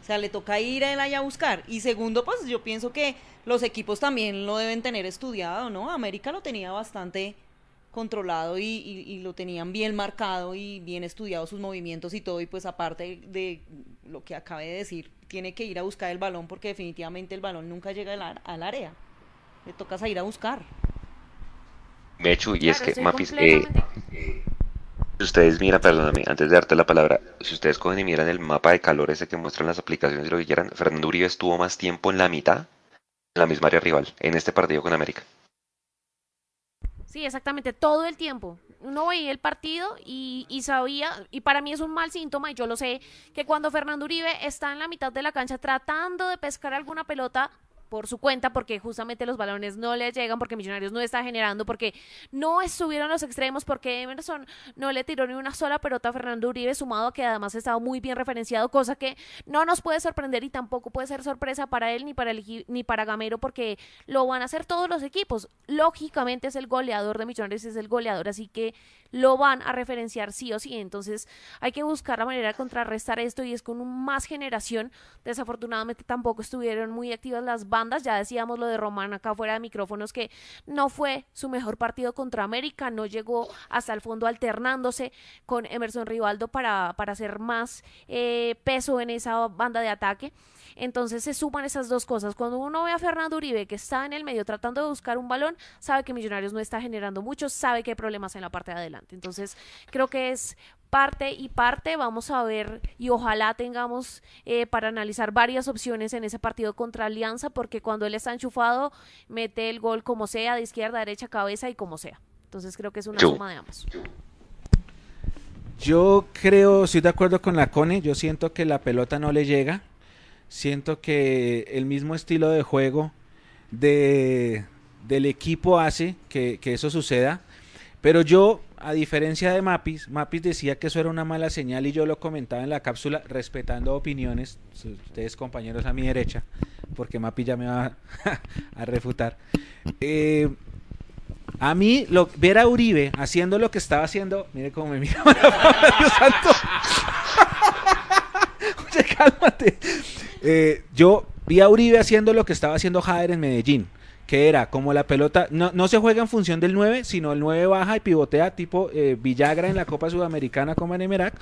O sea, le toca ir a él allá a buscar. Y segundo, pues yo pienso que los equipos también lo deben tener estudiado, ¿no? América lo tenía bastante controlado y, y- y lo tenían bien marcado y bien estudiado sus movimientos y todo. Y pues aparte de lo que acabé de decir, tiene que ir a buscar el balón porque definitivamente el balón nunca llega al, al área. Le toca ir a buscar. Mechu, y es que, Mapis, eh, Si ustedes miran, perdóname, antes de darte la palabra, si ustedes cogen y miran el mapa de calor ese que muestran las aplicaciones y lo que quieran, Fernando Uribe estuvo más tiempo en la mitad, en la misma área rival, en este partido con América. Sí, exactamente, todo el tiempo. Uno veía el partido y, y sabía, y para mí es un mal síntoma, y yo lo sé, que cuando Fernando Uribe está en la mitad de la cancha tratando de pescar alguna pelota por su cuenta, porque justamente los balones no le llegan, porque Millonarios no está generando, porque no estuvieron los extremos, porque Emerson no le tiró ni una sola pelota a Fernando Uribe, sumado a que además estaba muy bien referenciado, cosa que no nos puede sorprender y tampoco puede ser sorpresa para él ni para el, ni para Gamero, porque lo van a hacer todos los equipos. Lógicamente es el goleador de Millonarios, es el goleador, así que lo van a referenciar sí o sí. Entonces hay que buscar la manera de contrarrestar esto y es con más generación. Desafortunadamente tampoco estuvieron muy activas las bandas. Ya decíamos lo de Román acá fuera de micrófonos que no fue su mejor partido contra América, no llegó hasta el fondo alternándose con Emerson Rivaldo para, para hacer más eh, peso en esa banda de ataque. Entonces se suman esas dos cosas. Cuando uno ve a Fernando Uribe que está en el medio tratando de buscar un balón, sabe que Millonarios no está generando mucho, sabe que hay problemas en la parte de adelante. Entonces creo que es parte y parte. Vamos a ver y ojalá tengamos eh, para analizar varias opciones en ese partido contra Alianza, porque cuando él está enchufado, mete el gol como sea, de izquierda, derecha, cabeza y como sea. Entonces creo que es una suma de ambos. Yo creo, estoy de acuerdo con la Cone, yo siento que la pelota no le llega, siento que el mismo estilo de juego de, del equipo hace que, que eso suceda, pero yo a diferencia de Mapis, Mapis decía que eso era una mala señal y yo lo comentaba en la cápsula respetando opiniones, ustedes compañeros a mi derecha, porque Mapis ya me va a, refutar. Eh, a mí, lo, ver a Uribe haciendo lo que estaba haciendo, mire cómo me mira, Dios santo. Oye, cálmate. Eh, yo vi a Uribe haciendo lo que estaba haciendo Jader en Medellín que era como la pelota, no, no se juega en función del 9, sino el 9 baja y pivotea tipo eh, Villagra en la Copa Sudamericana como en Emerac.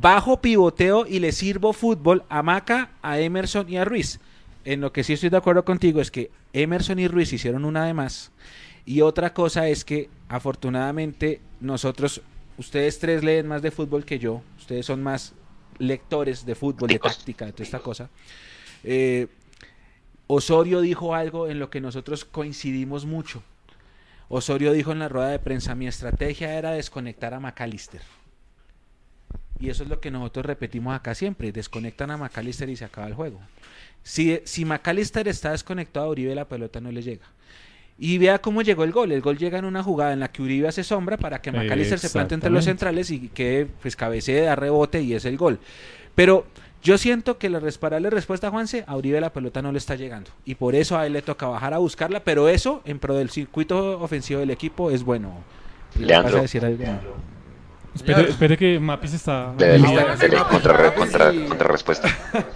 Bajo pivoteo y le sirvo fútbol a Maca, a Emerson y a Ruiz. En lo que sí estoy de acuerdo contigo es que Emerson y Ruiz hicieron una de más. Y otra cosa es que afortunadamente nosotros, ustedes tres leen más de fútbol que yo, ustedes son más lectores de fútbol, de táctica, de toda esta cosa. Eh, Osorio dijo algo en lo que nosotros coincidimos mucho. Osorio dijo en la rueda de prensa, mi estrategia era desconectar a McAllister. Y eso es lo que nosotros repetimos acá siempre, desconectan a McAllister y se acaba el juego. Si, si McAllister está desconectado a Uribe, la pelota no le llega. Y vea cómo llegó el gol. El gol llega en una jugada en la que Uribe hace sombra para que McAllister se plante entre los centrales y que pues cabecee, da rebote y es el gol. Pero yo siento que la, para darle respuesta a Juanse, a Uribe la pelota no le está llegando. Y por eso a él le toca bajar a buscarla, pero eso, en pro del circuito ofensivo del equipo, es bueno. Leandro. Decir algo? Espere, que Mapis está... contra, contra, contra, respuesta.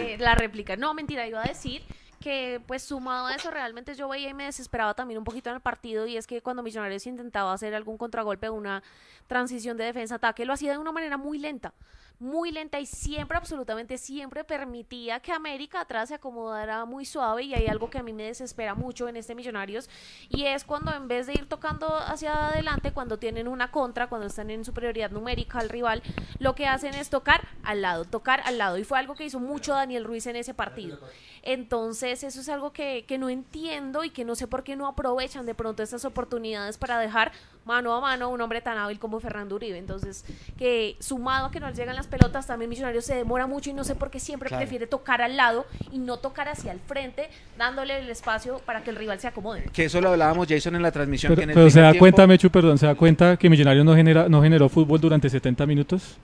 Eh, la réplica. No, mentira, iba a decir que pues sumado a eso realmente yo veía y me desesperaba también un poquito en el partido y es que cuando Millonarios intentaba hacer algún contragolpe o una transición de defensa-ataque lo hacía de una manera muy lenta muy lenta y siempre, absolutamente siempre permitía que América atrás se acomodara muy suave y hay algo que a mí me desespera mucho en este Millonarios y es cuando en vez de ir tocando hacia adelante, cuando tienen una contra, cuando están en superioridad numérica al rival, lo que hacen es tocar al lado, tocar al lado y fue algo que hizo mucho Daniel Ruiz en ese partido. Entonces eso es algo que, que no entiendo y que no sé por qué no aprovechan de pronto estas oportunidades para dejar mano a mano un hombre tan hábil como Fernando Uribe. Entonces, que sumado a que no llegan las pelotas, también Millonarios se demora mucho y no sé por qué siempre prefiere tocar al lado y no tocar hacia el frente, dándole el espacio para que el rival se acomode. Que eso lo hablábamos, Jason, en la transmisión. Pero, se da cuenta, Mechu, perdón, se da cuenta que Millonarios no, genera, no generó fútbol durante 70 minutos.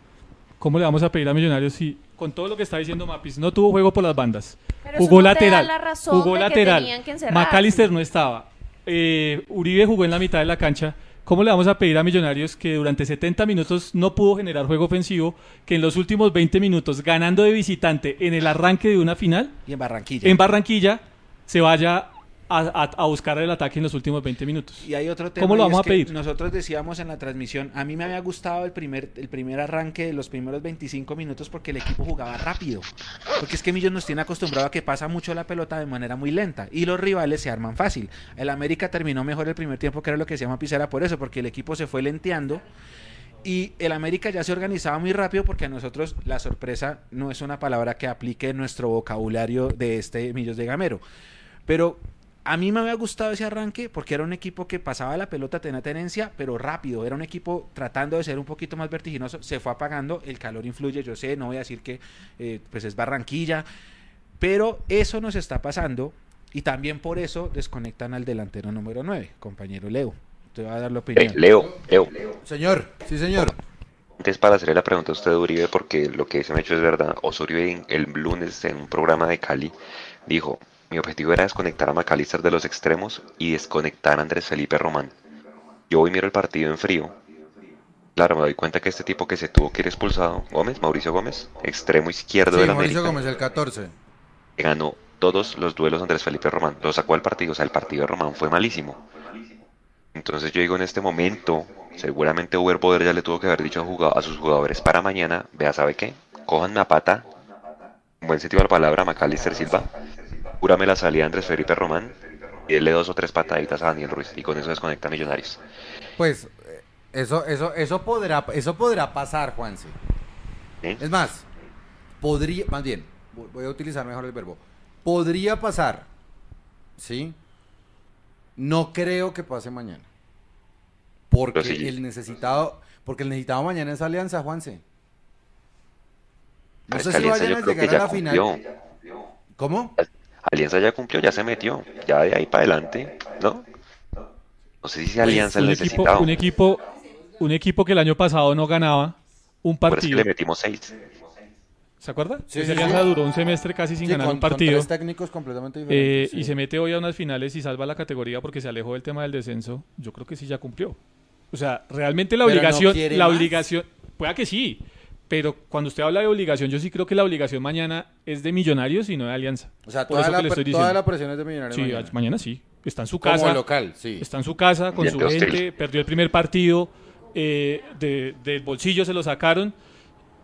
¿Cómo le vamos a pedir a Millonarios si con todo lo que está diciendo Mapis no tuvo juego por las bandas? jugó lateral. jugó lateral. McAllister no estaba. Eh, Uribe jugó en la mitad de la cancha ¿Cómo le vamos a pedir a Millonarios que durante 70 minutos no pudo generar juego ofensivo, que en los últimos 20 minutos, ganando de visitante en el arranque de una final, y en Barranquilla, en Barranquilla se vaya a, buscar el ataque en los últimos 20 minutos. Y hay otro tema. ¿Cómo lo vamos a pedir? Nosotros decíamos en la transmisión, a mí me había gustado el primer, el primer arranque de los primeros 25 minutos porque el equipo jugaba rápido. Porque es que Millos nos tiene acostumbrado a que pasa mucho la pelota de manera muy lenta y los rivales se arman fácil. El América terminó mejor el primer tiempo, que era lo que se llama Pizarra por eso, porque el equipo se fue lenteando. Y el América ya se organizaba muy rápido porque a nosotros la sorpresa no es una palabra que aplique nuestro vocabulario de este Millos de Gamero. Pero a mí me había gustado ese arranque porque era un equipo que pasaba la pelota, tenía tenencia, pero rápido. Era un equipo tratando de ser un poquito más vertiginoso. Se fue apagando, el calor influye, yo sé, no voy a decir que eh, pues es Barranquilla, pero eso nos está pasando y también por eso desconectan al delantero número 9, compañero Leo. Te voy a dar la opinión. Leo, Leo. Señor, sí señor. Antes para hacerle la pregunta a usted, Uribe, porque lo que se me ha hecho es verdad. Osorio el lunes en un programa de Cali dijo, mi objetivo era desconectar a McAllister de los extremos y desconectar a Andrés Felipe Román. Yo hoy miro el partido en frío. Claro, me doy cuenta que este tipo que se tuvo que ir expulsado, Gómez, Mauricio Gómez, extremo izquierdo de la Mauricio Gómez, el 14. Ganó todos los duelos Andrés Felipe Román. Lo sacó al partido, o sea, el partido de Román fue malísimo. Entonces yo digo en este momento, seguramente Uber Poder ya le tuvo que haber dicho a, a sus jugadores para mañana, vea, ¿sabe qué? Cojan a pata buen sentido de la palabra, Macalister Silva. Júrame la salida Andrés Felipe Román y él le dos o tres pataditas a Daniel Ruiz y con eso desconecta a Millonarios. Pues eh, eso, eso, eso podrá, eso podrá pasar, Juanse. Es más, podría, más bien, vo- voy a utilizar mejor el verbo. Podría pasar, ¿sí? No creo que pase mañana. Porque sí. el necesitado, porque el necesitado mañana es Alianza, Juanse. No sé si vayan a llegar a la final. ¿Cómo? Alianza ya cumplió, ya se metió. Ya de ahí para adelante, ¿no? No sé si Alianza el un equipo, necesitado. un equipo, un equipo que el año pasado no ganaba un Por eso partido. le metimos seis. ¿Se acuerda? Sí, alianza sí. duró un semestre casi sin Sí, ganar con- un con partido. tres técnicos completamente eh, diferentes. Y se mete hoy a unas finales y salva la categoría porque se alejó del tema del descenso. Yo creo que sí ya cumplió. O sea, realmente la Pero obligación, la más. obligación, pueda que sí, pero cuando usted habla de obligación, yo sí creo que la obligación mañana es de Millonarios y no de Alianza. O sea, Por toda eso la, que le estoy toda diciendo. la presión es de Millonarios Sí, mañana. mañana. sí. Está en su Como casa. local, sí. Está en su casa con su hostil. gente, perdió el primer partido, eh, de- del bolsillo se lo sacaron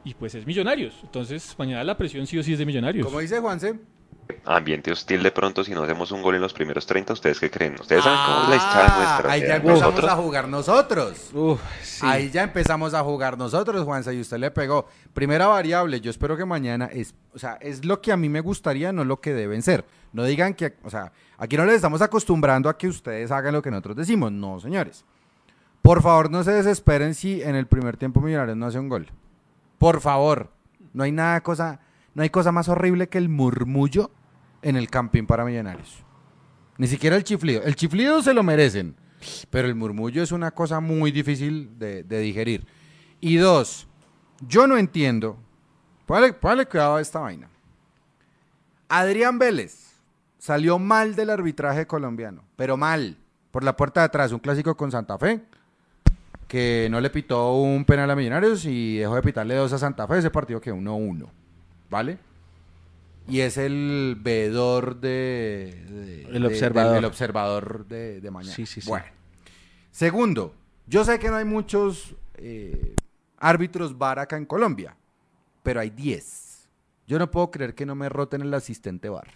y pues es Millonarios. Entonces mañana la presión sí o sí es de Millonarios. Como dice Juanse, Ambiente hostil de pronto si no hacemos un gol en los primeros 30, ¿ustedes qué creen? Ustedes saben cómo es la hinchada Ah, nuestra. Ahí o ya empezamos nosotros a jugar nosotros. Uf, sí. Ahí ya empezamos a jugar nosotros, Juanse, y usted le pegó. Primera variable, yo espero que mañana es, o sea, es lo que a mí me gustaría, no lo que deben ser. No digan que, o sea, aquí no les estamos acostumbrando a que ustedes hagan lo que nosotros decimos, no, señores. Por favor, no se desesperen si en el primer tiempo Millonarios no hace un gol. Por favor, no hay nada cosa, no hay cosa más horrible que el murmullo en el campín para Millonarios. Ni siquiera el chiflido. El chiflido se lo merecen, pero el murmullo es una cosa muy difícil de, de digerir. Y dos, yo no entiendo. Póngale, póngale cuidado a esta vaina. Adrián Vélez salió mal del arbitraje colombiano, pero mal. Por la puerta de atrás, un clásico con Santa Fe, que no le pitó un penal a Millonarios y dejó de pitarle dos a Santa Fe, ese partido que 1-1. ¿Vale? Y es el veedor de, de- El de- observador. del- el observador de, de mañana. Sí, sí, sí. Bueno. Segundo, yo sé que no hay muchos eh, árbitros VAR acá en Colombia, pero hay 10. Yo no puedo creer que no me roten el asistente VAR,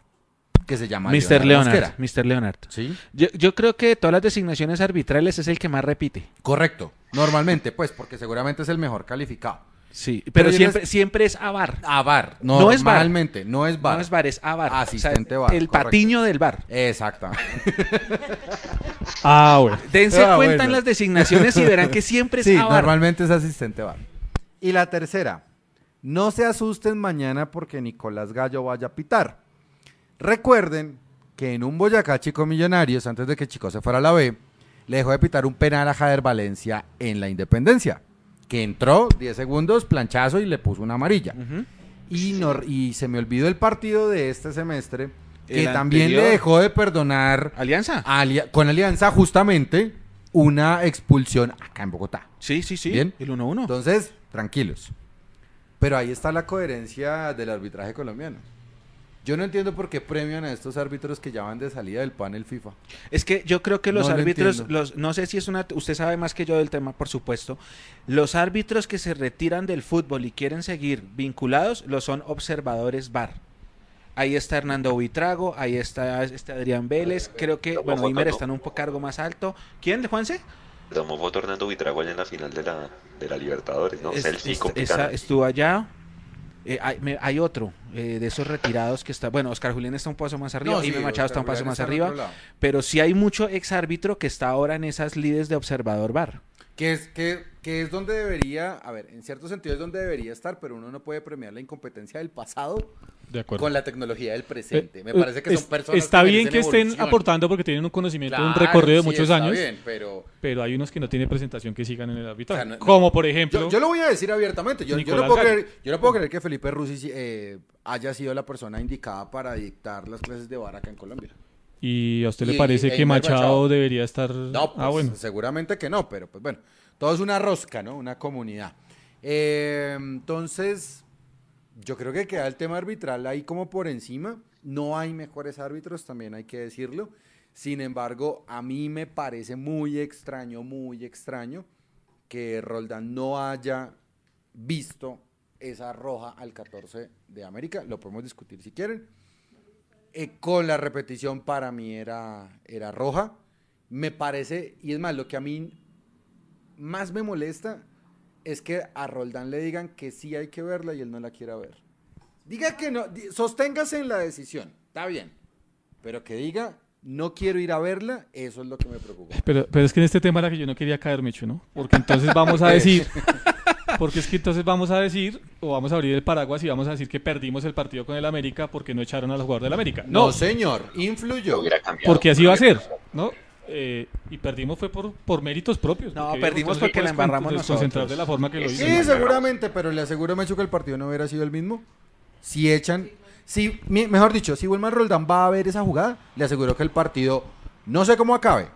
que se llama Mr. Leonardo Leonard. Mr. Leonard. ¿Sí? Yo, yo creo que de todas las designaciones arbitrales es el que más repite. Correcto. Normalmente, pues, porque seguramente es el mejor calificado. Sí, pero, Pero siempre, les- siempre es AVAR. A VAR. No es VAR. Normalmente, no es VAR. No es VAR, es AVAR. Asistente O sea, VAR, El correcto. patiño del VAR. Exactamente. Ah, bueno. Dense Ah, cuenta bueno. en las designaciones y verán que siempre es Sí, AVAR. normalmente es asistente VAR. Y la tercera, no se asusten mañana porque Nicolás Gallo vaya a pitar. Recuerden que en un Boyacá Chico Millonarios, antes de que Chico se fuera a la B, le dejó de pitar un penal a Jader Valencia en la Independencia, que entró 10 segundos, planchazo y le puso una amarilla. Y, no- y se me olvidó el partido de este semestre, que también anterior. le dejó de perdonar ¿Alianza? Alia- con Alianza justamente una expulsión acá en Bogotá. Sí, sí, sí. Bien. El 1-1. Entonces, tranquilos. Pero ahí está la coherencia del arbitraje colombiano. Yo no entiendo por qué premian a estos árbitros que ya van de salida del panel FIFA. Es que yo creo que los No árbitros, los, no sé si es una, usted sabe más que yo del tema, por supuesto. Los árbitros que se retiran del fútbol y quieren seguir vinculados, los son observadores VAR. Ahí está Hernando Buitrago, ahí está este Adrián Vélez, creo que, bueno, Imer está en un cargo más alto. ¿Quién, Juanse? tomó foto Hernando Buitrago allá en la final de la, de la Libertadores, ¿no? Es- Selfie es- con esa- Picano. estuvo allá. Eh, hay, me- hay otro eh, de esos retirados que está. Bueno, Oscar Julián está un paso más arriba, No, y sí, Machado está un paso Julián más arriba. Pero sí hay mucho ex árbitro que está ahora en esas lides de observador VAR. Que es, que, que es donde debería, a ver, en cierto sentido es donde debería estar, pero uno no puede premiar la incompetencia del pasado De acuerdo. con la tecnología del presente. Me Eh, parece que es- son personas Está que bien que estén aportando porque tienen un conocimiento, un Claro, recorrido de sí, muchos está años, bien, pero pero hay unos que no tienen presentación que sigan en el arbitraje. O sea, no- no- Como por ejemplo, Yo, yo lo voy a decir abiertamente. Yo, yo no puedo creer, yo no puedo creer que Felipe Rusi eh, haya sido la persona indicada para dictar las clases de bar acá en Colombia. ¿y a usted y- le parece que Machado, Machado. debería estar... No, pues ah, bueno. seguramente que no, pero pues bueno, todo es una rosca, ¿no? Una comunidad. Eh, entonces, yo creo que queda el tema arbitral ahí como por encima. No hay mejores árbitros, también hay que decirlo. Sin embargo, a mí me parece muy extraño, muy extraño que Roldán no haya visto esa roja al 14 de América. Lo podemos discutir si quieren. Eh, con la repetición para mí era, era roja. Me parece, y es más, lo que a mí más me molesta es que a Roldán le digan que sí hay que verla y él no la quiera ver. Diga que no, sosténgase en la decisión, está bien. Pero que diga, no quiero ir a verla, eso es lo que me preocupa. Pero, pero es que en este tema era que yo no quería caer, Mecho, ¿no? Porque entonces vamos a decir, porque es que entonces vamos a decir, o vamos a abrir el paraguas y vamos a decir que perdimos el partido con el América porque no echaron a los jugadores del América. No, No, señor, influyó. Porque así va a ser, ¿no? Eh, y perdimos fue por, por méritos propios. No, porque perdimos porque la embarramos desconcentrar nosotros. de la forma que lo hizo. Sí, seguramente, pero le aseguro, Mecho, que el partido no hubiera sido el mismo. Si echan, si, mejor dicho, si Wilmar Roldán va a ver esa jugada, le aseguro que el partido, no sé cómo acabe,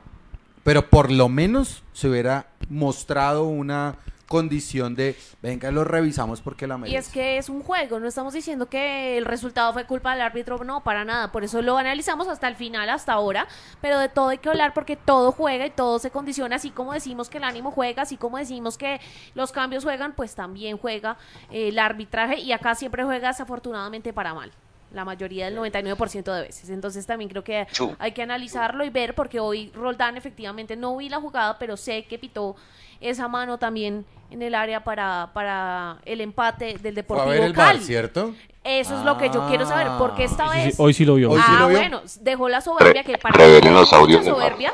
pero por lo menos se hubiera mostrado una condición de, venga, lo revisamos porque la Y merece. es que es un juego, no estamos diciendo que el resultado fue culpa del árbitro, no, para nada, por eso lo analizamos hasta el final, hasta ahora, pero de todo hay que hablar porque todo juega y todo se condiciona, así como decimos que el ánimo juega, así como decimos que los cambios juegan, pues también juega eh, el arbitraje y acá siempre juega desafortunadamente para mal. La mayoría del 99% de veces. Entonces también creo que hay que analizarlo y ver, porque hoy Roldán efectivamente no vi la jugada, pero sé que pitó esa mano también en el área para, para el empate del Fue a Deportivo ver el bar, Cali. ¿cierto? Eso es lo que yo quiero saber, porque esta Sí, sí, vez... hoy sí lo vio. Hoy sí ah, lo vio. bueno, dejó la soberbia, que para mí los audios soberbia.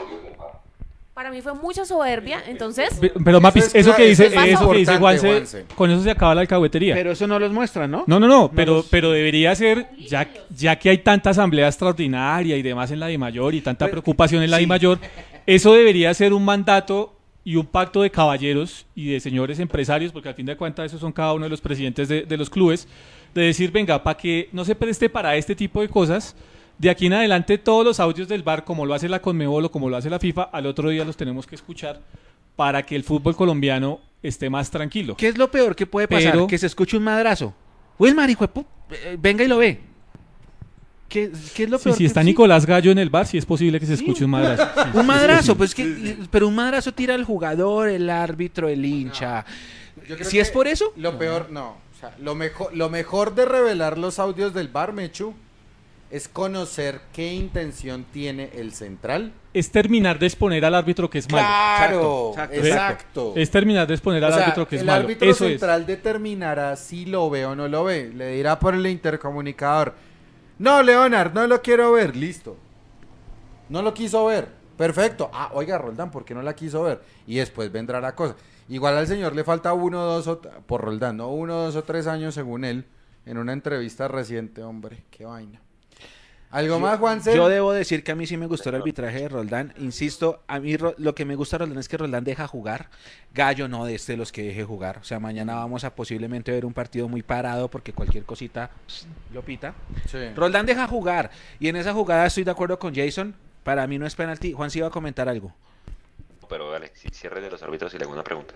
Para mí fue mucha soberbia, entonces... Pe- Pero Mapis, Eso es eso, cla- que dice, eso es eso que dice Juanse, Juanse. con eso se acaba la alcahuetería. Pero eso no los muestran, ¿no? No, no, no, pero, los- pero debería ser, ya, ya que hay tanta asamblea extraordinaria y demás en la de mayor y tanta Pues, preocupación en la sí. de mayor, eso debería ser un mandato y un pacto de caballeros y de señores empresarios, porque al fin de cuentas esos son cada uno de los presidentes de, de los clubes, de decir, venga, para que no se preste para este tipo de cosas, de aquí en adelante todos los audios del bar, como lo hace la Conmebol o como lo hace la FIFA, al otro día los tenemos que escuchar para que el fútbol colombiano esté más tranquilo. ¿Qué es lo peor que puede pasar? Pero- Que se escuche un madrazo. Wilmar, hijo pu- eh, venga y lo ve. ¿Qué, qué es lo Sí, peor? si que- está sí, Nicolás Gallo en el bar, sí es posible que se escuche un madrazo. Sí, sí, Un madrazo, pues que, pero un madrazo tira al jugador, el árbitro, el hincha. Si es que por eso, Lo peor, no. O sea, lo, mejor, lo mejor de revelar los audios del bar, Mechu, es conocer qué intención tiene el central. Es terminar de exponer al árbitro que es malo. Claro, exacto, exacto. exacto. Es terminar de exponer O al sea, árbitro que es el malo. árbitro Eso es. central determinará si lo ve o no lo ve. Le dirá por el intercomunicador. No, Leonard, no lo quiero ver. Listo. No lo quiso ver. Perfecto. Ah, oiga, Roldán, ¿por qué no la quiso ver? Y después vendrá la cosa. Igual al señor le falta uno, dos o... Por Roldán, ¿no? Uno, dos o tres años según él. En una entrevista reciente, hombre. Qué vaina. ¿Algo más, Juanse? yo debo decir que a mí sí me gustó el arbitraje de Roldán. Insisto, a mí lo que me gusta de Roldán es que Roldán deja jugar. Gallo no de este de los que deje jugar. O sea, mañana vamos a posiblemente ver un partido muy parado porque cualquier cosita lo pita. Sí. Roldán deja jugar. Y en esa jugada estoy de acuerdo con Jason. Para mí no es penalti. Juan sí iba a comentar algo. Pero dale, si cierre de los árbitros y le hago una pregunta.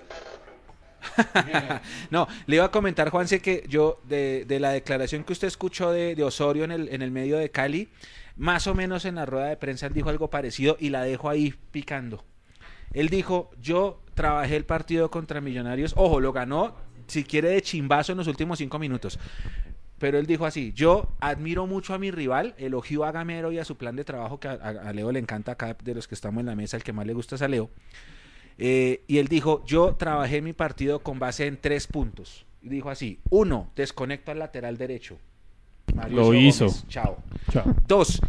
No, le iba a comentar, Juanse, que yo, de, la declaración que usted escuchó de, Osorio en el, en el medio de Cali, más o menos en la rueda de prensa él dijo algo parecido y la dejo ahí picando. Él dijo, yo trabajé el partido contra Millonarios, ojo, lo ganó, si quiere, de chimbazo en los últimos cinco minutos. Pero él dijo así, yo admiro mucho a mi rival, elogio a Gamero y a su plan de trabajo, que a, a- a Leo le encanta acá, de los que estamos en la mesa, el que más le gusta es a Leo. Eh, y él dijo, yo trabajé mi partido con base en tres puntos. Y dijo así, uno, desconecto al lateral derecho. Lo hizo. Chao. Chao. Dos,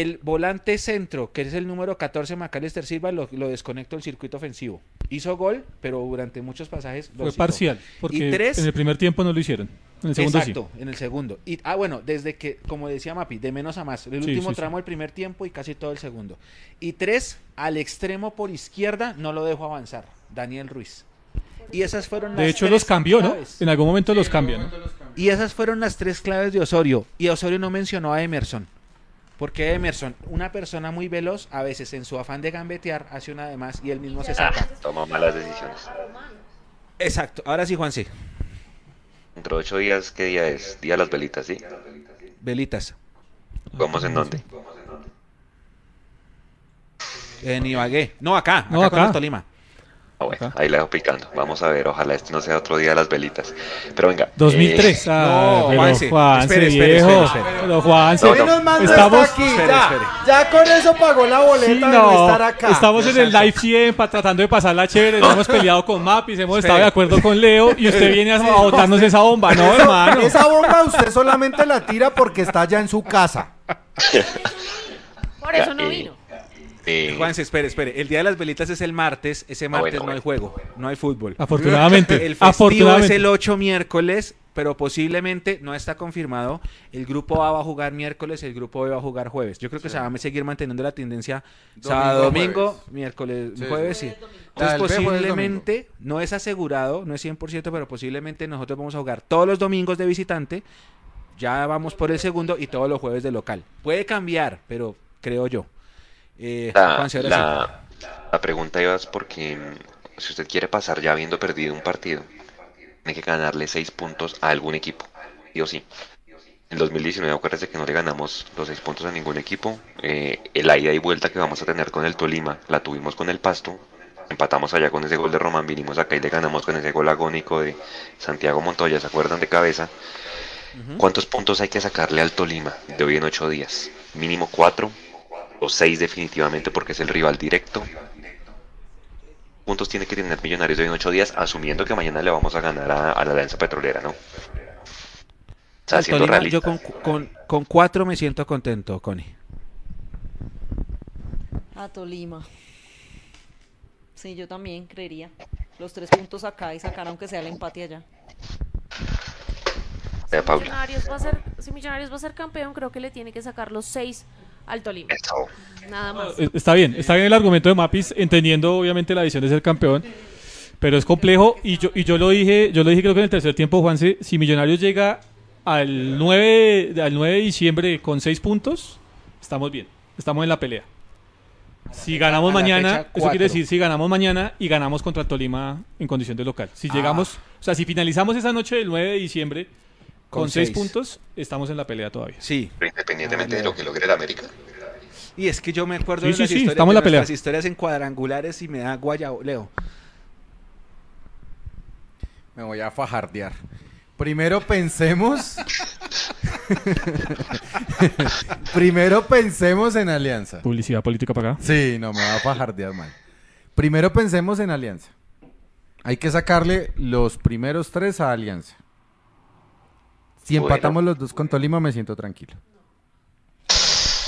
el volante centro, que es el número 14, Macalister Silva, lo, lo desconecto del circuito ofensivo. Hizo gol, pero durante muchos pasajes lo Fue citó. parcial, porque Y tres, en el primer tiempo no lo hicieron. En el segundo Exacto, en el segundo. Y, ah, bueno, desde que, como decía Mapi, de menos a más. El Sí, último sí, tramo del primer tiempo y casi todo el segundo. Y tres, al extremo por izquierda, no lo dejo avanzar. Daniel Ruiz. Y esas fueron las De hecho, tres los cambió, ¿no? En algún momento los cambió, ¿no? Y esas fueron las tres claves de Osorio. Y Osorio no mencionó a Emerson. Porque Emerson, una persona muy veloz, a veces en su afán de gambetear, hace una de más y él mismo se saca. Toma malas decisiones. Exacto. Ahora sí, Juanse. Dentro de ocho días, ¿qué día es? Día de las velitas, ¿sí? Velitas. ¿Vamos en dónde? En Ibagué. No, acá. No, acá, con el Tolima. Ah, bueno, ahí la dejo picando. Vamos a ver, ojalá este no sea otro día de las velitas. Pero venga. 2003. eh, ah, no, pero Juanse, Juanse, espere, espere, viejo. espere, espere. Pero Juanse, No, no. Menos estamos... aquí. Espere, ya, espere. ya con eso pagó la boleta Sí, de no estar acá. estamos en el live 100 pa- tratando de pasarla chévere, nos hemos peleado con Mapis, hemos estado de acuerdo con Leo y usted viene a, a botarnos esa bomba, no hermano. Esa bomba usted solamente la tira porque está ya en su casa. Por eso no eh, vino. Eh, Juanse, espere, espere. El día de las velitas es el martes. Ese martes bueno, no hay bueno. juego, no hay fútbol. Afortunadamente, El festivo es el 8 miércoles, pero posiblemente no está confirmado. El grupo A va a jugar miércoles, el grupo B va a jugar jueves. Yo creo que se va a seguir manteniendo la tendencia sábado, domingo, jueves. miércoles, Sí, jueves, sí. Entonces posiblemente, no es asegurado, no es 100%, pero posiblemente nosotros vamos a jugar todos los domingos de visitante. Ya vamos por el segundo y todos los jueves de local. Puede cambiar, pero creo yo. Eh, La, Juanse, ahora sí. la, la pregunta iba es porque mm, si usted quiere pasar ya habiendo perdido un partido, tiene que ganarle seis puntos a algún equipo, sí o sí. En 2019 acuérdese que no le ganamos los seis puntos a ningún equipo. Eh, el ida y vuelta que vamos a tener con el Tolima la tuvimos con el Pasto. Empatamos allá con ese gol de Román, vinimos acá y le ganamos con ese gol agónico de Santiago Montoya, ¿se acuerdan de cabeza? ¿Cuántos puntos hay que sacarle al Tolima de hoy en ocho días? Mínimo cuatro o seis definitivamente porque es el rival directo. Puntos tiene que tener Millonarios de hoy en ocho días, asumiendo que mañana le vamos a ganar a, a la Alianza Petrolera, ¿no? O sea, Al siendo Tolima, realista. yo con, con, con cuatro me siento contento, Connie. A Tolima. Sí, yo también creería. Los tres puntos acá y sacar aunque sea el empate allá. Paula. Millonarios va a ser, si Millonarios va a ser campeón, creo que le tiene que sacar los seis al Tolima. Eso. Nada más. Eh, Está bien, está bien el argumento de Mapis, entendiendo obviamente la visión de ser campeón, pero es complejo y yo, y yo lo dije, yo lo dije creo que en el tercer tiempo, Juanse, si Millonarios llega al 9, de- al 9 de diciembre con 6 puntos, estamos bien, estamos en la pelea. Si ganamos mañana, eso quiere decir si ganamos mañana y ganamos contra el Tolima en condición de local. Si Ah. llegamos, o sea, si finalizamos esa noche del 9 de diciembre con, Con 6 seis. puntos, estamos en la pelea todavía. Sí. Pero independientemente de lo que logre el América. Y es que yo me acuerdo Sí, de sí, las sí, historias, de la pelea. historias en cuadrangulares y me da guayao, Leo. Me voy a fajardear. Primero pensemos. Primero pensemos en alianza. Publicidad política para acá. Sí, no, me va a fajardear mal. Primero pensemos en alianza. Hay que sacarle los primeros tres a alianza. Si Bueno. empatamos los dos con Tolima, me siento tranquilo.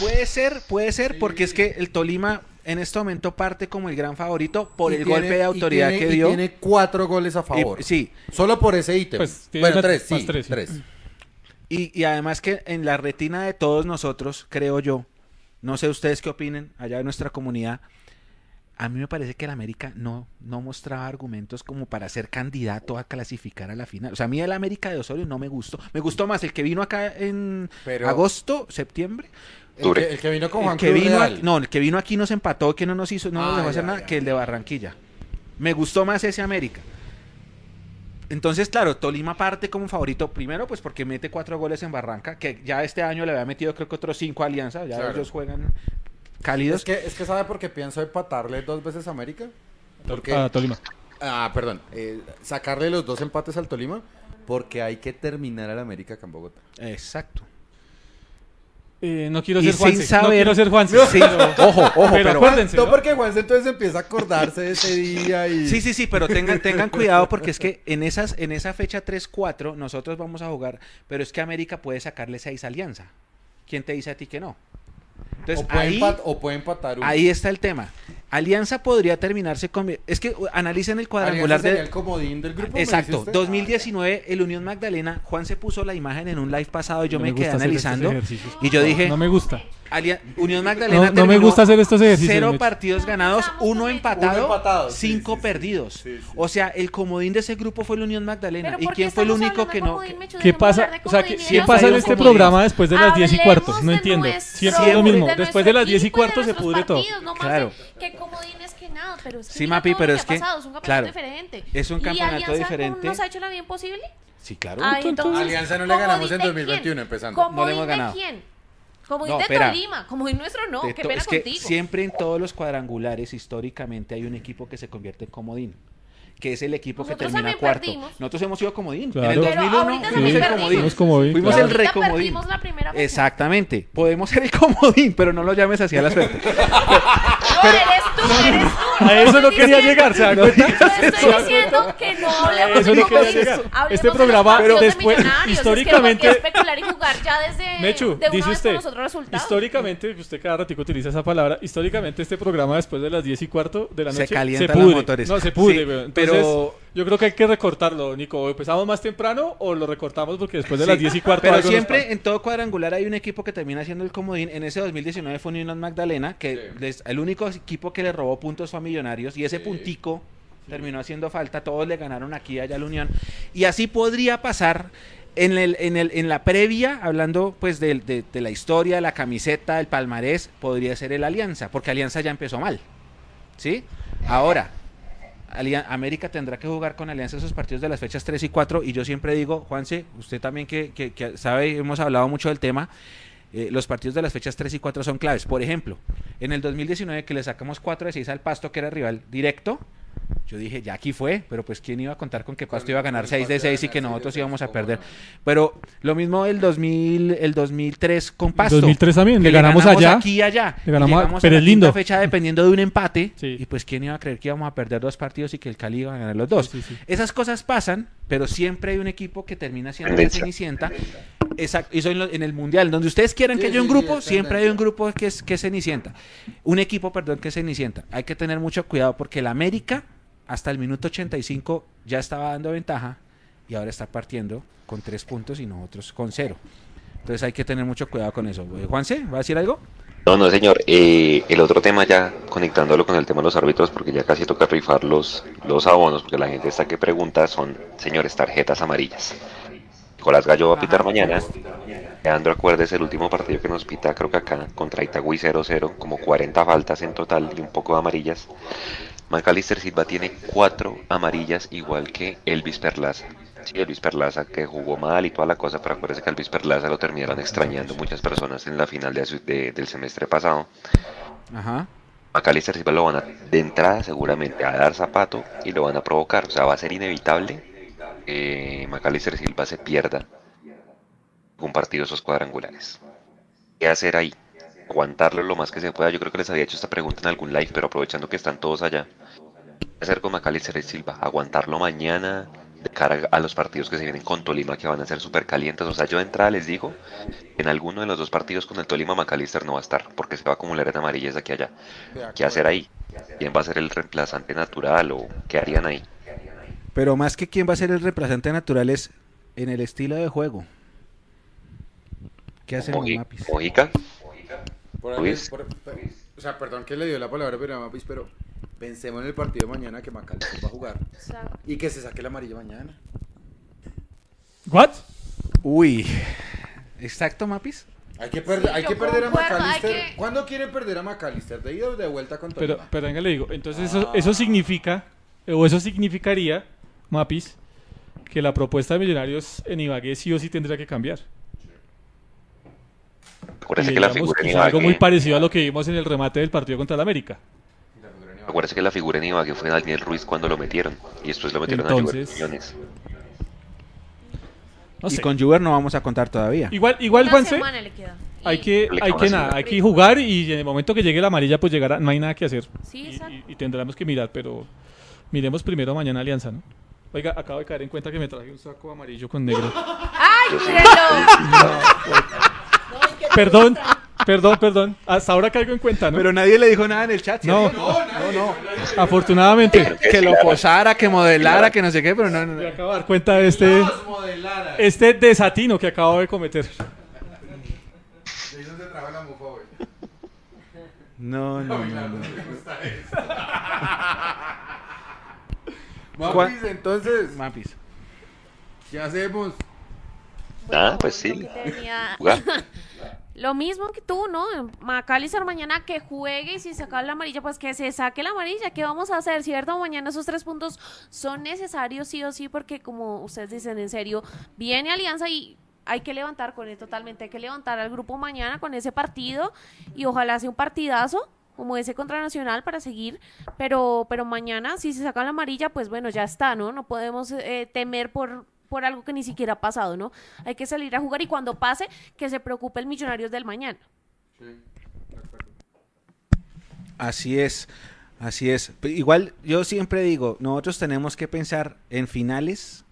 Puede ser, puede ser, porque es que el Tolima en este momento parte como el gran favorito por Y el tiene- golpe de autoridad tiene- que y dio. tiene cuatro goles a Y- favor. sí, Solo por ese ítem. Pues, bueno, tres, más sí. tres, sí. tres. Y, y además que en la retina de todos nosotros, creo yo, no sé ustedes qué opinen allá de nuestra comunidad, a mí me parece que el América no, no mostraba argumentos como para ser candidato a clasificar a la final. O sea, a mí el América de Osorio no me gustó. Me gustó más el que vino acá en Pero- agosto, septiembre. El que, el que vino con El Juan que Cruz vino Real. aquí- no, el que vino aquí nos empató, que no nos hizo, no nos Ah, dejó hacer nada, ya. que el de Barranquilla. Me gustó más ese América. Entonces, claro, Tolima parte como favorito, primero pues porque mete cuatro goles en Barranca, que ya este año le había metido creo que otros cinco a Alianza, ya Claro. ellos juegan cálidos. Es que, es que sabe por qué pienso empatarle dos veces a América. Porque, A Tolima. ah, perdón. eh, sacarle los dos empates al Tolima. Porque hay que terminar al América acá en Bogotá. Exacto. Eh, no quiero Y ser sin Juanse. No saber- quiero ser Juanse. Sí, ojo, ojo, pero, pero, acuérdense. No, ¿no? porque Juanse entonces empieza a acordarse de ese día y... Sí, sí, sí, pero tengan, tengan cuidado porque es que en esas en esa fecha 3-4 nosotros vamos a jugar, pero es que América puede sacarle 6 a Alianza. ¿Quién te dice a ti que no? Entonces, o, puede ahí, empat- o puede empatar uno. ahí está el tema. Alianza podría terminarse con... Es que uh, analicen el cuadrangular de... el comodín del grupo. ¿me dice Exacto, usted? 2019, el Unión Magdalena, Juan se puso la imagen en un live pasado y yo No me, me quedé analizando y yo dije, No me gusta. Alia- Unión Magdalena No- no me gusta hacer estos ejercicios, Cero Mecho. partidos ganados, uno empatado, Uno empatado, sí, cinco sí, sí. perdidos. Sí, sí. O sea, el comodín de ese grupo fue el Unión Magdalena. ¿Y ¿por qué quién fue el único que no? ¿Qué pasa? O sea, ¿qué, qué pasa en este programa después de las 10 y cuartos? No entiendo. Siempre es lo mismo. de Después de las 10 y cuartos se pudre todo. Claro. De que comodines que nada, pero es que Sí, Mapi, pero es ha que- pasado, es un claro, campeonato diferente. es un ¿Y campeonato Alianza cómo diferente. nos ha hecho la bien posible? Sí, claro. Ah, entonces, Alianza no le ganamos en ¿comodín de 2021 quién? empezando. ¿Comodín No le hemos de ganado. quién? Como No, de espera. Tolima, como en nuestro no, De qué pena es que contigo. siempre en todos los cuadrangulares históricamente hay un equipo que se convierte en comodín. Que es el equipo Nosotros que termina cuarto. perdimos. Nosotros hemos sido comodín. Claro. En el Pero 2001 ahorita fuimos el comodín. Fuimos comodín, Fuimos claro. el recomodín. Exactamente. Podemos ser el comodín, pero no lo llames así a la suerte. No, eres tú, eres tú. A eso no quería llegar, ¿se dan No cuenta? Yo estoy diciendo que no hablemos Eso de no quería comodín. llegar. Hablemos Este programa, de después, históricamente- Es que ¿por qué especular y jugar ya desde Mechu, dice usted, con los otros resultados. históricamente, usted cada ratico utiliza esa palabra, históricamente este programa después de las 10 y cuarto de la Se noche calientan pudre. los motores. No, se pudre, Sí, weón. Entonces, pero- yo creo que hay que recortarlo, Nico. ¿O empezamos más temprano o lo recortamos porque después de Sí, las 10 y cuarto Pero siempre en todo cuadrangular hay un equipo que termina siendo el comodín. En ese 2019 fue Unión Magdalena, que les- el único equipo que le robó puntos fue a Millonarios y ese puntico terminó haciendo falta. Todos le ganaron aquí y allá a la Unión. Y así podría pasar en, el, en, el, en la previa, hablando pues de, de- de la historia, la camiseta, el palmarés, podría ser el Alianza, porque Alianza ya empezó mal. ¿Sí? Ahora, Alia- América tendrá que jugar con Alianza esos partidos de las fechas 3 y 4 y yo siempre digo, Juanse, usted también que, que- que sabe, hemos hablado mucho del tema, eh, los partidos de las fechas 3 y 4 son claves. Por ejemplo, en el 2019 que le sacamos 4 de 6 al Pasto, que era rival directo, yo dije, ya aquí fue, pero pues quién iba a contar con que Pasto iba a ganar 6 de 6 y que nosotros íbamos a perder. Pero lo mismo el 2000, el 2003 con Pasto. 2003 también, que le ganamos allá. aquí y allá. Le ganamos y a- pero a es la lindo. fecha dependiendo de un empate. Sí. Y pues quién iba a creer que íbamos a perder dos partidos y que el Cali iba a ganar los dos. Sí, sí, sí. Esas cosas pasan, pero siempre hay un equipo que termina siendo la Tendencia. cenicienta. Exacto. Y soy en, lo- en el mundial, donde ustedes quieran Sí, que haya un sí, grupo, siempre hay un grupo que es, que es cenicienta. Un equipo, perdón, que es cenicienta. Hay que tener mucho cuidado porque el América, hasta el minuto 85, ya estaba dando ventaja y ahora está partiendo con tres puntos y nosotros con cero. Entonces hay que tener mucho cuidado con eso. Eh, Juanse, ¿va a decir algo? No, no, señor. Eh, el otro tema ya, conectándolo con el tema de los árbitros, porque ya casi toca rifar los, los abonos, porque la gente está que pregunta son, señores, tarjetas amarillas. Nicolás Gallo va a pitar mañana. Leandro, acuérdese el último partido que nos pita, creo que acá, contra Itagüí 0-0, como 40 faltas en total y un poco de amarillas. Macalister Silva tiene cuatro amarillas, igual que Elvis Perlaza. Sí, Elvis Perlaza que jugó mal y toda la cosa, pero acuérdese que Elvis Perlaza lo terminaron extrañando muchas personas en la final de- del semestre pasado. Ajá. Macalister Silva lo van a, de entrada seguramente a dar zapato y lo van a provocar. O sea, va a ser inevitable que Macalister Silva se pierda un partido de esos cuadrangulares. ¿Qué hacer ahí? Aguantarlo lo más que se pueda. Yo creo que les había hecho esta pregunta en algún live, pero aprovechando que están todos allá. ¿Qué hacer con Macalister Silva? Aguantarlo mañana de cara a los partidos que se vienen con Tolima que van a ser súper calientes. O sea, yo de entrada les digo, en alguno de los dos partidos con el Tolima Macalister no va a estar, porque se va a acumular en amarillas aquí allá. ¿Qué hacer ahí? ¿Quién va a ser el reemplazante natural o qué harían ahí? Pero más que quién va a ser el reemplazante natural es en el estilo de juego. ¿Qué hacen los mapis? Mojica, Por ahí- Luis. por- por- o sea, perdón que le dio la palabra pero Mapis, pero pensemos en el partido de mañana que Macalister va a jugar y que se saque el amarillo mañana. ¿What? Uy. ¿Exacto, Mapis? Hay que, perder, hay que perder a Macalister. que- ¿Cuándo quieren perder a Macalister? ¿De ida o de vuelta con Pero, Tolima? pero venga, le digo, entonces eso, eso significa, o eso significaría, Mapis, que la propuesta de Millonarios en Ibagué sí o sí tendría que cambiar. acuérdese Y que la figura en es algo muy Ibagué, parecido a lo que vimos en el remate del partido contra el América. acuérdese que la figura en Ibagué fue Daniel Ruiz cuando lo metieron y después lo metieron a Entonces- Gilberto Quiñones. No y sé. con Juber no vamos a contar todavía. Igual, igual Juanse, hay Y- que, hay que nada, hay que jugar y en el momento que llegue la amarilla, pues llegará, no hay nada que hacer. Sí, Y- y, y tendremos que mirar, pero miremos primero mañana Alianza, ¿no? Oiga, acabo de caer en cuenta que me traje un saco amarillo con negro. ¡Ay, mírenlo! Perdón, perdón, perdón. Hasta ahora caigo en cuenta, ¿no? Pero nadie le dijo nada en el chat. no, ¿cierto? no, no. Afortunadamente, Que lo posara, que modelara, que no sé qué, pero no, no, no. me acabo de dar cuenta de este, este desatino que acabo de cometer. No, no, no, no. Mapis, entonces, Mapis. ¿qué hacemos? Ah, pues Lo sí. tenía-. Lo mismo que tú, ¿no? Macalister mañana que juegue y si saca la amarilla, pues que se saque la amarilla. ¿Qué vamos a hacer, cierto? Mañana esos tres puntos son necesarios sí o sí porque como ustedes dicen en serio, viene Alianza y hay que levantar con él totalmente, hay que levantar al grupo mañana con ese partido y ojalá sea un partidazo como ese contra Nacional para seguir, pero, pero mañana si se saca la amarilla, pues bueno, ya está, ¿no? No podemos eh, temer por, por algo que ni siquiera ha pasado, ¿no? Hay que salir a jugar y cuando pase, que se preocupe el Millonarios del mañana. Así es, así es. Igual yo siempre digo, nosotros tenemos que pensar en finales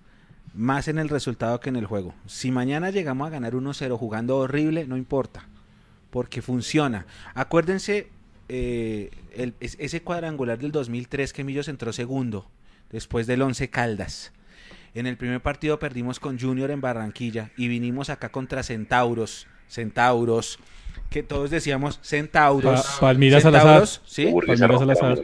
más en el resultado que en el juego. Si mañana llegamos a ganar 1-0 jugando horrible, no importa, porque funciona. Acuérdense eh, el, ese cuadrangular del 2003 que Millos entró segundo, después del 11 Caldas. En el primer partido perdimos con Junior en Barranquilla y vinimos acá contra Centauros, Centauros, que todos decíamos Centauros. Palmira Salazar. ¿sí? Palmira Salazar.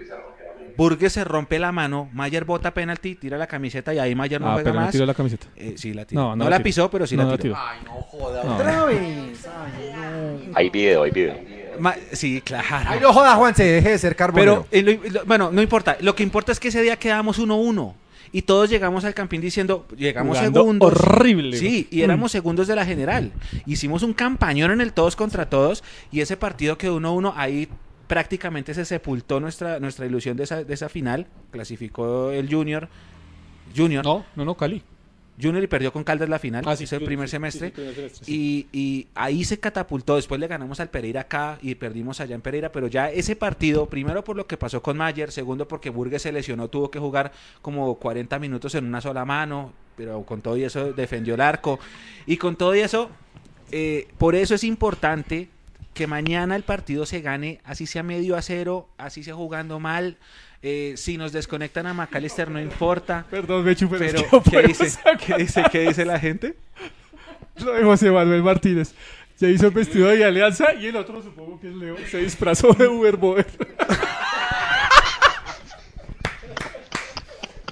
Burgues se rompe la mano, Mayer bota penalti, tira la camiseta y ahí Mayer no ah, juega pero más. No tiró la camiseta. Eh, sí, la tiró. No, no, no la, la pisó, pero sí no la tiró. tiró. Ay, no joda, otra vez. Ay, no. Hay video, hay video. Ma sí, claro. Ay, no joda, Juan, se deje de ser carbonero. Pero, eh, lo, bueno, no importa. Lo que importa es que ese día quedamos 1-1. Y todos llegamos al campín diciendo, llegamos Jugando segundos. Horrible. Sí, y éramos segundos de la general. Hicimos un campañón en el todos contra todos. Y ese partido quedó 1-1. Ahí prácticamente se sepultó nuestra, nuestra ilusión de esa, de esa final. Clasificó el Junior. Junior. No, no, no, Cali. Junior y perdió con Caldas la final. Ah, sí, sí, primer semestre. sí, primer semestre, sí. y, y ahí se catapultó. Después le ganamos al Pereira acá y perdimos allá en Pereira. Pero ya ese partido, primero por lo que pasó con Mayer, segundo porque Burgues se lesionó, tuvo que jugar como 40 minutos en una sola mano. Pero con todo y eso defendió el arco. Y con todo y eso, eh, por eso es importante que mañana el partido se gane, así sea medio a cero, así sea jugando mal. Eh, si nos desconectan a McAllister no importa. Perdón, Mechu, pero, Pero, ¿qué dice? ¿Qué dice? ¿Qué dice la gente? Lo de José Manuel Martínez. Se hizo vestido de alianza y el otro, supongo que es Leo, se disfrazó de Uber Boy.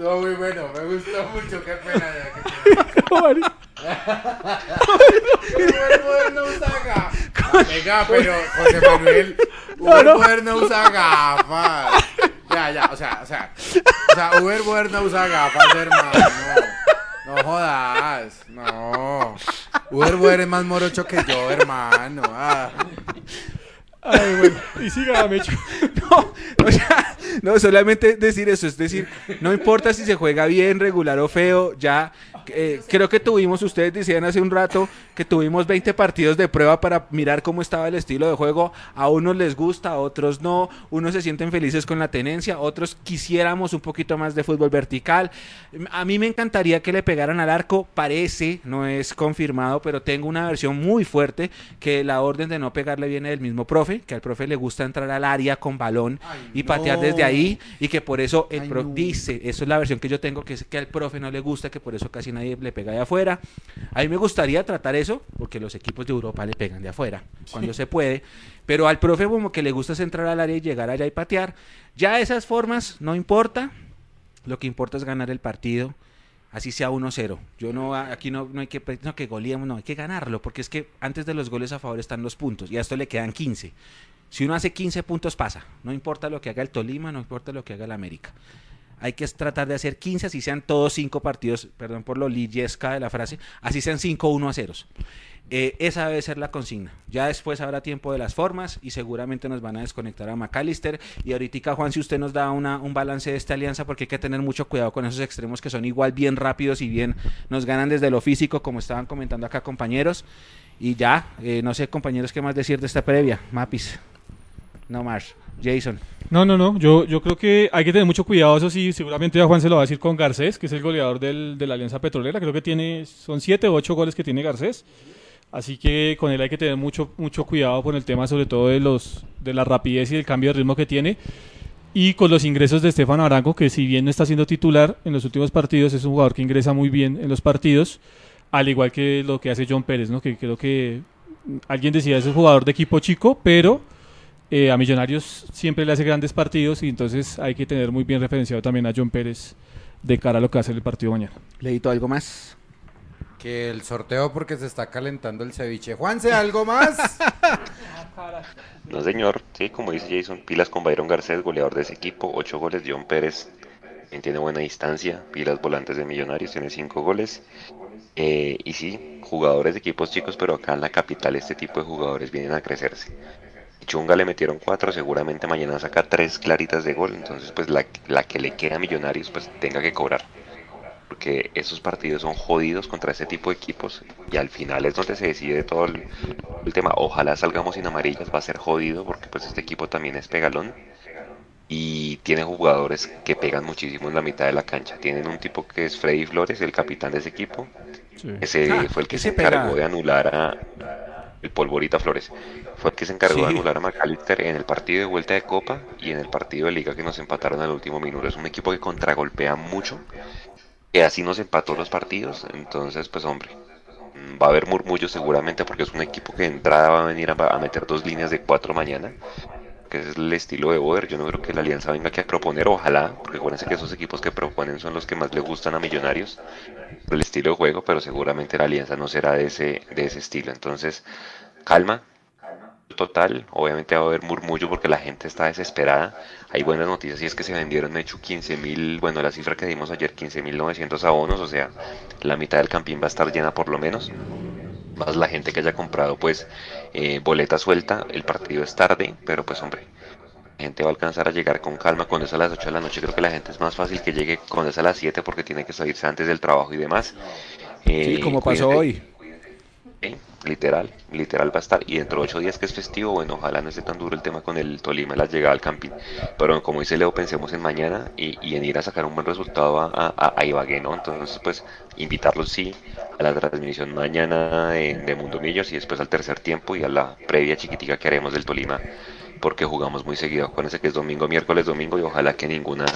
No, muy bueno, me gustó mucho, qué pena. Uber no usa gafas. Venga, pero José Manuel, Uber no usa gafas. Ya, ya, o sea, o sea, o sea, Uber Poder no usa gafas, hermano. No jodas, no. Uber Poder es más morocho que yo, hermano. Ah. Ay, bueno. Y siga, Mechu. No, o sea, no, solamente decir eso, es decir, no importa si se juega bien, regular o feo, ya eh, creo que tuvimos, ustedes decían hace un rato que tuvimos 20 partidos de prueba para mirar cómo estaba el estilo de juego, a unos les gusta, a otros no, unos se sienten felices con la tenencia, otros quisiéramos un poquito más de fútbol vertical, a mí me encantaría que le pegaran al arco, parece, no es confirmado, pero tengo una versión muy fuerte que la orden de no pegarle viene del mismo profe, que al profe le gusta entrar al área con balón Ay, y patear no. desde ahí y que por eso el Ay, pro- no. dice, eso es la versión que yo tengo, que es que al profe no le gusta, que por eso casi nadie le pega de afuera. A mí me gustaría tratar eso, porque los equipos de Europa le pegan de afuera, cuando se puede, pero al profe como que le gusta es entrar al área y llegar allá y patear. Ya esas formas no importa, lo que importa es ganar el partido. Así sea 1-0. Yo no, aquí no, no hay que, no, que goleemos, no, hay que ganarlo, porque es que antes de los goles a favor están los puntos, y a esto le quedan 15. Si uno hace 15 puntos pasa, no importa lo que haga el Tolima, no importa lo que haga el América. Hay que tratar de hacer 15, así sean todos 5 partidos, perdón por lo lillesca de la frase, así sean 5 1 a 0. Eh, esa debe ser la consigna. Ya después habrá tiempo de las formas y seguramente nos van a desconectar a McAllister. Y ahorita, Juan, si usted nos da una, un balance de esta alianza, porque hay que tener mucho cuidado con esos extremos que son igual bien rápidos y bien nos ganan desde lo físico, como estaban comentando acá compañeros. Y ya, eh, no sé, compañeros, qué más decir de esta previa. Mapis. No más. Jason. No, no, no. Yo, yo creo que hay que tener mucho cuidado. Eso sí, seguramente ya Juan se lo va a decir con Garcés, que es el goleador del, de la Alianza Petrolera. Creo que tiene, son siete o ocho goles que tiene Garcés. Así que con él hay que tener mucho, mucho cuidado con el tema, sobre todo de los, de la rapidez y el cambio de ritmo que tiene. Y con los ingresos de Estefano Arango, que si bien no está siendo titular en los últimos partidos, es un jugador que ingresa muy bien en los partidos, al igual que lo que hace John Pérez, ¿no? Que creo que alguien decía es un jugador de equipo chico, pero eh, a Millonarios siempre le hace grandes partidos y entonces hay que tener muy bien referenciado también a John Pérez de cara a lo que hace el partido mañana. ¿Leíto algo más? Que el sorteo porque se está calentando el ceviche. Juanse, ¿algo más? No, señor. Sí, como dice Jason, pilas con Byron Garcés, goleador de ese equipo. Ocho goles, John Pérez tiene buena distancia, pilas volantes de Millonarios, tiene cinco goles. Eh, y sí, jugadores de equipos chicos, pero acá en la capital este tipo de jugadores vienen a crecerse. Chunga le metieron cuatro, seguramente mañana saca tres claritas de gol, entonces pues la, la que le queda a Millonarios pues tenga que cobrar. Porque esos partidos son jodidos contra ese tipo de equipos y al final es donde se decide todo el, el tema. Ojalá salgamos sin amarillas, va a ser jodido porque pues este equipo también es pegalón y tiene jugadores que pegan muchísimo en la mitad de la cancha. Tienen un tipo que es Freddy Flores, el capitán de ese equipo. Ese Ah, fue el que se encargó pega. de anular a el Polvorita Flores. Fue el que se encargó de anular a McAllister en el partido de vuelta de Copa y en el partido de Liga que nos empataron al último minuto. Es un equipo que contragolpea mucho, que así nos empató los partidos. Entonces, pues hombre, va a haber murmullos seguramente porque es un equipo que de entrada va a venir a, a meter dos líneas de cuatro mañana que es el estilo de Boder. Yo no creo que la alianza venga aquí a proponer, ojalá, porque acuérdense que esos equipos que proponen son los que más le gustan a Millonarios, el estilo de juego, pero seguramente la alianza no será de ese, de ese estilo. Entonces, calma, total, obviamente va a haber murmullo porque la gente está desesperada. Hay buenas noticias y es que se vendieron, de hecho, 15 mil, bueno, la cifra que dimos ayer, 15 mil 900 abonos, o sea, la mitad del campín va a estar llena por lo menos más la gente que haya comprado pues eh, boleta suelta, el partido es tarde, pero pues hombre, la gente va a alcanzar a llegar con calma cuando es a las 8 de la noche, creo que la gente es más fácil que llegue cuando es a las 7 porque tiene que salirse antes del trabajo y demás. Eh, Sí, como pasó hoy. Literal, literal va a estar. Y dentro de ocho días que es festivo, bueno, ojalá no esté tan duro el tema con el Tolima, la llegada al camping. Pero como dice Leo, pensemos en mañana y, y en ir a sacar un buen resultado a, a, a Ibagué, ¿no? Entonces, pues, invitarlos, sí, a la transmisión mañana de, de Mundo Millos y después al tercer tiempo y a la previa chiquitica que haremos del Tolima, porque jugamos muy seguido. Acuérdense que es domingo, miércoles, domingo y ojalá que ninguna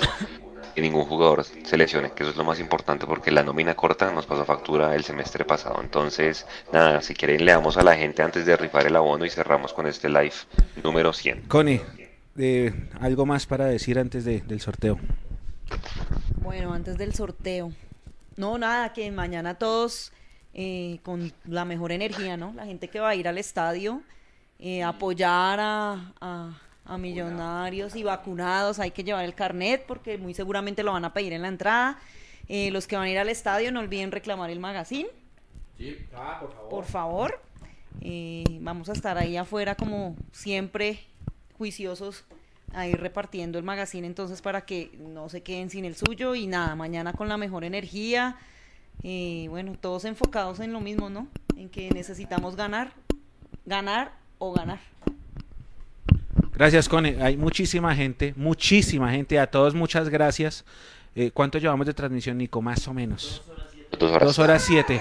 que ningún jugador se lesione, que eso es lo más importante porque la nómina corta nos pasó factura el semestre pasado. Entonces, nada, si quieren le damos a la gente antes de rifar el abono y cerramos con este live número 100. Connie, eh, algo más para decir antes de- del sorteo. Bueno, antes del sorteo. No, nada, que mañana todos eh, con la mejor energía, ¿no? La gente que va a ir al estadio, eh, apoyar a, a- a millonarios y vacunados, hay que llevar el carnet porque muy seguramente lo van a pedir en la entrada. Eh, los que van a ir al estadio, no olviden reclamar el magazine. por favor. Eh, vamos a estar ahí afuera como siempre juiciosos a ir repartiendo el magazine entonces para que no se queden sin el suyo y nada, mañana con la mejor energía. eh, bueno, todos enfocados en lo mismo, ¿no? En que necesitamos ganar, ganar o ganar. Gracias, Cone. Hay muchísima gente, muchísima gente. A todos muchas gracias. Eh, ¿Cuánto llevamos de transmisión, Nico? Más o menos. Dos horas. Dos horas siete.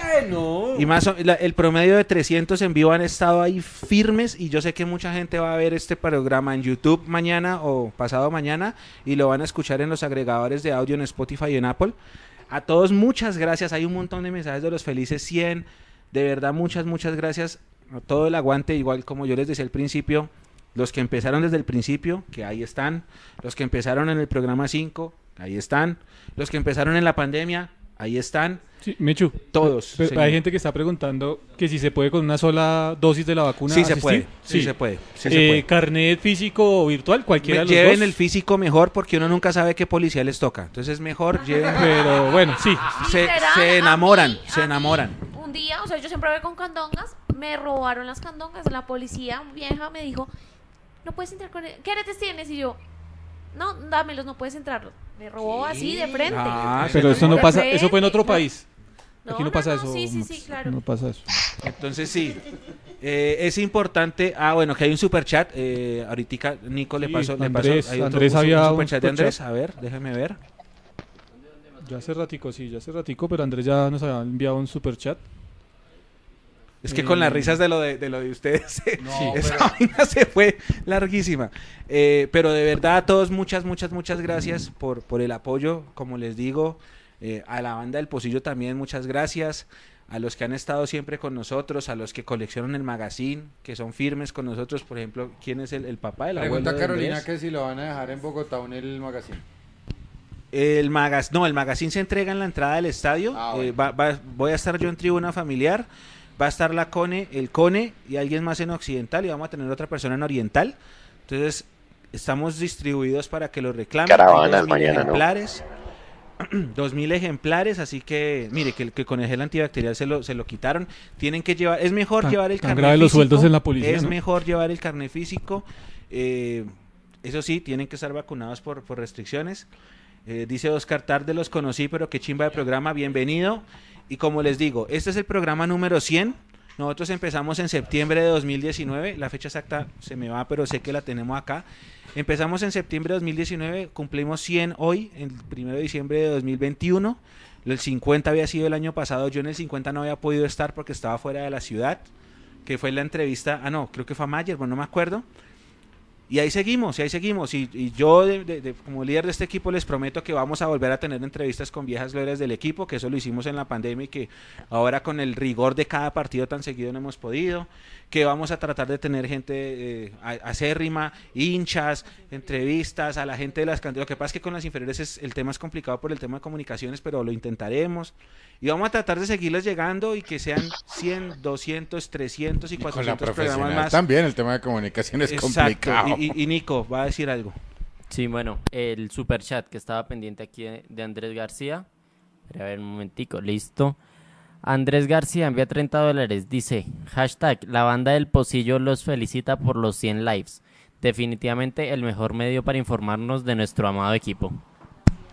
Y más o- la- el promedio de 300 en vivo han estado ahí firmes y yo sé que mucha gente va a ver este programa en YouTube mañana o pasado mañana y lo van a escuchar en los agregadores de audio en Spotify y en Apple. A todos muchas gracias. Hay un montón de mensajes de los felices 100. De verdad, muchas, muchas gracias. A todo el aguante, igual como yo les decía al principio, los que empezaron desde el principio, que ahí están. Los que empezaron en el programa 5, ahí están. Los que empezaron en la pandemia, ahí están. Sí, Mechu. Todos, pero hay gente que está preguntando que si se puede con una sola dosis de la vacuna. Sí se asistir. puede, sí se puede, sí se Eh, puede. Carnet físico o virtual, cualquiera Me- de los lleven dos. el físico mejor porque uno nunca sabe qué policía les toca. Entonces es mejor lleven. Pero bueno, sí. Se, se enamoran, mí- se enamoran. Un día, o sea, yo siempre voy con candongas, me robaron las candongas, la policía vieja me dijo, no puedes entrar con él. ¿Qué aretes tienes? Y yo, no, dámelos, no puedes entrar. Me robó así de frente. Ah, Pero eso no pasa, eso fue en otro país. No, Aquí no no, pasa no, eso. sí, sí, sí, claro. No pasa eso. Entonces sí. Eh, es importante. Ah, bueno, que hay un super chat. Eh, ahorita Nico le pasó. le Andrés- pasó hay otro- Andrés un había super un chat de Andrés. A ver, déjeme ver. Ya hace ratico, sí, ya hace ratico, pero Andrés ya nos había enviado un super chat. Es que con las Eh, risas de lo de, de lo de ustedes, No, esa pero- vaina se fue larguísima. Eh, pero de verdad a todos muchas, muchas, muchas gracias por, por el apoyo, como les digo. Eh, a la banda del Pocillo también muchas gracias. A los que han estado siempre con nosotros, a los que coleccionan el magazine, que son firmes con nosotros. Por ejemplo, ¿quién es el, el papá del abuelo Pregunta Carolina que si lo van a dejar en Bogotá o en el magazine. El magas, no, el magazine se entrega en la entrada del estadio. Ah, Eh, bueno. va- va- voy a estar yo en tribuna familiar. Va a estar la Cone, el Cone y alguien más en occidental y vamos a tener otra persona en oriental. Entonces, estamos distribuidos para que lo reclamen. Caravanas dos mil mañana, ¿no? ejemplares. 2.000 ejemplares, así que mire que, que con el gel antibacterial se lo, se lo quitaron. Tienen que llevar, es mejor Tan- llevar el tan carnet grave físico. los sueldos en la policía, Es ¿no? mejor llevar el carnet físico. eh, eso sí, tienen que estar vacunados por, por restricciones. Eh, dice Oscar Tarde, los conocí, pero qué chimba de programa, bienvenido. Y como les digo, este es el programa número 100. Nosotros empezamos en septiembre de 2019, la fecha exacta se me va, pero sé que la tenemos acá. Empezamos en septiembre de 2019, cumplimos 100 hoy, el 1 de diciembre de 2021. El 50 había sido el año pasado, yo en el 50 no había podido estar porque estaba fuera de la ciudad, que fue la entrevista, ah no, creo que fue a Mayer, bueno, no me acuerdo. Y ahí seguimos, y ahí seguimos. Y, y yo, de- de- como líder de este equipo, les prometo que vamos a volver a tener entrevistas con viejas glorias del equipo, que eso lo hicimos en la pandemia y que ahora con el rigor de cada partido tan seguido no hemos podido. Que vamos a tratar de tener gente eh, a- acérrima, hinchas, entrevistas a la gente de las candidatas. Lo que pasa es que con las inferiores es, el tema es complicado por el tema de comunicaciones, pero lo intentaremos. Y vamos a tratar de seguirles llegando y que sean 100, 200, 300 y Con la 400 programas profesional más. también, el tema de comunicación es complicado. Y, y- y Nico, va a decir algo. Sí, bueno, el super chat que estaba pendiente aquí de Andrés García. A ver un momentico, listo. Andrés García envía 30 dólares. Dice, hashtag, la banda del Pocillo los felicita por los 100 lives. Definitivamente el mejor medio para informarnos de nuestro amado equipo.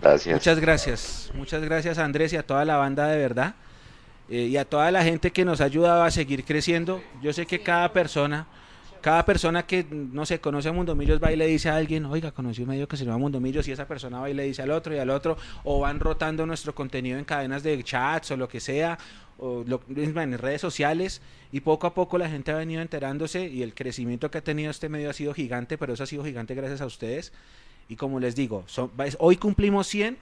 Gracias. Muchas gracias. Muchas gracias a Andrés y a toda la banda de verdad. Eh, y a toda la gente que nos ha ayudado a seguir creciendo. Yo sé que cada persona, cada persona que, no sé, conoce a Mundomillos va y le dice a alguien, oiga, conocí un medio que se llama Mundomillos y esa persona va y le dice al otro y al otro, o van rotando nuestro contenido en cadenas de chats o lo que sea, o lo- en redes sociales, y poco a poco la gente ha venido enterándose y el crecimiento que ha tenido este medio ha sido gigante, pero eso ha sido gigante gracias a ustedes. Y como les digo, son- hoy cumplimos 100,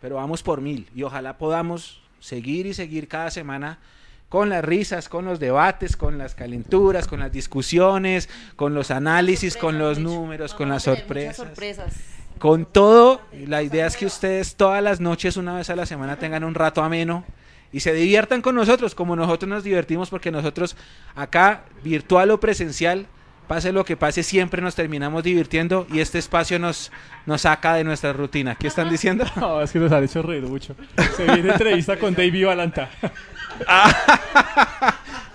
pero vamos por mil y ojalá podamos seguir y seguir cada semana con las risas, con los debates, con las calenturas, con las discusiones, con los análisis, con los números, con las sorpresas. sorpresas. Con todo, la idea es que ustedes todas las noches, una vez a la semana, tengan un rato ameno y se diviertan con nosotros, como nosotros nos divertimos, porque nosotros acá, virtual o presencial, pase lo que pase, siempre nos terminamos divirtiendo y este espacio nos, nos saca de nuestra rutina. ¿Qué están diciendo? No, es que nos han hecho reír mucho. Se viene entrevista con David Valanta.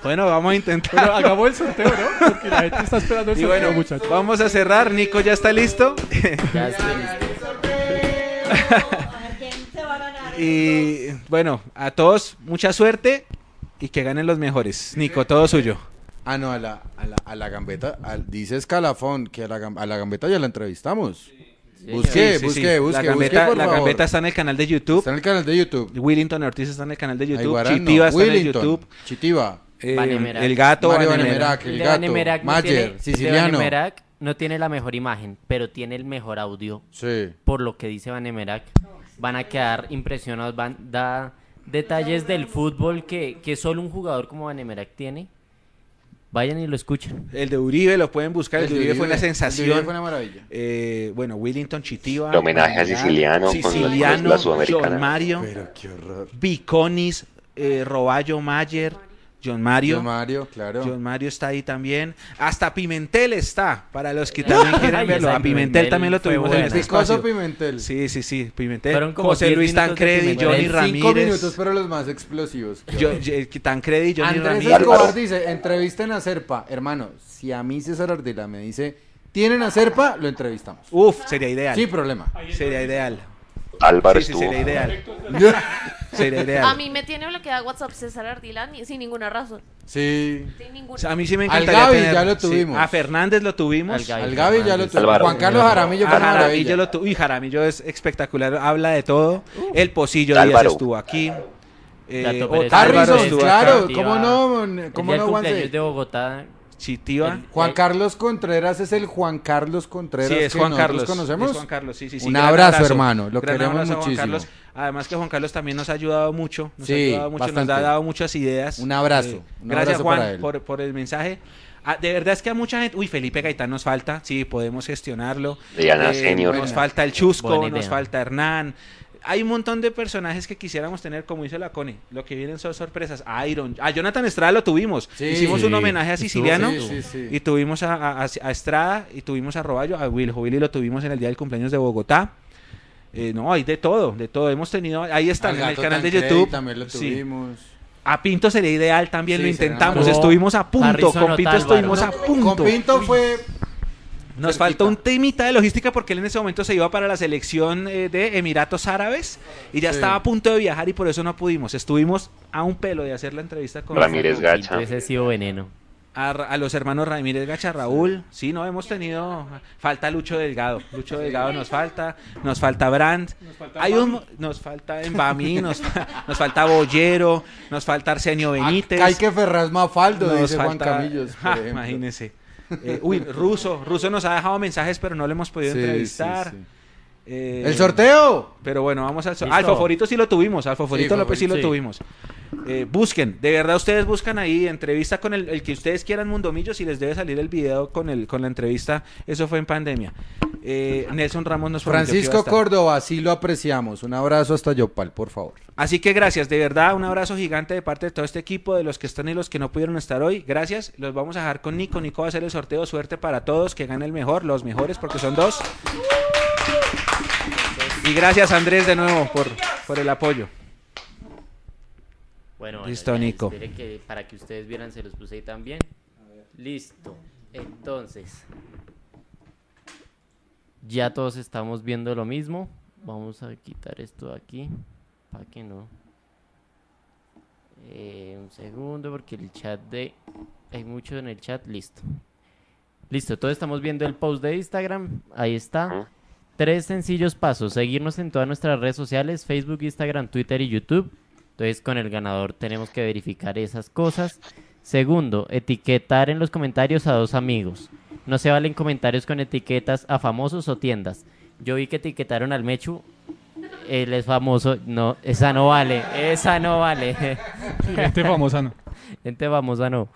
Bueno, vamos a intentar. Pero hagamos el sorteo, ¿no? Porque la gente está esperando el Y sorteo, bueno, muchachos. vamos a cerrar. Nico ya está listo. Ya estoy listo. A ver quién se va a ganar. y bueno, a todos mucha suerte y que ganen los mejores. Nico, todo suyo. Ah, no, a la, a la, a la gambeta, al- dice Escalafón que a la, a la gambeta ya la entrevistamos. busque, Sí, sí, busque, sí. busque, La gambeta, busque, por la favor. gambeta está en el canal de YouTube. Está en el canal de YouTube. Willington Ortiz está en el canal de YouTube. Aiguarano, Chitiva está en el YouTube. Chitiva, Eh, el gato Mario. Vanemerac, el de gato, no Mayer, tiene- siciliano. No tiene la mejor imagen, pero tiene el mejor audio. Sí. Por lo que dice Vanemerac, van a quedar impresionados. Van, da detalles del fútbol que, que solo un jugador como Vanemerac tiene. Vayan y lo escuchen. El de Uribe lo pueden buscar. El, de Uribe, fue una el de sensación. Uribe fue una maravilla. Eh, bueno, Willington Chitiva. El homenaje a Siciliano con la- Siciliano, la Sudamericana. John Mario, Pero qué horror. Viconis, eh, Roballo Mayer, John Mario. John Mario, claro. John Mario está ahí también. Hasta Pimentel está, para los que también quieran Ay, verlo. A Pimentel también lo tuvimos en este espacio. Pimentel. Sí, sí, sí, Pimentel. Fueron como José 10 Luis Tancredi. Johnny Cinco Ramírez. minutos, pero los más explosivos. Yo, yo- Tancredi, Johnny Andrés Ramírez. Escobar Álvaro. dice, entrevisten a Serpa. Hermano, si a mí César Ardila me dice, ¿tienen a Serpa? Lo entrevistamos. Uf, sería ideal. Sin problema. Sería ideal. Álvaro Sí, sí, estuvo. sería ideal. Sería ideal. A mí me tiene bloqueada WhatsApp César Ardila ni- sin ninguna razón. Sí. Sin O ninguna. sea, a mí sí me Al encantaría Gaby tener- ya lo sí, tuvimos. a Fernández lo tuvimos. Al Gaby. Al Gaby ya lo tuvo. Álvaro. Juan Carlos Jaramillo fue A una Jaramillo maravilla. lo tu- Uy, Jaramillo es espectacular, habla de todo. El Pocillo Díaz Álvaro. estuvo aquí. Eh, Álvaro Harrison, estuvo claro, acá. ¿cómo no, El cómo día no, del Juanse? de Bogotá. Chitiva. El- Juan Eh, Carlos Contreras es el Juan Carlos Contreras Sí, es que Juan nosotros Carlos. conocemos. Es Juan Carlos, sí, sí, sí. Un gran abrazo, hermano, lo Gran queremos abrazo a Juan muchísimo. Carlos. Además que Juan Carlos también nos ha ayudado mucho. Nos Sí, ha ayudado mucho, bastante. nos ha dado muchas ideas. Eh, Un abrazo, un gracias abrazo Juan para él. Por, por el mensaje. Ah, de verdad es que a mucha gente. Uy, Felipe Gaitán nos falta. Sí, podemos gestionarlo. Eh, Diana Senior. Nos falta el Chusco, Buena nos idea. falta Hernán. Hay un montón de personajes que quisiéramos tener, como dice la Cone. Lo que vienen son sorpresas. Iron. A Jonathan Estrada lo tuvimos. Sí. Hicimos un homenaje a Siciliano. Sí, sí, sí. Y tuvimos a, a- a- a Estrada y tuvimos a Roballo, a Will Willy lo tuvimos en el día del cumpleaños de Bogotá. Eh, no, hay de todo, de todo. Hemos tenido, ahí está, en el canal de YouTube. También lo Sí. tuvimos. A Pinto sería ideal, también Sí, lo intentamos. Estuvimos a punto, Harrison con Pinto Otálvaro. estuvimos a punto. Con Pinto fue Nos faltó un temita de logística porque él en ese momento se iba para la selección eh, de Emiratos Árabes y ya Sí. estaba a punto de viajar y por eso no pudimos. Estuvimos a un pelo de hacer la entrevista con Ramírez Gacha. Ese ha sido veneno. a, Ra- a los hermanos Ramírez Gacha, Raúl. Sí, no hemos tenido. Falta Lucho Delgado. Lucho Delgado nos falta. Nos falta Brandt. Hay un, nos falta Embami. Nos, nos falta Bollero. Nos falta Arsenio Benítez. Hay que Ferraz Mafaldo, nos dice Juan falta- Camillos. por Ja, ejemplo. imagínese. Eh, uy, Ruso. Ruso nos ha dejado mensajes, pero no lo hemos podido Sí, entrevistar. sí, sí. Eh, ¡El sorteo! Pero bueno, vamos al Listo. Al favorito sí lo tuvimos. Al favorito Sí, López sí lo tuvimos. Eh, busquen, de verdad ustedes buscan ahí entrevista con el, el que ustedes quieran Mundomillos y les debe salir el video con el con la entrevista. Eso fue en pandemia. Eh, Nelson Ramos nos Francisco. Córdoba, sí lo apreciamos. Un abrazo hasta Yopal, por favor. Así que gracias, de verdad, un abrazo gigante de parte de todo este equipo, de los que están y los que no pudieron estar hoy. Gracias, los vamos a dejar con Nico. Nico va a hacer el sorteo. Suerte para todos, que gane el mejor, los mejores, porque son dos. Y gracias, Andrés, de nuevo por, por el apoyo. Bueno, Listo, Nico. que para que ustedes vieran se los puse ahí también. Listo. Entonces, ya todos estamos viendo lo mismo. Vamos a quitar esto de aquí para que no. Eh, un segundo porque el chat de hay mucho en el chat. Listo. Listo, todos estamos viendo el post de Instagram. Ahí está. Tres sencillos pasos. Seguirnos en todas nuestras redes sociales, Facebook, Instagram, Twitter y YouTube. Entonces con el ganador tenemos que verificar esas cosas. Segundo, etiquetar en los comentarios a dos amigos. No se valen comentarios con etiquetas a famosos o tiendas. Yo vi que etiquetaron al Mechu. Él es famoso. No, esa no vale. Esa no vale. Gente famosa no. Gente famosa no.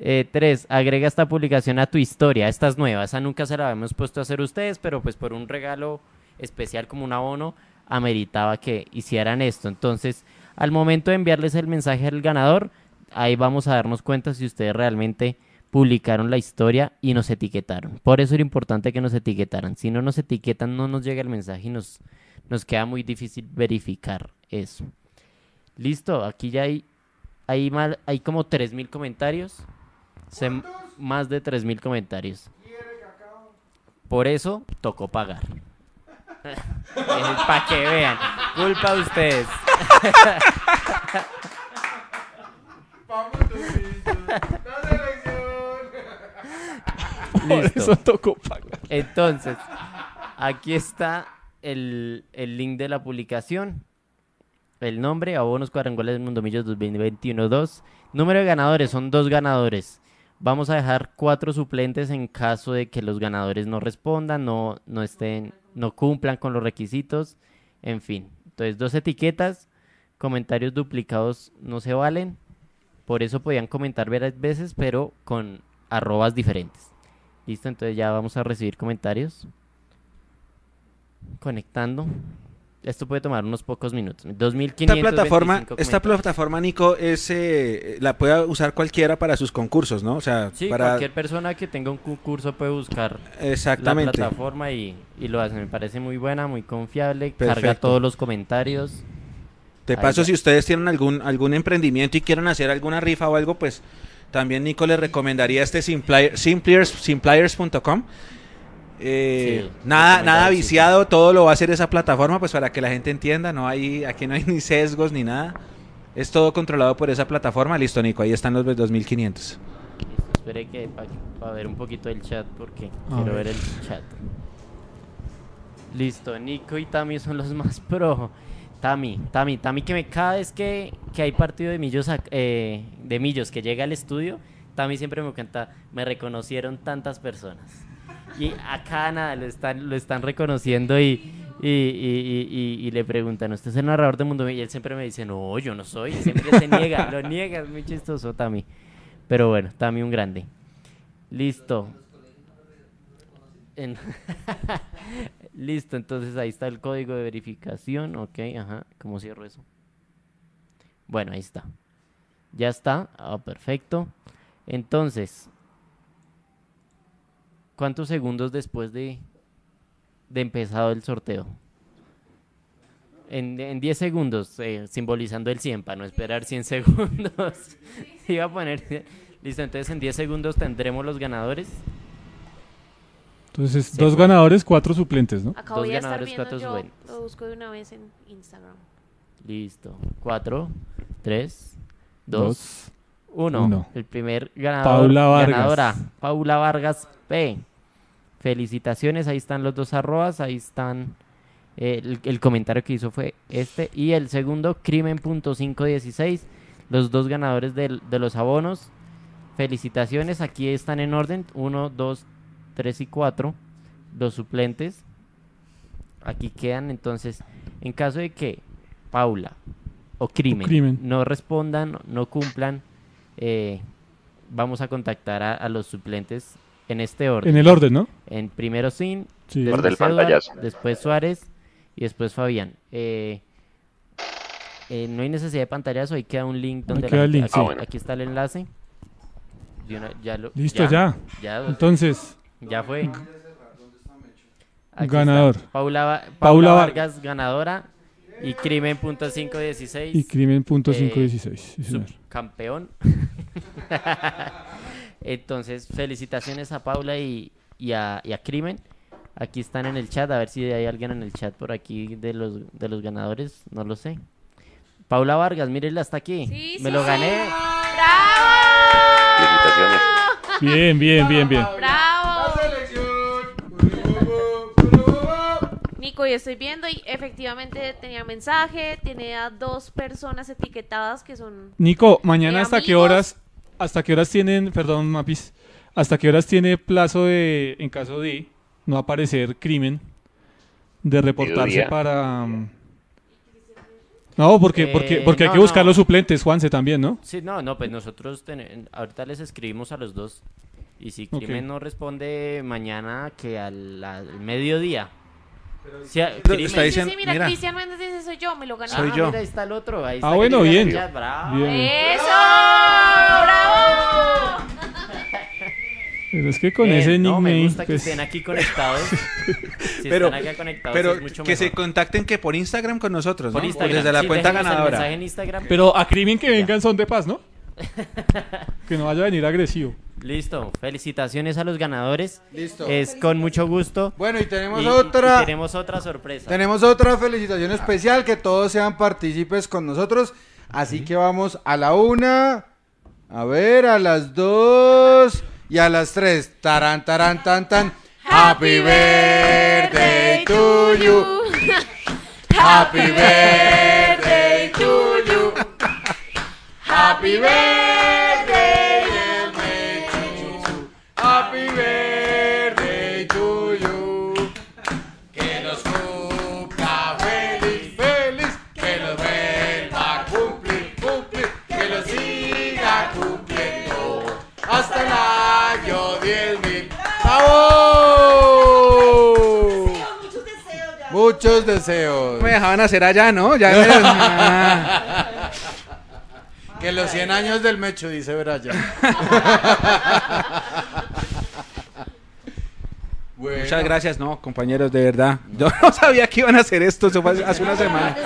Eh, tres, agrega esta publicación a tu historia. Esta es nueva. Esa nunca se la habíamos puesto a hacer ustedes, pero pues por un regalo especial como un abono, ameritaba que hicieran esto. Entonces, al momento de enviarles el mensaje al ganador, ahí vamos a darnos cuenta si ustedes realmente publicaron la historia y nos etiquetaron. Por eso era importante que nos etiquetaran. Si no nos etiquetan, no nos llega el mensaje y nos, nos queda muy difícil verificar eso. Listo, aquí ya hay, hay, mal- hay como 3.000 comentarios. Más de 3.000 comentarios. Por eso tocó pagar. Para que vean. Culpa de ustedes. Por Listo. eso tocó pagar. Entonces, aquí está el, el link de la publicación. El nombre, abonos cuadrangulas del Mundo Millos 2021-2. Número de ganadores, son dos ganadores. Vamos a dejar cuatro suplentes en caso de que los ganadores no respondan, no, no estén, no cumplan con los requisitos. En fin, entonces dos etiquetas, comentarios duplicados no se valen. Por eso podían comentar varias veces, pero con arrobas diferentes. Listo, entonces ya vamos a recibir comentarios. Conectando. Esto puede tomar unos pocos minutos. 2525 Esta plataforma, esta plataforma, Nico, es, eh, la puede usar cualquiera para sus concursos, ¿no? O sea, Sí, para... cualquier persona que tenga un concurso puede buscar Exactamente. la plataforma y, y lo hace. Me parece muy buena, muy confiable. Carga todos los comentarios. De paso, si ustedes tienen algún, algún emprendimiento y quieren hacer alguna rifa o algo, pues también Nico les recomendaría este Simplier- Simpliers, simpliers.com. Eh, Sí, nada, nada sí. viciado, todo lo va a hacer esa plataforma, pues para que la gente entienda, no hay, aquí no hay ni sesgos ni nada. Es todo controlado por esa plataforma. Listo, Nico, ahí están los 2500. Listo, espere que para ver un poquito el chat porque A quiero ver. ver el chat. Listo, Nico y Tami son los más pro. Tami, Tami, Tami que me cada vez que, que hay partido de Millos eh, de Millos que llega al estudio, Tami siempre me cuenta, me reconocieron tantas personas. Y acá nada, lo están, lo están reconociendo y, y, y- y- le preguntan, ¿usted es el narrador de Mundo? Y él siempre me dice, no, yo no soy, siempre se niega, lo niega, es muy chistoso Tami. Pero bueno, Tami un grande. Listo. En- Listo, entonces ahí está el código de verificación. Ok, ajá. ¿Cómo cierro eso? Bueno, ahí está. Ya está. Ah, perfecto. Entonces, ¿cuántos segundos después de, de empezado el sorteo? En, en 10 segundos, eh, simbolizando el 100, para no esperar 100 segundos. Iba a poner... Listo, entonces en 10 segundos tendremos los ganadores. Entonces, Sí, dos ganadores, cuatro suplentes, ¿no? Acá Dos voy a estar ganadores, viendo cuatro yo, suben. lo busco de una vez en Instagram. Listo. 4, 3, 2, Dos. 1. uno. El primer ganador. Paula Vargas. Ganadora. Paula Vargas P. Felicitaciones. Ahí están los dos arrobas. Ahí están. eh, el, el comentario que hizo fue este. Y el segundo, Crimen.516. Los dos ganadores del- de los abonos. Felicitaciones. Aquí están en orden. 1, 2, 3 y 4. Los suplentes. Aquí quedan entonces. En caso de que Paula o Crimen, Crimen. no respondan, no cumplan, eh, vamos a contactar a, a los suplentes en este orden. En el orden, ¿no? En primero Sin, Sí. Después Eduard, pantallazo. después Suárez y después Fabián. Eh, eh, no hay necesidad de pantallazo, ahí queda un link donde la link, aquí, sí. Ah, bueno. aquí está el enlace. De una- ya lo- Listo, ya. Ya, Entonces, ya fue. Aquí está. Ganador. Paula, Va- Paula Paula Var- Vargas, ganadora. Y Crimen.516. y crimen punto Eh, 516. sí, señor. subcampeón. Entonces, felicitaciones a Paula y, y a, y a Crimen. Aquí están en el chat, a ver si hay alguien en el chat por aquí de los, de los ganadores, no lo sé. Paula Vargas, mírenla, está aquí. Sí, Me sí, lo sí. gané. ¡Bravo! Felicitaciones. Bien, bien, bien, bien. ¡Bravo! Nico, y estoy viendo y efectivamente tenía mensaje, tiene a dos personas etiquetadas que son... Nico, mañana Eh, hasta qué horas, hasta qué horas tienen, perdón, Mapis, hasta qué horas tiene plazo de, en caso de no aparecer crimen, de reportarse para... um, No, porque, porque, Eh, porque hay no, que buscar no. los suplentes, Juanse también, ¿no? Sí, no, no, pues nosotros ten- ahorita les escribimos a los dos. Y si. Crimen no responde mañana, que al, al mediodía. Crimen- está Sí, diciendo- sí, mira, mira. Cristian Méndez dice, soy yo, me lo gané. Soy Ah, yo. mira, ahí está el otro. Ahí Ah, está bueno, dice en bien. bravo. Bien. ¡Eso! ¡Bravo! Pero es que con Bien, ese no, me nickname, gusta que pues, estén aquí conectados. si Pero- están acá conectados Pero es mucho que se mejor. contacten que por Instagram con nosotros, Por ¿no? O Instagram. desde la sí, cuenta ganadora. mensaje en Instagram. pero a crimen que vengan son de paz, ¿no? Que no vaya a venir agresivo. Listo. Felicitaciones a los ganadores. Listo. Es con mucho gusto. Bueno, y tenemos Y- otra. y tenemos otra sorpresa. Tenemos otra felicitación especial, que todos sean partícipes con nosotros. Así que vamos a la una, a ver, a las dos y a las tres. Tarán, tarán, tan, tan. Happy birthday to you. Happy birthday Happy birthday to you. Happy birthday to you. Que los cumpla feliz, feliz, que los vuelva a cumplir, cumplir, que los siga cumpliendo hasta el año 10.000. ¡Bravo! Muchos deseos ya. Muchos deseos. Me dejaban hacer allá, ¿no? Ya. Que los 100 años del Mecho, dice Brian. Bueno. Muchas gracias, no, compañeros, de verdad. Yo no sabía que iban a hacer esto, eso fue hace una semana.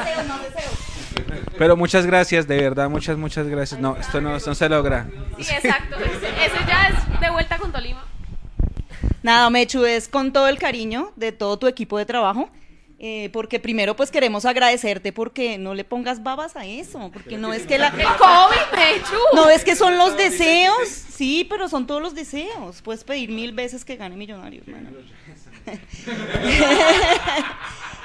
Pero muchas gracias, de verdad, muchas, muchas gracias. No, esto no, no se logra. Sí, exacto. Ese ya es de vuelta con Tolima. Nada, Mechu, es con todo el cariño de todo tu equipo de trabajo. Eh, porque primero pues queremos agradecerte porque no le pongas babas a eso, porque no es que la... El COVID. No es que son los deseos, sí, pero son todos los deseos. Puedes pedir mil veces que gane Millonarios, mano.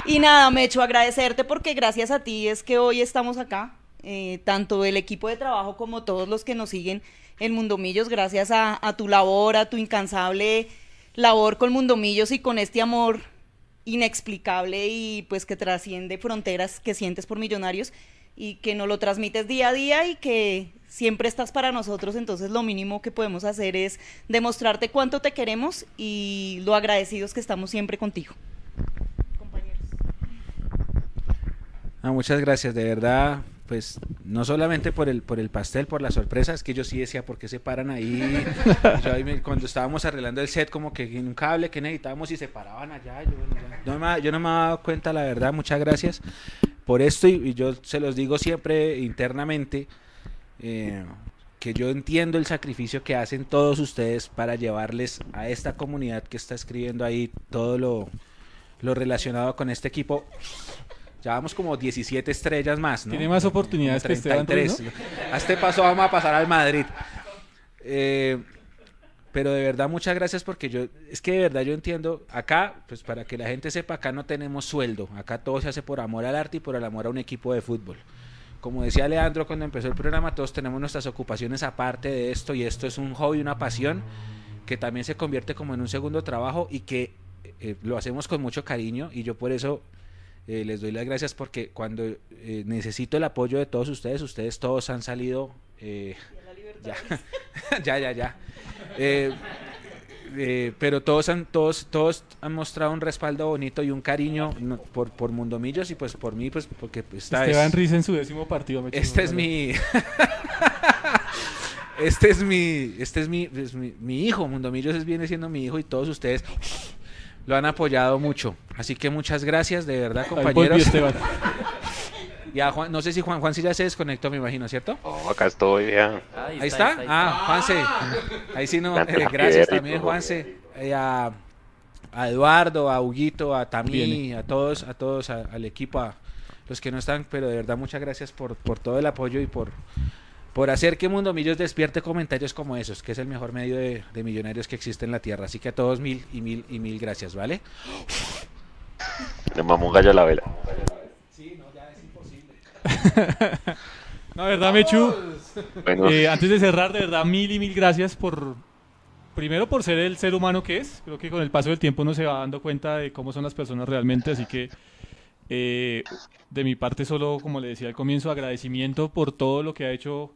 y nada, Mecho, agradecerte porque gracias a ti es que hoy estamos acá. eh, tanto el equipo de trabajo como todos los que nos siguen en Mundomillos, gracias a, a tu labor, a tu incansable labor con Mundomillos y con este amor inexplicable y pues que trasciende fronteras que sientes por Millonarios y que nos lo transmites día a día y que siempre estás para nosotros, entonces lo mínimo que podemos hacer es demostrarte cuánto te queremos y lo agradecidos que estamos siempre contigo. Compañeros. Ah, muchas gracias, de verdad. Pues no solamente por el por el pastel, por las sorpresas, que yo sí decía, ¿por qué se paran ahí? Yo ahí me- cuando estábamos arreglando el set, como que en un cable que necesitábamos y se paraban allá. Yo, no me, yo no me había dado cuenta, la verdad, muchas gracias. por esto, y, y yo se los digo siempre internamente, eh, que yo entiendo el sacrificio que hacen todos ustedes para llevarles a esta comunidad que está escribiendo ahí todo lo, lo relacionado con este equipo. Ya vamos como 17 estrellas más, ¿no? Tiene más oportunidades Como que Esteban Ruiz, 33. A este paso vamos a pasar al Madrid. Eh, pero de verdad, muchas gracias porque yo, es que de verdad yo entiendo, acá, pues para que la gente sepa, acá no tenemos sueldo, acá todo se hace por amor al arte y por el amor a un equipo de fútbol. Como decía Leandro cuando empezó el programa, todos tenemos nuestras ocupaciones aparte de esto y esto es un hobby, una pasión que también se convierte como en un segundo trabajo y que eh, lo hacemos con mucho cariño y yo por eso eh, les doy las gracias porque cuando eh, necesito el apoyo de todos ustedes, ustedes todos han salido... eh, ya, ya, ya, ya. Eh, eh, pero todos han, todos, todos han mostrado un respaldo bonito y un cariño no, por, por Mundomillos y pues por mí, pues porque esta Esteban es, Riz en su décimo partido. me este es mi, este es mi, este es mi, es mi, mi hijo, Mundomillos es, viene siendo mi hijo y todos ustedes lo han apoyado mucho. Así que muchas gracias, de verdad, Ahí compañeros. Esteban. Y a Juan, no sé si Juan, Juan sí ya se desconectó, me imagino, ¿cierto? Oh, acá estoy, ya. Ahí está. Ah, Juanse. Ahí sí no. Eh, gracias y también, todo. Juanse. Eh, a, a Eduardo, a Huguito, a Tamí, Viene. a todos, a todos, a- al equipo, a los que no están, pero de verdad muchas gracias por, por todo el apoyo y por, por hacer que Mundo Millos despierte comentarios como esos, que es el mejor medio de, de millonarios que existe en la tierra. Así que a todos mil y mil y mil gracias, ¿vale? Le mamó un gallo a la vela. No, de verdad, Mechu. Bueno, eh, antes de cerrar, de verdad, mil y mil gracias por. Primero por ser el ser humano que es. Creo que con el paso del tiempo uno se va dando cuenta de cómo son las personas realmente. Así que, eh, de mi parte, solo, como le decía al comienzo, agradecimiento por todo lo que ha hecho.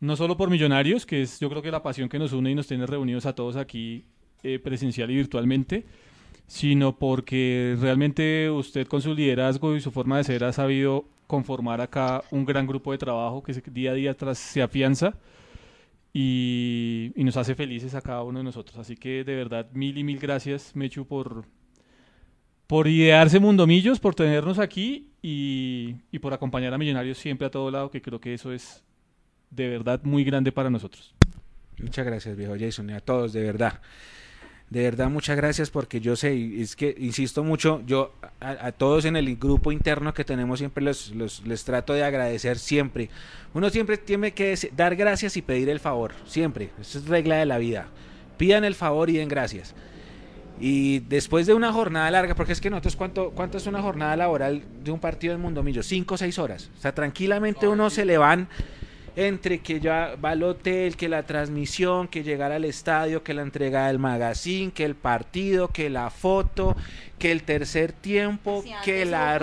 No solo por Millonarios, que es yo creo que la pasión que nos une y nos tiene reunidos a todos aquí eh, presencial y virtualmente, sino porque realmente usted con su liderazgo y su forma de ser ha sabido conformar acá un gran grupo de trabajo que día a día tras, se afianza y, y nos hace felices a cada uno de nosotros. Así que de verdad, mil y mil gracias, Mechu, por, por idearse Mundomillos, por tenernos aquí y, y por acompañar a Millonarios siempre a todo lado, que creo que eso es de verdad muy grande para nosotros. Muchas gracias, viejo Jason, y a todos, de verdad. De verdad, muchas gracias porque yo sé, y es que insisto mucho, yo a, a todos en el grupo interno que tenemos siempre los, los- les trato de agradecer siempre. Uno siempre tiene que dar gracias y pedir el favor, siempre. Esa es regla de la vida. Pidan el favor y den gracias. Y después de una jornada larga, porque es que nosotros, ¿cuánto, cuánto es una jornada laboral de un partido en Mundomillo? Cinco o seis horas. O sea, tranquilamente uno se le van entre que ya va al hotel, que la transmisión, que llegar al estadio, que la entrega del magazine, que el partido, que la foto, que el tercer tiempo, Si que la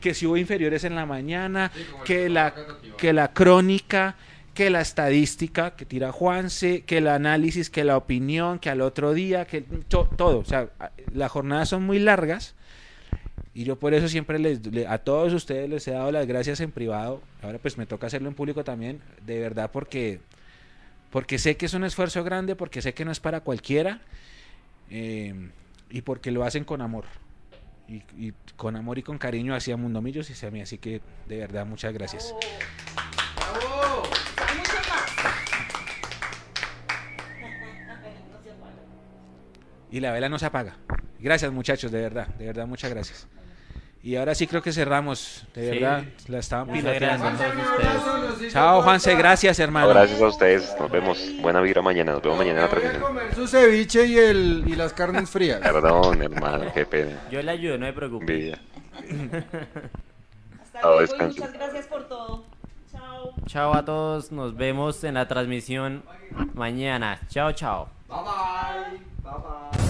que si hubo inferiores en la mañana, que la que la crónica, que la estadística que tira Juanse, que el análisis, que la opinión, que al otro día, que to- todo, o sea, las jornadas son muy largas. Y yo por eso siempre les, le- a todos ustedes les he dado las gracias en privado. Ahora pues me toca hacerlo en público también, de verdad porque porque sé que es un esfuerzo grande, porque sé que no es para cualquiera eh, y porque lo hacen con amor. Y, y con amor y con cariño hacia Mundo Millos y hacia mí. Así que de verdad muchas gracias. Y la vela no se apaga. Gracias muchachos, de verdad, de verdad muchas gracias. Y ahora sí creo que cerramos, de Sí. verdad, la estaban piloteando. Chao Juanse, gracias no, hermano. gracias a ustedes. Nos vemos. Buena vibra mañana. Nos vemos mañana en la Voy a transmisión. comer su ceviche y, el, y las carnes frías. Perdón, hermano. Qué pena. Yo le ayudo, no me preocupe. Envidia. Hasta luego y muchas gracias por todo. Chao. Chao a todos, nos vemos en la transmisión mañana. Chao, chao. Vamos.